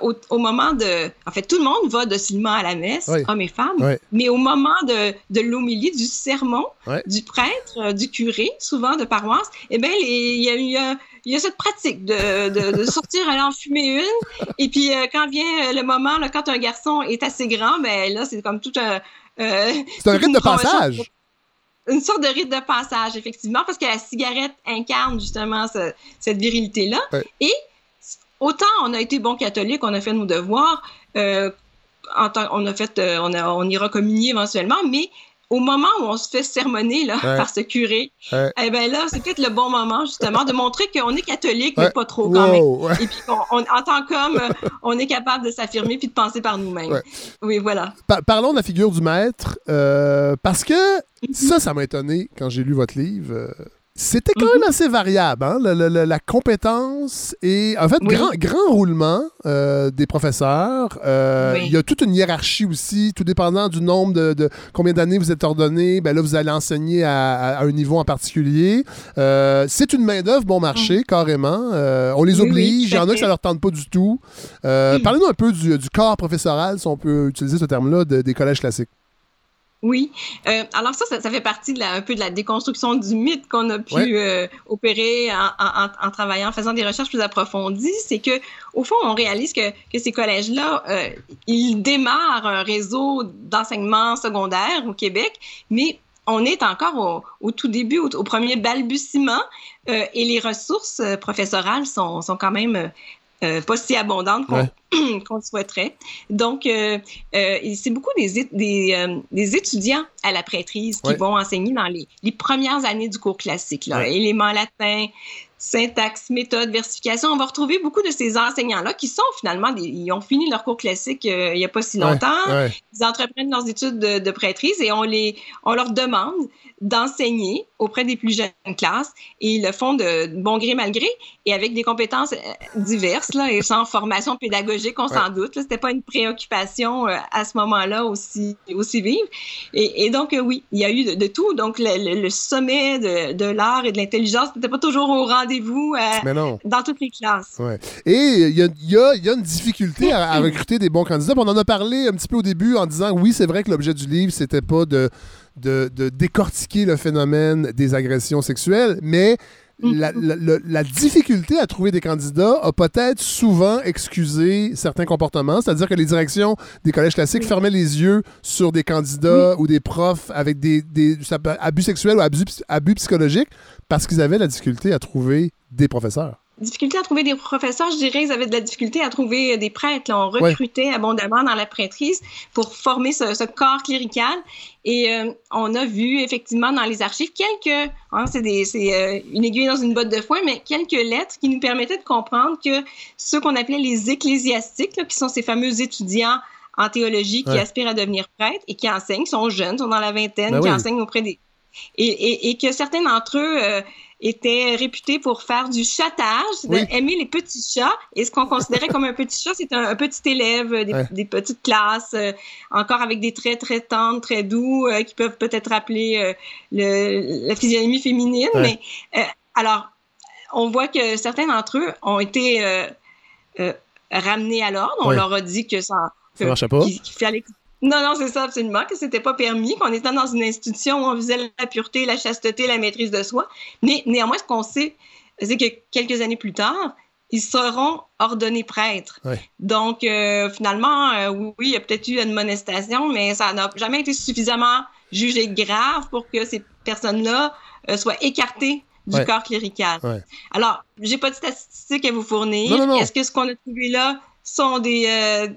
au, moment de... En fait, tout le monde va docilement à la messe, hommes et femmes, mais au moment de, de l'homélie, du sermon, du prêtre, du curé, souvent de paroisse, eh bien, il y a eu il y a cette pratique de, de, de <laughs> sortir aller en fumer une. Et puis, euh, quand vient le moment, là, quand un garçon est assez grand, ben là, c'est comme tout un. Euh, c'est un rite de passage. Une sorte de rite de passage, effectivement, parce que la cigarette incarne justement cette virilité-là. Et autant on a été bon catholique, on a fait nos devoirs, euh, on a fait, on, a, on ira communier éventuellement, mais au moment où on se fait sermonner là, par ce curé, eh ben là, c'est peut-être le bon moment, justement, de montrer qu'on est catholique, mais pas trop quand même. Et puis, on, en tant qu'homme, on est capable de s'affirmer puis de penser par nous-mêmes. Oui, voilà. parlons de la figure du maître, euh, parce que ça, ça m'a étonné quand j'ai lu votre livre. Euh, c'était quand même mhm. assez variable, hein? la, compétence et en fait, grand, grand roulement euh, des professeurs. Euh, il y a toute une hiérarchie aussi, tout dépendant du nombre de, combien d'années vous êtes ordonné. Ben là, vous allez enseigner à, un niveau en particulier. Euh, c'est une main-d'œuvre bon marché, mhm. carrément. on les oblige. il y en a que ça leur tente pas du tout. Parlez-nous un peu du, du, corps professoral, si on peut utiliser ce terme-là, des collèges classiques. Oui. Euh, alors ça, ça, fait partie de la, un peu de la déconstruction du mythe qu'on a pu euh, opérer en, travaillant, en faisant des recherches plus approfondies. C'est que, au fond, on réalise que, que ces collèges-là, euh, ils démarrent un réseau d'enseignement secondaire au Québec, mais on est encore au, tout début, au, premier balbutiement, et les ressources professorales sont, sont quand même euh, pas si abondante <clears throat> qu'on souhaiterait. Donc, euh, euh, c'est beaucoup des, des, étudiants à la prêtrise qui vont enseigner dans les, les, premières années du cours classique, là, éléments latins, syntaxe, méthode, versification. On va retrouver beaucoup de ces enseignants-là qui sont finalement, ils ont fini leur cours classique il n'y a pas si longtemps. Ils entreprennent leurs études de, de, prêtrise et on, les, on leur demande d'enseigner auprès des plus jeunes classes et ils le font de bon gré mal gré et avec des compétences euh, diverses là, et sans formation pédagogique, on s'en doute. Ce n'était pas une préoccupation euh, à ce moment-là aussi, aussi vive. Et, donc, euh, oui, il y a eu de, tout. Donc, le, sommet de, de l'art et de l'intelligence n'était pas toujours au rendez-vous dans toutes les classes. Et il y a, y, a, y a, une difficulté à, à recruter des bons candidats. On en a parlé un petit peu au début en disant oui, c'est vrai que l'objet du livre, c'était pas de de, décortiquer le phénomène des agressions sexuelles, mais mm. la, difficulté à trouver des candidats a peut-être souvent excusé certains comportements, c'est-à-dire que les directions des collèges classiques fermaient les yeux sur des candidats ou des profs avec des, abus sexuels ou abus, abus psychologiques parce qu'ils avaient la difficulté à trouver des professeurs difficulté à trouver des professeurs, je dirais, ils avaient de la difficulté à trouver des prêtres. On recrutait abondamment dans la prêtrise pour former ce, corps clérical. Et euh, on a vu effectivement dans les archives quelques, hein, c'est euh, une aiguille dans une botte de foin, mais quelques lettres qui nous permettaient de comprendre que ceux qu'on appelait les ecclésiastiques, qui sont ces fameux étudiants en théologie qui aspirent à devenir prêtres et qui enseignent, sont jeunes, sont dans la vingtaine, ben qui enseignent auprès des... Et, et, que certains d'entre eux... Euh, était réputé pour faire du chattage, aimer les petits chats. Et ce qu'on considérait comme un petit chat, c'est un, petit élève, des, petites classes, euh, encore avec des traits très tendres, très doux, euh, qui peuvent peut-être rappeler euh, le, la physionomie féminine. Mais alors, on voit que certains d'entre eux ont été ramenés à l'ordre. On leur a dit que ça, ça marchait pas. Qu'il fallait non, non, c'est ça, absolument, que c'était pas permis, qu'on était dans une institution où on visait la pureté, la chasteté, la maîtrise de soi. Mais néanmoins, ce qu'on sait, c'est que quelques années plus tard, ils seront ordonnés prêtres. Donc, euh, finalement, euh, oui, il y a peut-être eu une monestation, mais ça n'a jamais été suffisamment jugé grave pour que ces personnes-là euh, soient écartées du corps clérical. Alors, j'ai pas de statistiques à vous fournir. Est-ce que ce qu'on a trouvé là sont des,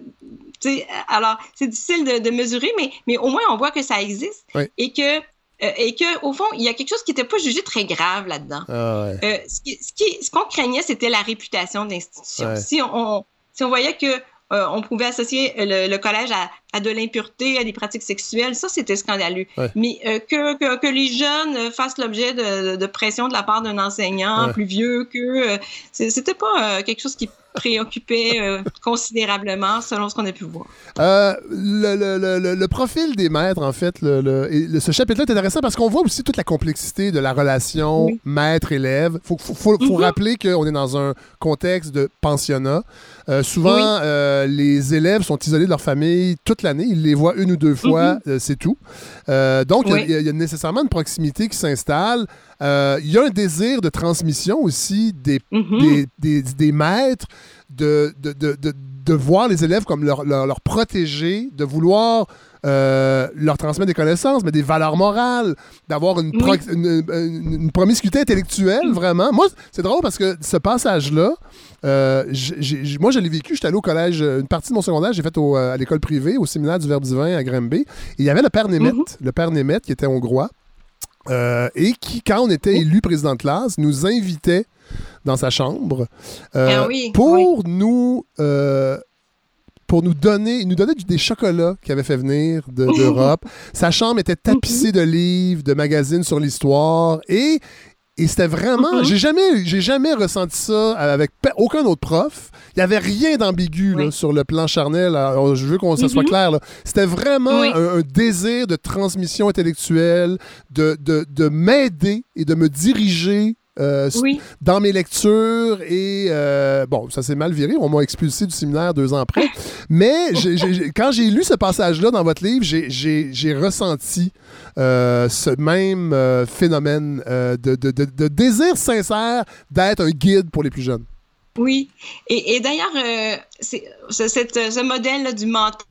alors, c'est difficile de, mesurer, mais, mais au moins, on voit que ça existe et que euh, et que au fond, il y a quelque chose qui n'était pas jugé très grave là-dedans. Ah, euh, ce, qui, ce, qu'on craignait, c'était la réputation de l'institution. Si on, si on voyait que euh, on pouvait associer le, collège à, de l'impureté, à des pratiques sexuelles, ça c'était scandaleux. Mais que, que, que, les jeunes fassent l'objet de, de, pression de la part d'un enseignant plus vieux, que c'était pas quelque chose qui préoccupait euh, considérablement selon ce qu'on a pu voir. Euh, le, profil des maîtres, en fait, le, ce chapitre-là est intéressant parce qu'on voit aussi toute la complexité de la relation maître-élève. Il faut, mhm. rappeler qu'on est dans un contexte de pensionnat. Euh, souvent, les élèves sont isolés de leur famille toute l'année. Ils les voient une ou deux fois, mhm. c'est tout. donc, il y, a nécessairement une proximité qui s'installe. Il y a un désir de transmission aussi des, mhm. des, des maîtres de, de, de, de, voir les élèves comme leur, leur, protéger, de vouloir euh, leur transmettre des connaissances, mais des valeurs morales, d'avoir une, une, promiscuité intellectuelle, vraiment. Moi, c'est drôle parce que ce passage-là, euh, moi, je l'ai vécu. J'étais allé au collège, une partie de mon secondaire, j'ai fait à l'école privée, au séminaire du Verbe divin à Granby. Et il y avait le père Német, mhm. le père Német, qui était hongrois, euh, et qui, quand on était élu président de classe, nous invitait dans sa chambre euh, ah pour nous euh, pour nous donner, il nous donnait des chocolats qu'il avait fait venir d'Europe. <laughs> Sa chambre était tapissée de livres, de magazines sur l'histoire et et c'était vraiment. Mm-hmm. J'ai jamais, j'ai jamais ressenti ça avec aucun autre prof. Il n'y avait rien d'ambigu sur le plan charnel. je veux qu'on se soit mm-hmm. clair. C'était vraiment un, désir de transmission intellectuelle, de, de, de m'aider et de me diriger euh, dans mes lectures et euh, bon, ça s'est mal viré. On m'a expulsé du séminaire deux ans après. <laughs> Mais quand j'ai lu ce passage-là dans votre livre, j'ai ressenti euh, ce même phénomène de, de, de, désir sincère d'être un guide pour les plus jeunes. Oui, et, et d'ailleurs, ce modèle du mentor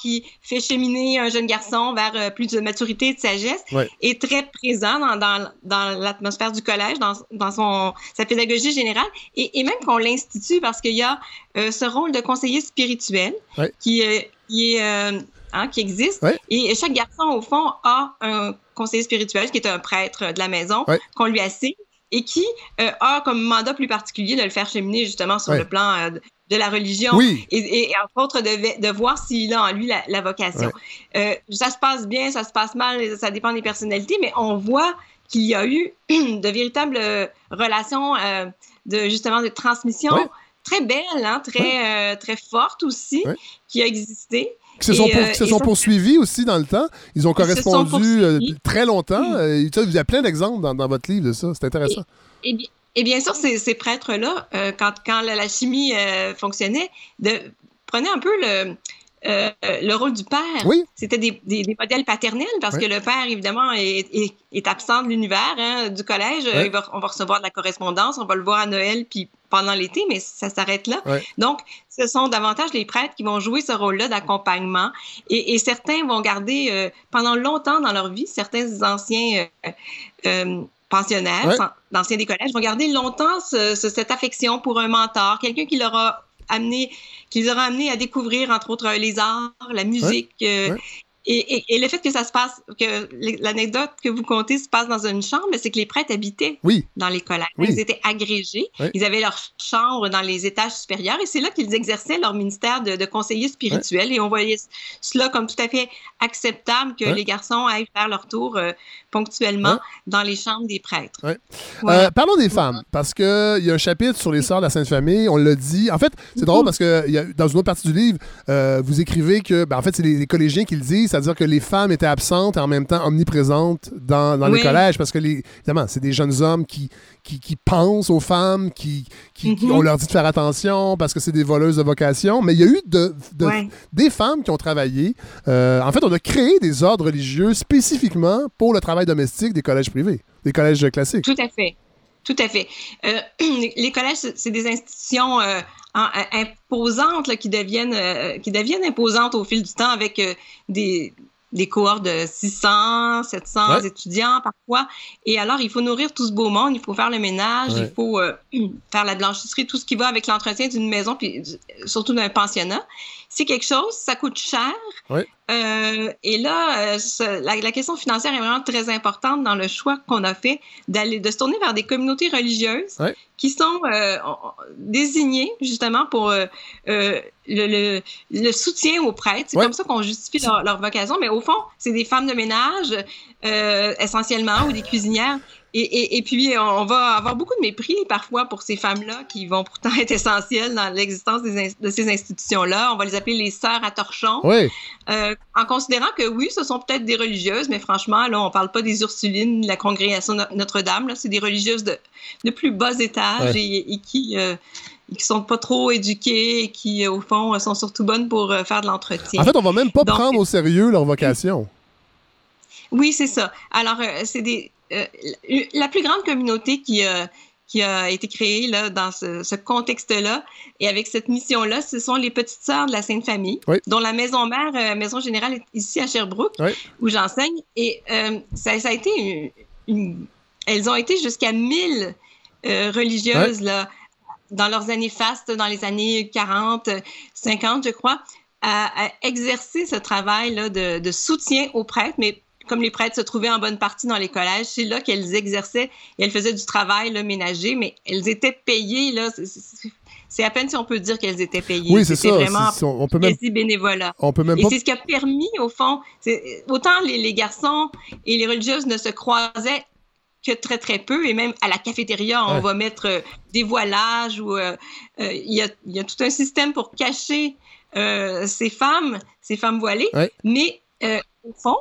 qui fait cheminer un jeune garçon vers euh, plus de maturité et de sagesse est très présent dans, dans, l'atmosphère du collège, dans, dans son, sa pédagogie générale, et, et même qu'on l'institue parce qu'il y a euh, ce rôle de conseiller spirituel qui, euh, qui, hein, qui existe. Et chaque garçon, au fond, a un conseiller spirituel qui est un prêtre de la maison qu'on lui assigne et qui a comme mandat plus particulier de le faire cheminer justement sur le plan de la religion et, entre autres de, de voir s'il a en lui la, vocation. Euh, ça se passe bien, ça se passe mal, ça dépend des personnalités, mais on voit qu'il y a eu <clears throat> de véritables euh, relations euh, de justement de transmission très belles, hein, très très fortes aussi, qui a existé. Qui se sont, se sont poursuivis aussi dans le temps. Ils ont correspondu très longtemps. Mm. il y a plein d'exemples dans, dans, votre livre de ça. C'est intéressant. Et, et bien sûr, ces, ces prêtres-là, euh, quand, quand la, chimie euh, fonctionnait, de, prenaient un peu le, euh, le rôle du père. Oui. C'était des, des, modèles paternels parce que le père, évidemment, est, est, absent de l'univers, hein, du collège. on va recevoir de la correspondance, on va le voir à Noël puis pendant l'été, mais ça s'arrête là. Donc, ce sont davantage les prêtres qui vont jouer ce rôle-là d'accompagnement. Et, et, certains vont garder pendant longtemps dans leur vie, certains anciens pensionnaires, d'anciens des collèges, vont garder longtemps cette affection pour un mentor, quelqu'un qui leur a amené, qui les aura amenés à découvrir, entre autres, les arts, la musique, euh, et, le fait que ça se passe, que l'anecdote que vous contez se passe dans une chambre, c'est que les prêtres habitaient dans les collèges. Ils étaient agrégés. Ils avaient leur chambre dans les étages supérieurs et c'est là qu'ils exerçaient leur ministère de, de conseiller spirituel. Et on voyait cela comme tout à fait acceptable que les garçons aillent faire leur tour euh, ponctuellement dans les chambres des prêtres. Euh, parlons des femmes, parce qu'il y a un chapitre sur les sœurs de la Sainte Famille. On l'a dit. En fait, c'est drôle parce que y a, dans une autre partie du livre, euh, vous écrivez que, ben, en fait, c'est les, les collégiens qui le disent c'est-à-dire que les femmes étaient absentes et en même temps omniprésentes dans, dans les collèges, parce que, les, évidemment, c'est des jeunes hommes qui, qui, pensent aux femmes, qui, qui, mm-hmm. on leur dit de faire attention parce que c'est des voleuses de vocation. Mais il y a eu de, des femmes qui ont travaillé. Euh, en fait, on a créé des ordres religieux spécifiquement pour le travail domestique des collèges privés, des collèges classiques. Tout à fait. Tout à fait. Euh, <clears throat> les collèges, c'est des institutions euh, imposantes qui, deviennent, euh, qui deviennent imposantes au fil du temps avec des, des cohortes de 600, 700 étudiants parfois. Et alors, il faut nourrir tout ce beau monde, il faut faire le ménage, il faut <clears throat> faire la blanchisserie, tout ce qui va avec l'entretien d'une maison, puis surtout d'un pensionnat c'est quelque chose, ça coûte cher. Euh, et là, euh, la, question financière est vraiment très importante dans le choix qu'on a fait d'aller de se tourner vers des communautés religieuses qui sont euh, désignées justement pour le, le, soutien aux prêtres. C'est comme ça qu'on justifie leur, leur, vocation. Mais au fond, c'est des femmes de ménage essentiellement ou des cuisinières Et, et, puis, on va avoir beaucoup de mépris parfois pour ces femmes-là qui vont pourtant être essentielles dans l'existence de ces institutions-là. On va les appeler les sœurs à torchon. Oui. Euh, en considérant que oui, ce sont peut-être des religieuses, mais franchement, là, on parle pas des Ursulines, de la congrégation Notre-Dame. C'est des religieuses de, de, plus bas étage et, qui. Euh, qui sont pas trop éduquées et qui, au fond, sont surtout bonnes pour euh, faire de l'entretien. En fait, on va même pas prendre au sérieux leur vocation. Oui, c'est ça. Alors, c'est des euh, la plus grande communauté qui a, qui a été créée là, dans ce, contexte-là. Et avec cette mission-là, ce sont les petites sœurs de la Sainte Famille, dont la maison mère, euh, maison générale est ici à Sherbrooke, où j'enseigne. Et euh, ça, a été une, Elles ont été jusqu'à 1000 religieuses là, dans leurs années fastes, dans les années 40, 50, je crois, à, exercer ce travail là, de, de soutien aux prêtres, mais comme les prêtres se trouvaient en bonne partie dans les collèges, c'est là qu'elles exerçaient et elles faisaient du travail là, ménager, mais elles étaient payées. Là, c'est à peine si on peut dire qu'elles étaient payées. Oui, c'est ça. vraiment on peut même, bénévolat. On peut même et c'est ce qui a permis, au fond, autant les, garçons et les religieuses ne se croisaient que très, très peu. Et même à la cafétéria, on va mettre euh, des voilages ou euh, euh, il y, a, y, a, tout un système pour cacher ces femmes, ces femmes voilées. Mais fond,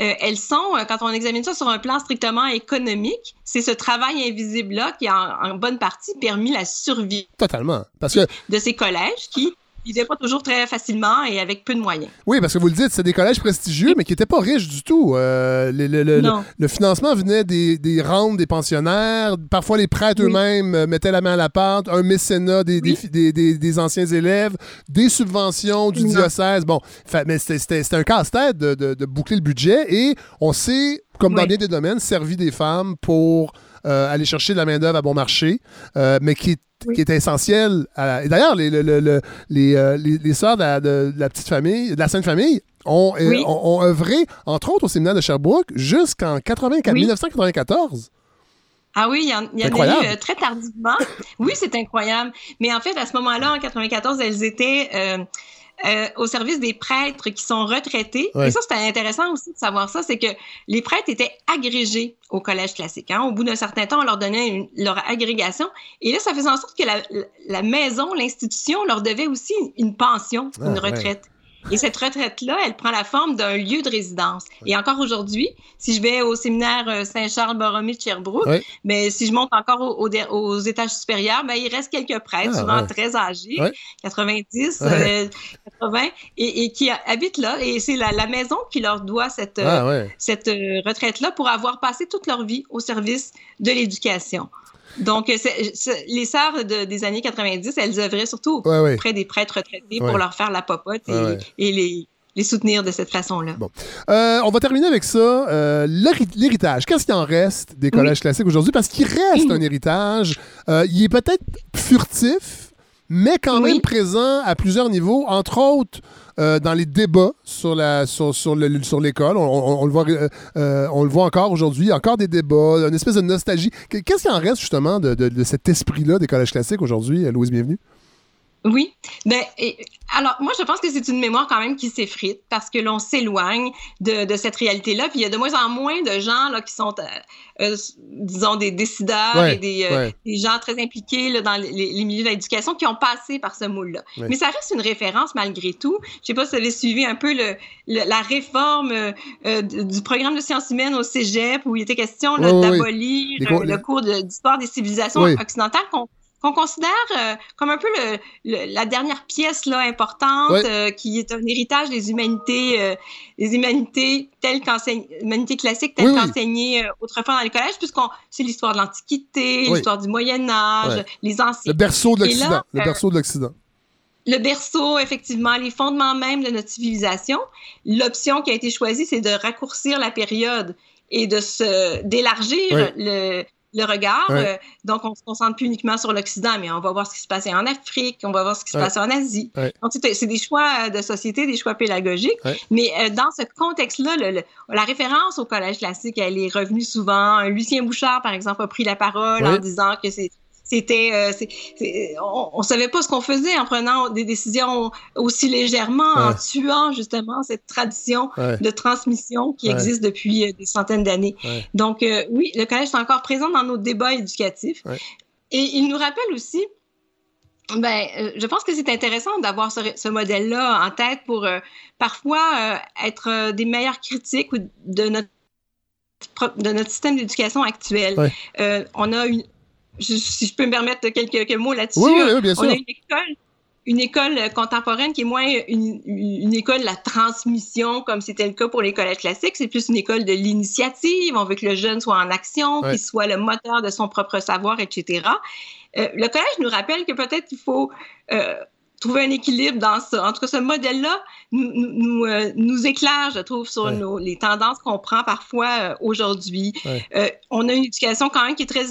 euh, elles sont, euh, quand on examine ça sur un plan strictement économique, c'est ce travail invisible-là qui a en, bonne partie permis la survie. Totalement. Parce que... De ces collèges qui n'étaient pas toujours très facilement et avec peu de moyens. Oui, parce que vous le dites, c'est des collèges prestigieux, mais qui n'étaient pas riches du tout. Euh, le, financement venait des, des, rentes des pensionnaires. Parfois, les prêtres eux-mêmes mettaient la main à la pâte. Un mécénat des, des, des, anciens élèves, des subventions du diocèse. Bon, mais c'était un casse-tête de, de, boucler le budget et on s'est, comme dans bien des domaines, servi des femmes pour euh, aller chercher de la main-d'œuvre à bon marché, euh, mais qui est, qui est essentiel. Et d'ailleurs, les, les, euh, les, les, sœurs de la, petite famille, de la Sainte Famille, ont, ont, œuvré, entre autres, au séminaire de Sherbrooke jusqu'en 1994. Ah oui, il y en, y en a eu très tardivement. oui, c'est incroyable. Mais en fait, à ce moment-là, en 94, elles étaient euh, au service des prêtres qui sont retraités. Et ça, c'était intéressant aussi de savoir ça, c'est que les prêtres étaient agrégés au collège classique. Hein. Au bout d'un certain temps, on leur donnait leur agrégation. Et là, ça faisait en sorte que la, la maison, l'institution, leur devait aussi une pension, une ah, retraite. Et cette retraite-là, elle prend la forme d'un lieu de résidence. Et encore aujourd'hui, si je vais au séminaire euh, Saint-Charles-Borromée de Sherbrooke, mais si je monte encore aux étages supérieurs, ben, il reste quelques prêtres, ah, souvent très âgés, 90, 80, euh, et, qui habitent là. Et c'est la, maison qui leur doit cette, euh, ah, cette retraite-là pour avoir passé toute leur vie au service de l'éducation. Donc, les sœurs des années 90, elles œuvraient surtout auprès des prêtres retraités pour leur faire la popote et, les, les soutenir de cette façon-là. Bon. Euh, on va terminer avec ça. Euh, l'héritage. Qu'est-ce qu'il en reste des collèges classiques aujourd'hui? Parce qu'il reste un héritage. Euh, il est peut-être furtif, mais quand même présent à plusieurs niveaux, entre autres euh, dans les débats sur la sur, sur l'école. On, le voit euh, euh, encore aujourd'hui, encore des débats, une espèce de nostalgie. Qu'est-ce qui en reste justement de, de cet esprit-là des collèges classiques aujourd'hui, Louise? Bienvenue? Oui. Ben, alors, moi, je pense que c'est une mémoire quand même qui s'effrite parce que l'on s'éloigne de, de, cette réalité-là. Puis il y a de moins en moins de gens là, qui sont, euh, euh, disons, des décideurs et des, euh, des, gens très impliqués là, dans les, les, milieux de l'éducation qui ont passé par ce moule-là. Mais ça reste une référence malgré tout. Je sais pas si vous avez suivi un peu le, la réforme du programme de sciences humaines au cégep où il était question d'abolir le cours d'histoire des civilisations occidentales qu'on qu'on considère euh, comme un peu le, la dernière pièce là importante euh, qui est un héritage des humanités euh, des humanités telles humanités classiques telles qu'enseignées autrefois dans les collèges puisqu'on c'est l'histoire de l'antiquité l'histoire du Moyen Âge les anciens. Le berceau de l'Occident le berceau de l'Occident. le berceau, effectivement, les fondements même de notre civilisation. L'option qui a été choisie, c'est de raccourcir la période et de se d'élargir le, le regard. Euh, donc, on se concentre plus uniquement sur l'Occident, mais on va voir ce qui se passait en Afrique, on va voir ce qui se passait en Asie. Donc, c'est des choix euh, de société, des choix pédagogiques. Mais euh, dans ce contexte-là, la référence au collège classique, elle est revenue souvent. Lucien Bouchard, par exemple, a pris la parole en disant que c'est c'était, euh, on, on, savait pas ce qu'on faisait en prenant des décisions aussi légèrement, en tuant justement cette tradition de transmission qui existe depuis euh, des centaines d'années. Donc euh, oui, le collège est encore présent dans nos débats éducatifs. Et il nous rappelle aussi ben, je pense que c'est intéressant d'avoir ce, ce modèle-là en tête pour parfois être des meilleurs critiques de notre de notre système d'éducation actuel. on a une, si je peux me permettre quelques, mots là-dessus. Oui, oui, bien sûr. On a une école, une école contemporaine qui est moins une, une école de la transmission, comme c'était le cas pour les collèges classiques. C'est plus une école de l'initiative. On veut que le jeune soit en action, qu'il soit le moteur de son propre savoir, etc. Euh, le collège nous rappelle que peut-être il faut euh, trouver un équilibre dans ça. En tout cas, ce modèle-là nous, nous, euh, nous, éclaire, je trouve, sur nos, les tendances qu'on prend parfois euh, aujourd'hui. Euh, on a une éducation quand même qui est très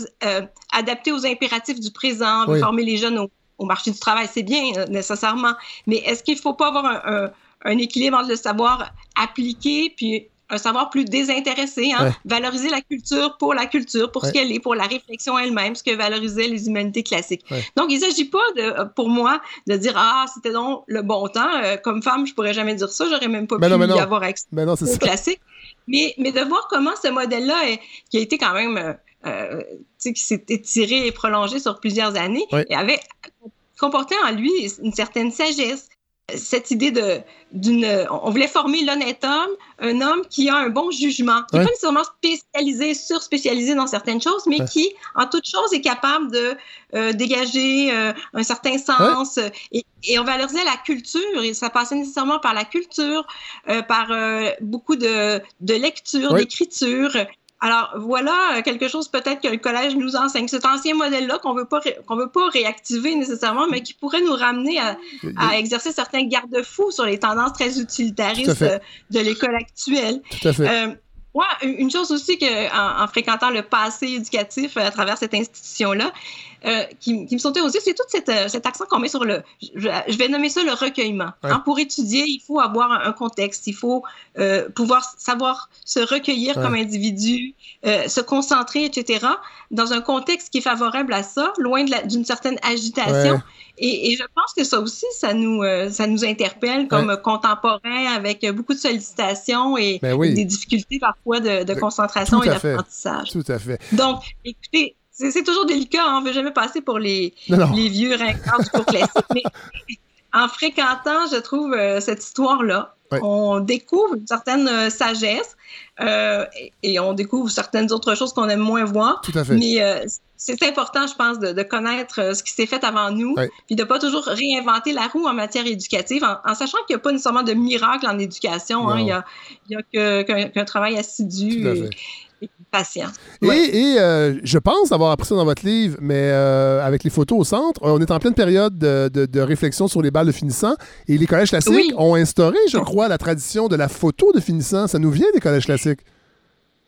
adaptée aux impératifs du présent, former les jeunes au, au marché du travail, c'est bien nécessairement, mais est-ce qu'il ne faut pas avoir un, un, un, équilibre entre le savoir appliqué puis un savoir plus désintéressé, hein? valoriser la culture pour la culture, pour ce qu'elle est, pour la réflexion elle-même, ce que valorisaient les humanités classiques. Donc, il ne s'agit pas, de, pour moi, de dire ah c'était donc le bon temps. Euh, comme femme, je pourrais jamais dire ça, j'aurais même pas pu y avoir accès au classique. Mais, mais de voir comment ce modèle-là, qui a été quand même, euh, euh qui s'est étiré et prolongé sur plusieurs années, et avait comporté en lui une certaine sagesse, cette idée de d'une on voulait former l'honnête homme, un homme qui a un bon jugement, qui n'est pas nécessairement spécialisé, sur-spécialisé dans certaines choses, mais qui, en toute chose, est capable de euh, dégager euh, un certain sens. Et, et, on valorisait la culture, et ça passait nécessairement par la culture, euh, par beaucoup de, de lecture, d'écriture, alors voilà euh, quelque chose peut-être que le collège nous enseigne. Cet ancien modèle-là qu'on veut pas qu'on veut pas réactiver nécessairement, mais qui pourrait nous ramener à, à exercer certains garde-fous sur les tendances très utilitaristes de, l'école actuelle. Tout à fait. Euh, une chose aussi que en, fréquentant le passé éducatif à travers cette institution-là, euh, qui, qui, me sautait aussi, c'est tout cet, euh, cet accent qu'on met sur le, je, vais nommer ça le recueillement. Hein, pour étudier, il faut avoir un, contexte, il faut euh, pouvoir savoir se recueillir comme individu, se concentrer, etc., dans un contexte qui est favorable à ça, loin d'une certaine agitation. Et, et, je pense que ça aussi, ça nous, ça nous interpelle comme contemporains avec beaucoup de sollicitations et, ben des difficultés parfois de, de ben, concentration et d'apprentissage. Tout à fait. Donc, écoutez, c'est toujours délicat, hein, on ne veut jamais passer pour les, les vieux rincards du cours classique, mais en fréquentant, je trouve, euh, cette histoire-là, on découvre une certaine euh, sagesse euh, et, on découvre certaines autres choses qu'on aime moins voir. Tout à fait. Mais c'est important, je pense, de, connaître ce qui s'est fait avant nous, puis de pas toujours réinventer la roue en matière éducative, en, sachant qu'il n'y a pas nécessairement de miracle en éducation. Hein, il n'y a, y a qu'un travail assidu. Et, patient. Et, euh, je pense avoir appris ça dans votre livre, mais euh, avec les photos au centre, on est en pleine période de, réflexion sur les balles de finissant et les collèges classiques ont instauré, je crois, la tradition de la photo de finissant. Ça nous vient des collèges classiques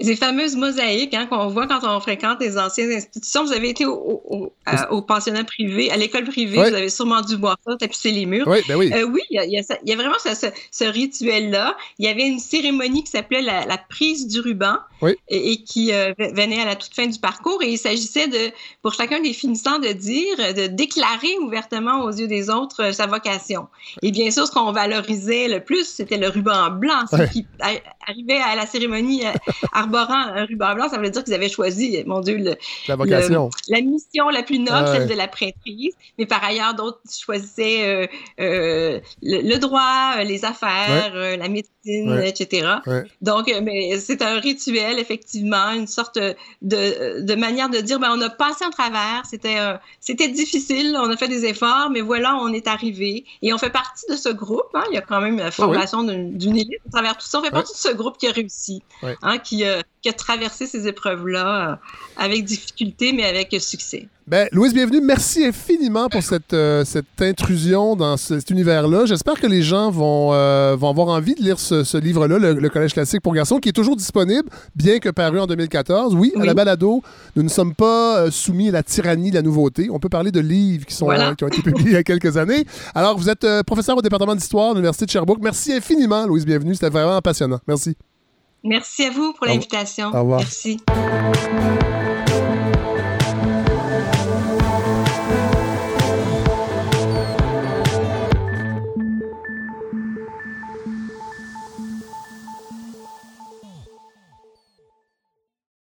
ces fameuses mosaïques hein, qu'on voit quand on fréquente les anciennes institutions. Vous avez été au, au, au pensionnat privé, à l'école privée, vous avez sûrement dû voir ça, tapisser les murs. Oui, ben oui. Euh, oui, il y, a, il y a, vraiment ce, ce, rituel-là. Il y avait une cérémonie qui s'appelait la, la, prise du ruban et, qui euh, venait à la toute fin du parcours. Et il s'agissait de, pour chacun des finissants, de dire, de déclarer ouvertement aux yeux des autres euh, sa vocation. Et bien sûr, ce qu'on valorisait le plus, c'était le ruban blanc. Ceux qui arrivaient à la cérémonie arborant un ruban blanc, ça veut dire qu'ils avaient choisi, mon Dieu, le, la vocation. la mission la plus noble, celle de la prêtrise. Mais par ailleurs, d'autres choisissaient euh, euh, le, droit, euh, les affaires, la médecine, etc. Donc, mais c'est un rituel, effectivement, une sorte de, de manière de dire, ben, on a passé en travers, c'était c'était difficile, on a fait des efforts, mais voilà, on est arrivé. Et on fait partie de ce groupe. Hein, il y a quand même la formation d'une élite à travers tout ça. On fait partie de ce groupe qui a réussi, hein, qui, qui a traversé ces épreuves-là euh, avec difficulté, mais avec succès. Ben, Louise, bienvenue. Merci infiniment pour cette, euh, cette intrusion dans cet univers-là. J'espère que les gens vont, euh, vont avoir envie de lire ce, livre-là, le, Collège classique pour garçons, qui est toujours disponible, bien que paru en 2014. Oui, à la balado, nous ne sommes pas soumis à la tyrannie de la nouveauté. On peut parler de livres qui, sont, qui ont été publiés il y a quelques années. Alors, vous êtes professeur au département d'histoire de l'Université de Sherbrooke. Merci infiniment, Louise, bienvenue. C'était vraiment passionnant. Merci. Merci à vous pour l'invitation. Au revoir. Merci.